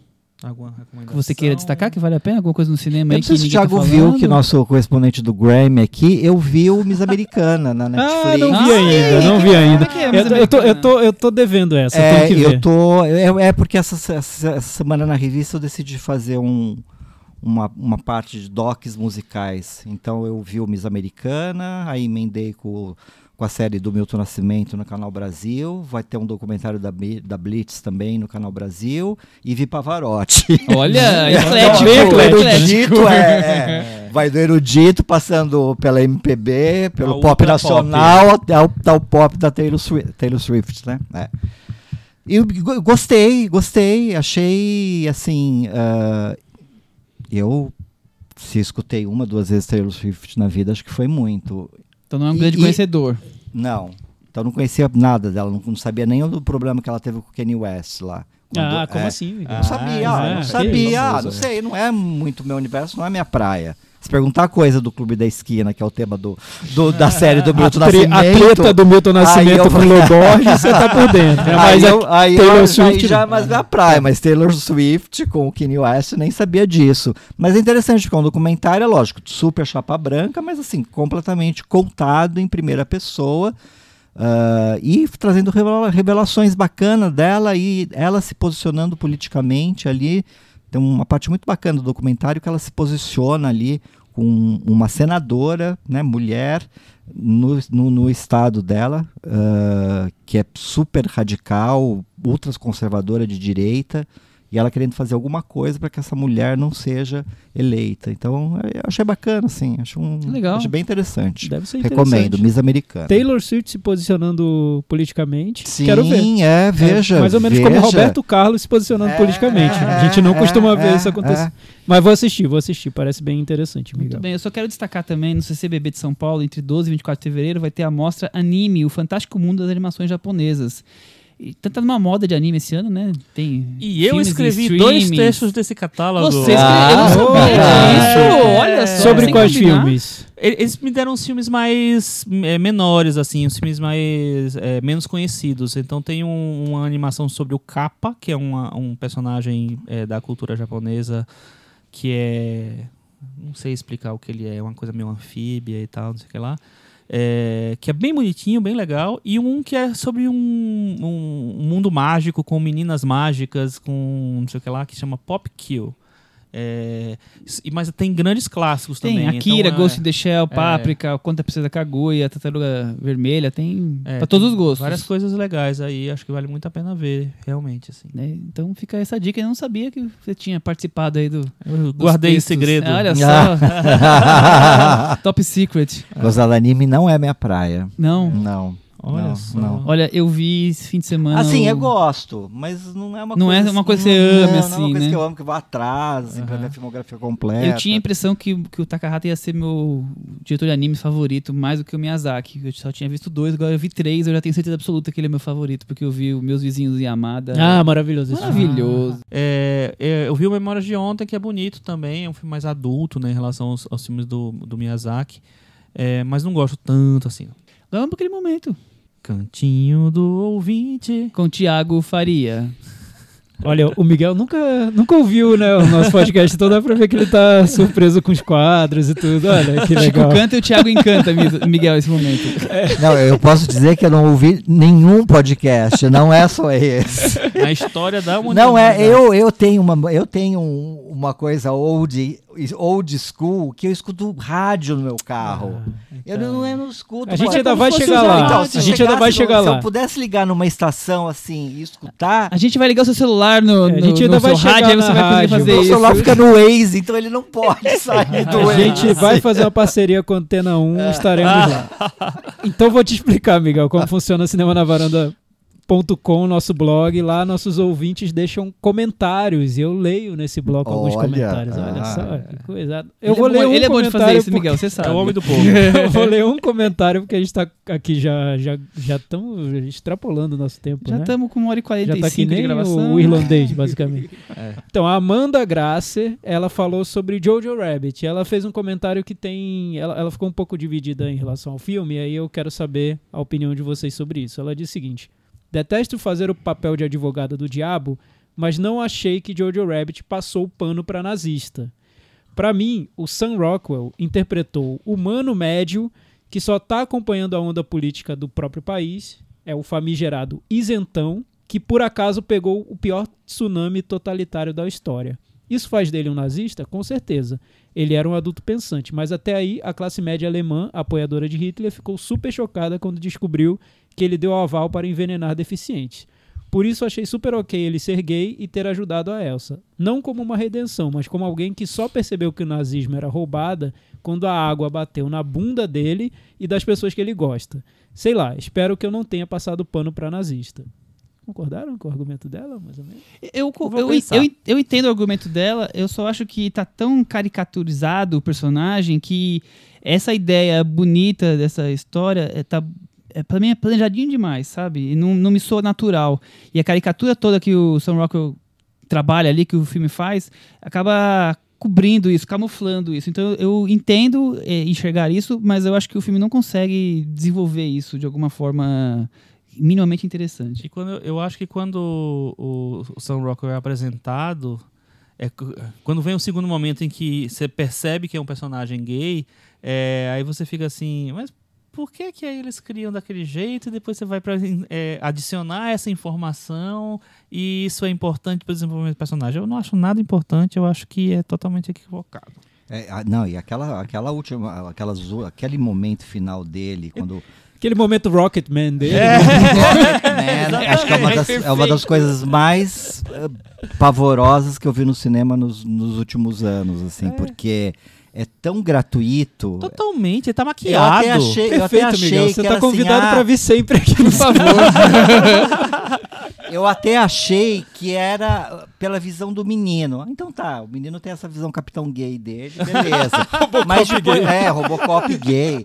Alguma Que recomendação? você queira destacar, que vale a pena? Alguma coisa no cinema Eu aí não que sei se o tá Thiago viu falando? que nosso correspondente do Grammy aqui, eu vi o Miss Americana na Netflix. Ah, não Ah, vi ainda, não vi ainda. que é, Eu, tô- eu, tô, eu, tô, eu tô devendo essa, eu É, que ver. eu tô. É, é porque essa, essa- essa semana na revista eu decidi fazer um, uma, uma parte de docs musicais. Então eu vi o Miss Americana, aí emendei com, com a série do Milton Nascimento no Canal Brasil. Vai ter um documentário da, da Blitz também no Canal Brasil. E vi Pavarotti. Olha, Não, eclético, eclético. erudito, é, é. Vai do erudito, passando pela MPB, pelo A pop ultra nacional, até o, até o pop da Taylor Swift, Taylor Swift né? É. Eu go- gostei, gostei, achei assim. ah, eu, se escutei uma, duas vezes Taylor Swift na vida, acho que foi muito. Então não é um E- grande e- conhecedor. Não. Então não conhecia nada dela, não, não sabia nem do problema que ela teve com o Kanye West lá. Ah, Quando- como é, assim? Não sabia, Ah, não sabia, ah, isso. não sei, não é muito meu universo, não é minha praia. Se perguntar coisa do Clube da Esquina, que é o tema do, do- da série do Milton a, Nascimento. a treta do Milton Nascimento eu- com o Loborges, você tá por dentro. né? Aí Mas eu, aí Taylor eu, Swift já é mais minha praia, mas Taylor Swift com o Kanye West nem sabia disso. Mas é interessante porque é um documentário, é lógico, super chapa branca, mas assim, completamente contado em primeira pessoa. ah, e trazendo revela- revelações bacanas dela e ela se posicionando politicamente ali. Tem uma parte muito bacana do documentário que ela se posiciona ali com uma senadora, né, mulher, no, no, no estado dela, ah, que é super radical, ultra conservadora de direita, e ela querendo fazer alguma coisa para que essa mulher não seja eleita. Então, eu achei bacana, assim, acho um, Legal. achei bem interessante. Deve ser Recomendo, interessante. Miss Americana. Taylor Swift se posicionando politicamente. Sim, Quero ver. é, veja. É, mais ou menos veja. como Roberto Carlos se posicionando É, politicamente. né? A gente é, não costuma é, ver isso é, acontecer. é. Mas vou assistir, vou assistir. Parece bem interessante, Muito Miguel. bem, eu só quero destacar também, no CCBB de São Paulo, entre 12 e 24 de fevereiro, vai ter a mostra Anime, o fantástico mundo das animações japonesas. E tá numa moda de anime esse ano, né? Tem E eu escrevi dois textos desse catálogo. Você Ah, escreveu, eu não sabia ah, disso. é. Olha só. Sobre quais combinar. filmes? Eles me deram uns filmes mais é, menores, assim, uns filmes mais é, menos conhecidos. Então tem um- uma animação sobre o Kappa, que é uma- um personagem é, da cultura japonesa que é. Não sei explicar o que ele é, é uma coisa meio anfíbia e tal, não sei o que lá. É, que é bem bonitinho, bem legal. E um que é sobre um, um- um mundo mágico com meninas mágicas, com não sei o que lá, que chama Pop Kill. É, e- mas tem grandes clássicos Tem também. Akira, então, é- Ghost in the Shell, Páprica, Conta Precisa da Kaguya, Tartaruga Vermelha, tem É, pra todos tem os gostos. Várias coisas legais aí, acho que vale muito a pena ver, realmente, assim. né? Então fica essa dica. Eu não sabia que você tinha participado aí do. Eu guardei em segredo. Ah, Olha Ah. só. Top Secret. Gostar de anime não é minha praia. Não. Não. Olha Não, só. não. Olha, eu vi esse fim de semana. Assim, eu gosto, mas não é uma Não coisa. é uma coisa que não- você ame, não, Não é assim, uma coisa né? que eu amo, que eu vou atrás, assim, pra ver a filmografia completa. Eu tinha a impressão que, que o Takahata ia ser meu diretor de animes favorito, mais do que o Miyazaki. Eu só tinha visto dois, agora eu vi três, eu já tenho certeza absoluta que ele é meu favorito, porque eu vi os meus vizinhos Yamada. Ah, maravilhoso esse filme. maravilhoso. É, é, eu vi o Memórias de Ontem, que é bonito também, é um filme mais adulto, né, em relação aos, aos filmes do, do Miyazaki. É, mas não gosto tanto assim. Vamos para aquele momento. Cantinho do ouvinte. Com o Thiago Faria. Olha, o Miguel nunca, nunca ouviu né, o nosso podcast todo, dá pra ver que ele tá surpreso com os quadros e tudo. Olha, que Chico legal. canta e o Thiago encanta, Mi- Miguel, esse momento. Não, eu posso dizer que eu não ouvi nenhum podcast, não é só esse. A história da humanidade. Não é, eu, eu tenho uma eu tenho um- uma coisa old old school que eu escuto rádio no meu carro. eu, não, eu não escuto. A gente mas- ainda como vai se chegar lá. rádio. A se gente ainda vai chegar no- lá. Se eu pudesse ligar numa estação assim e escutar, A gente vai ligar o seu celular no, É, a no, gente ainda vai rádio, chegar aí você vai poder fazer isso. celular fica no Waze, então ele não pode sair do A Waze. gente vai fazer uma parceria com a Antena 1, estaremos lá. Então vou te explicar, Miguel, como funciona Cinema na Varanda. .com, nosso blog, lá nossos ouvintes deixam comentários e eu leio nesse bloco alguns Olha, comentários. Olha ah. só, que coisa. Eu Ele vou é bom- ler um Ele é bom de fazer comentário isso, Miguel, você sabe. É o homem do povo. eu vou ler um comentário porque a gente tá aqui já já já estamos extrapolando o nosso tempo, Já né? estamos com uma hora e Já 45 tá aqui de nem gravação. o irlandês, basicamente. É. Então, a Amanda Grasser, ela falou sobre Jojo Rabbit. Ela fez um comentário que tem... Ela, ela ficou um pouco dividida em relação ao filme, e aí eu quero saber a opinião de vocês sobre isso. Ela diz o seguinte... Detesto fazer o papel de advogada do diabo, mas não achei que Jojo Rabbit passou o pano para nazista. Para mim, o Sam Rockwell interpretou o humano médio que só está acompanhando a onda política do próprio país, é o famigerado isentão, que por acaso pegou o pior tsunami totalitário da história. Isso faz dele um nazista? Com certeza. Ele era um adulto pensante, mas até aí a classe média alemã, apoiadora de Hitler, ficou super chocada quando descobriu que ele deu aval para envenenar deficientes. Por isso achei super ok ele ser gay e ter ajudado a Elsa. Não como uma redenção, mas como alguém que só percebeu que o nazismo era roubada quando a água bateu na bunda dele e das pessoas que ele gosta. Sei lá, espero que eu não tenha passado pano para nazista. Concordaram com o argumento dela, mais ou menos? Eu, eu, eu, eu entendo o argumento dela, eu só acho que tá tão caricaturizado o personagem que essa ideia bonita dessa história é, tá, é, pra mim é planejadinho demais, sabe? E não, não me soa natural. E a caricatura toda que o Sam Rockwell trabalha ali, que o filme faz, acaba cobrindo isso, camuflando isso. Então eu entendo é, enxergar isso, mas eu acho que o filme não consegue desenvolver isso de alguma forma minimamente interessante. E quando, eu acho que quando o, o Sam Rockwell é apresentado, é, quando vem o segundo momento em que você percebe que é um personagem gay, é, aí você fica assim, mas por que que aí eles criam daquele jeito e depois você vai para adicionar essa informação e isso é importante para o desenvolvimento do personagem? Eu não acho nada importante, eu acho que é totalmente equivocado. É, não, e aquela, aquela última, aquela, aquele momento final dele, quando. Aquele momento Rocketman dele. Man, acho que é uma, das, é uma das coisas mais eh, pavorosas que eu vi no cinema nos, nos últimos anos, assim, porque é tão gratuito. Totalmente, ele tá Eu maquiado. até achei, eu até Perfeito, achei Miguel. que Você tá convidado assim, pra ah, vir sempre aqui, por favor. Eu até achei que era pela visão do menino. Então tá, o menino tem essa visão capitão gay dele, beleza. Mas depois, é, Robocop gay.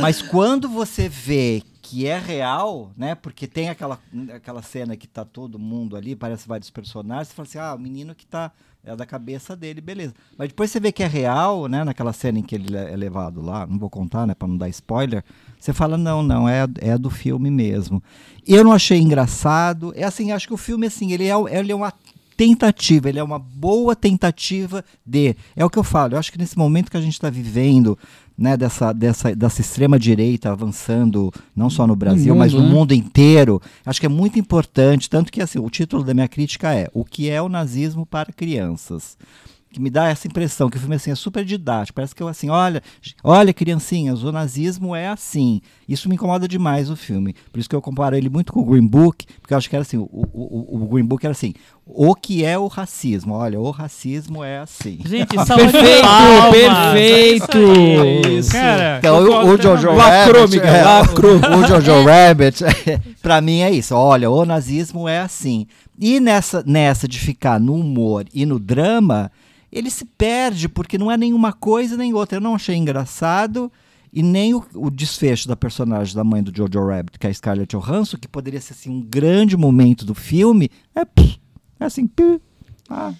Mas quando você vê que é real, né? Porque tem aquela, aquela cena que tá todo mundo ali, parece vários personagens, você fala assim: "Ah, o menino que tá é da cabeça dele, beleza". Mas depois você vê que é real, né, naquela cena em que ele é levado lá, não vou contar, né, para não dar spoiler. Você fala: "Não, não, é é do filme mesmo". Eu não achei engraçado. É assim, acho que o filme assim, ele é, ele é uma tentativa, ele é uma boa tentativa de. É o que eu falo, eu acho que nesse momento que a gente está vivendo, né, dessa, dessa, dessa extrema direita avançando, não só no Brasil, mundo, mas no né? mundo inteiro, acho que é muito importante, tanto que assim, o título da minha crítica é O que é o nazismo para crianças? Que me dá essa impressão que o filme assim é super didático. Parece que eu assim, olha, olha criancinhas, o nazismo é assim. Isso me incomoda demais o filme. Por isso que eu comparo ele muito com o Green Book, porque eu acho que era assim, o, o, o Green Book era assim, o que é o racismo? Olha, o racismo é assim. Gente, salva Perfeito, palmas. perfeito. É isso. Cara, Então, o, o Jojo Rabbit, Miguel, é, lacrou. o Jojo Rabbit, pra mim é isso. Olha, o nazismo é assim. E nessa, nessa de ficar no humor e no drama, ele se perde, porque não é nenhuma coisa nem outra. Eu não achei engraçado. E nem o, o desfecho da personagem da mãe do Jojo Rabbit, que é a Scarlett Johansson, que poderia ser assim, um grande momento do filme, é, é assim, pff, ah,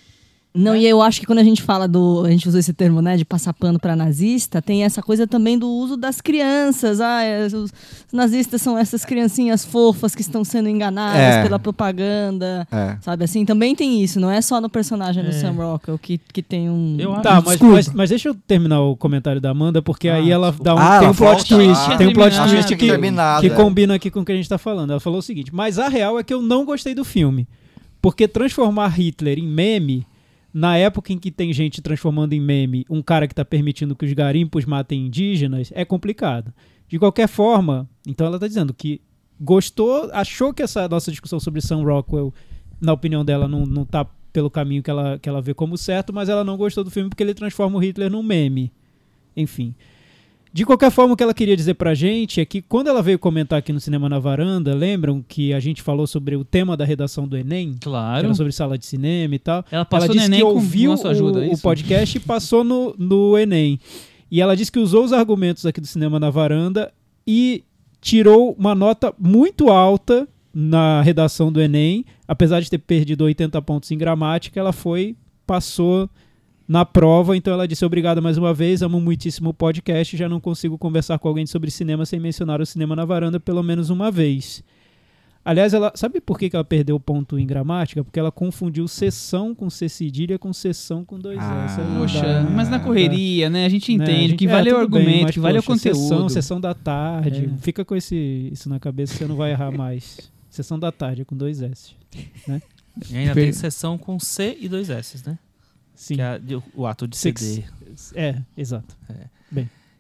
Não, e eu acho que quando a gente fala do. A gente usou esse termo, né? De passar pano pra nazista, tem essa coisa também do uso das crianças. Ah, é, os nazistas são essas criancinhas fofas que estão sendo enganadas É. pela propaganda. é. Sabe assim? Também tem isso, não é só no personagem do É. Sam Rockwell que, que tem um. Eu acho- Tá, mas, mas, mas deixa eu terminar o comentário da Amanda, porque Ah, aí ela desculpa. dá um, Ah, tem ela um plot twist. Ah, tem um plot twist que, que é. combina aqui com o que a gente tá falando. Ela falou o seguinte, mas a real é que eu não gostei do filme. Porque transformar Hitler em meme, na época em que tem gente transformando em meme um cara que tá permitindo que os garimpos matem indígenas, é complicado. De qualquer forma, então ela tá dizendo que gostou, achou que essa nossa discussão sobre Sam Rockwell, na opinião dela, não, não tá pelo caminho que ela, que ela vê como certo, mas ela não gostou do filme porque ele transforma o Hitler num meme. Enfim. De qualquer forma, o que ela queria dizer pra gente é que quando ela veio comentar aqui no Cinema na Varanda, lembram que a gente falou sobre o tema da redação do Enem? Claro. sobre sala de cinema e tal. Ela passou ela no disse Enem que com ouviu nossa ajuda, o, é o podcast e passou no, no Enem. E ela disse que usou os argumentos aqui do Cinema na Varanda e tirou uma nota muito alta na redação do Enem. Apesar de ter perdido 80 pontos em gramática, ela foi, passou na prova. Então ela disse: Obrigado mais uma vez, amo muitíssimo o podcast. Já não consigo conversar com alguém sobre cinema sem mencionar o Cinema na Varanda pelo menos uma vez. Aliás, ela sabe por que que ela perdeu ponto em gramática? Porque ela confundiu sessão com C cedilha com sessão com dois Ah, S. Poxa, dá, mas na né? correria, né? A gente Né, a entende gente- que é, vale o tudo bem, argumento, mas, que vale o poxa, conteúdo. Sessão, sessão da tarde. É. Fica com esse, isso na cabeça que você não vai errar mais. Sessão da tarde com dois S. E ainda Per- tem sessão com C e dois S, né? Sim. Que é o ato de. CD. É, exato.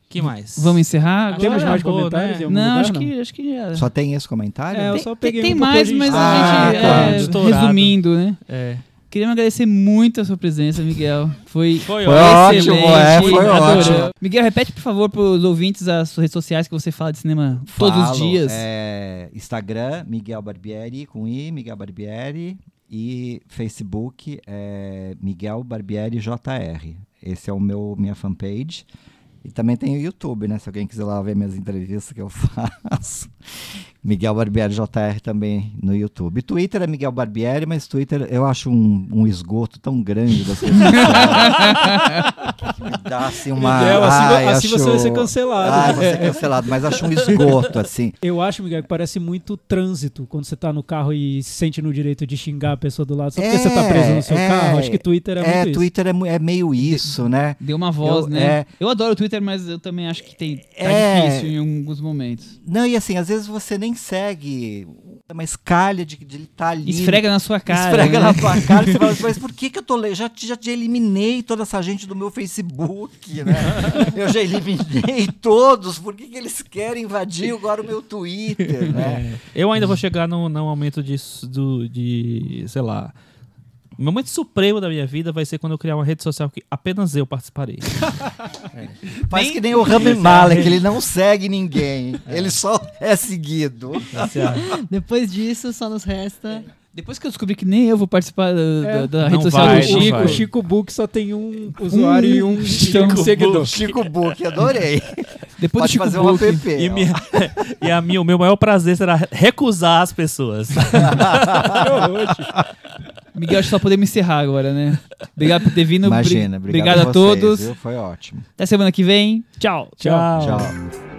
que mais? Vamos encerrar agora? Temos mais acabou, comentários? né? Não, lugar, acho que, acho que já. Só tem esse comentário? É, eu tem, só peguei tem um mais, a gente- mas Ah, a gente, tá. é, resumindo, né? É. Queria agradecer muito a sua presença, Miguel. Foi, Foi ótimo. é, foi adoramos. ótimo. Miguel, repete, por favor, para os ouvintes as suas redes sociais que você fala de cinema todos os Falo, dias. é, Instagram, Miguel Barbieri, com I, Miguel Barbieri. E Facebook, é, Miguel Barbieri JR. Esse é o meu minha fanpage. E também tem o YouTube, né? Se alguém quiser lá ver minhas entrevistas que eu faço. Miguel Barbieri JR também no YouTube. Twitter é Miguel Barbieri, mas Twitter eu acho um, um esgoto tão grande das redes sociais. que me dá assim uma. Miguel, assim, Ai, assim você vai acho- ser cancelado. Ai, vou ser cancelado, mas acho um esgoto, assim. Eu acho, Miguel, que parece muito trânsito quando você tá no carro e se sente no direito de xingar a pessoa do lado só porque É, você tá preso no seu é. carro. Acho que Twitter é, É, muito isso. Twitter é, mu- é meio isso, né? Deu uma voz, Eu- né? é. Eu adoro o Twitter, mas eu também acho que tem, tá É. difícil em alguns momentos. Não, e assim, às vezes você nem segue uma escalha de, de ele estar ali. Esfrega na sua cara. Esfrega né? na tua cara e você fala, mas por que, que eu tô lendo? Já, te- já te eliminei toda essa gente do meu Facebook, né? eu já eliminei todos, por que, que eles querem invadir agora o meu Twitter, né? Eu ainda vou chegar no, no momento de, do, de, sei lá. O momento supremo da minha vida vai ser quando eu criar uma rede social que apenas eu participarei. Faz que nem o Rami Malek, ele não segue ninguém, ele só é seguido. Depois disso, só nos resta. Depois que eu descobri que nem eu vou participar da, É. da- rede social vai, do não Chico, vai. O Chico Book só tem um usuário e um, Chico um seguidor. Chico Book, adorei. depois do Pode Chico fazer um Book, app. E, minha, e a minha, o meu maior prazer será recusar as pessoas. Miguel, acho que só podemos encerrar agora, né? Obrigado por ter vindo. Imagina, Bri- obrigado, obrigado a vocês, todos. viu? Foi ótimo. Até semana que vem. Tchau. Tchau. Tchau.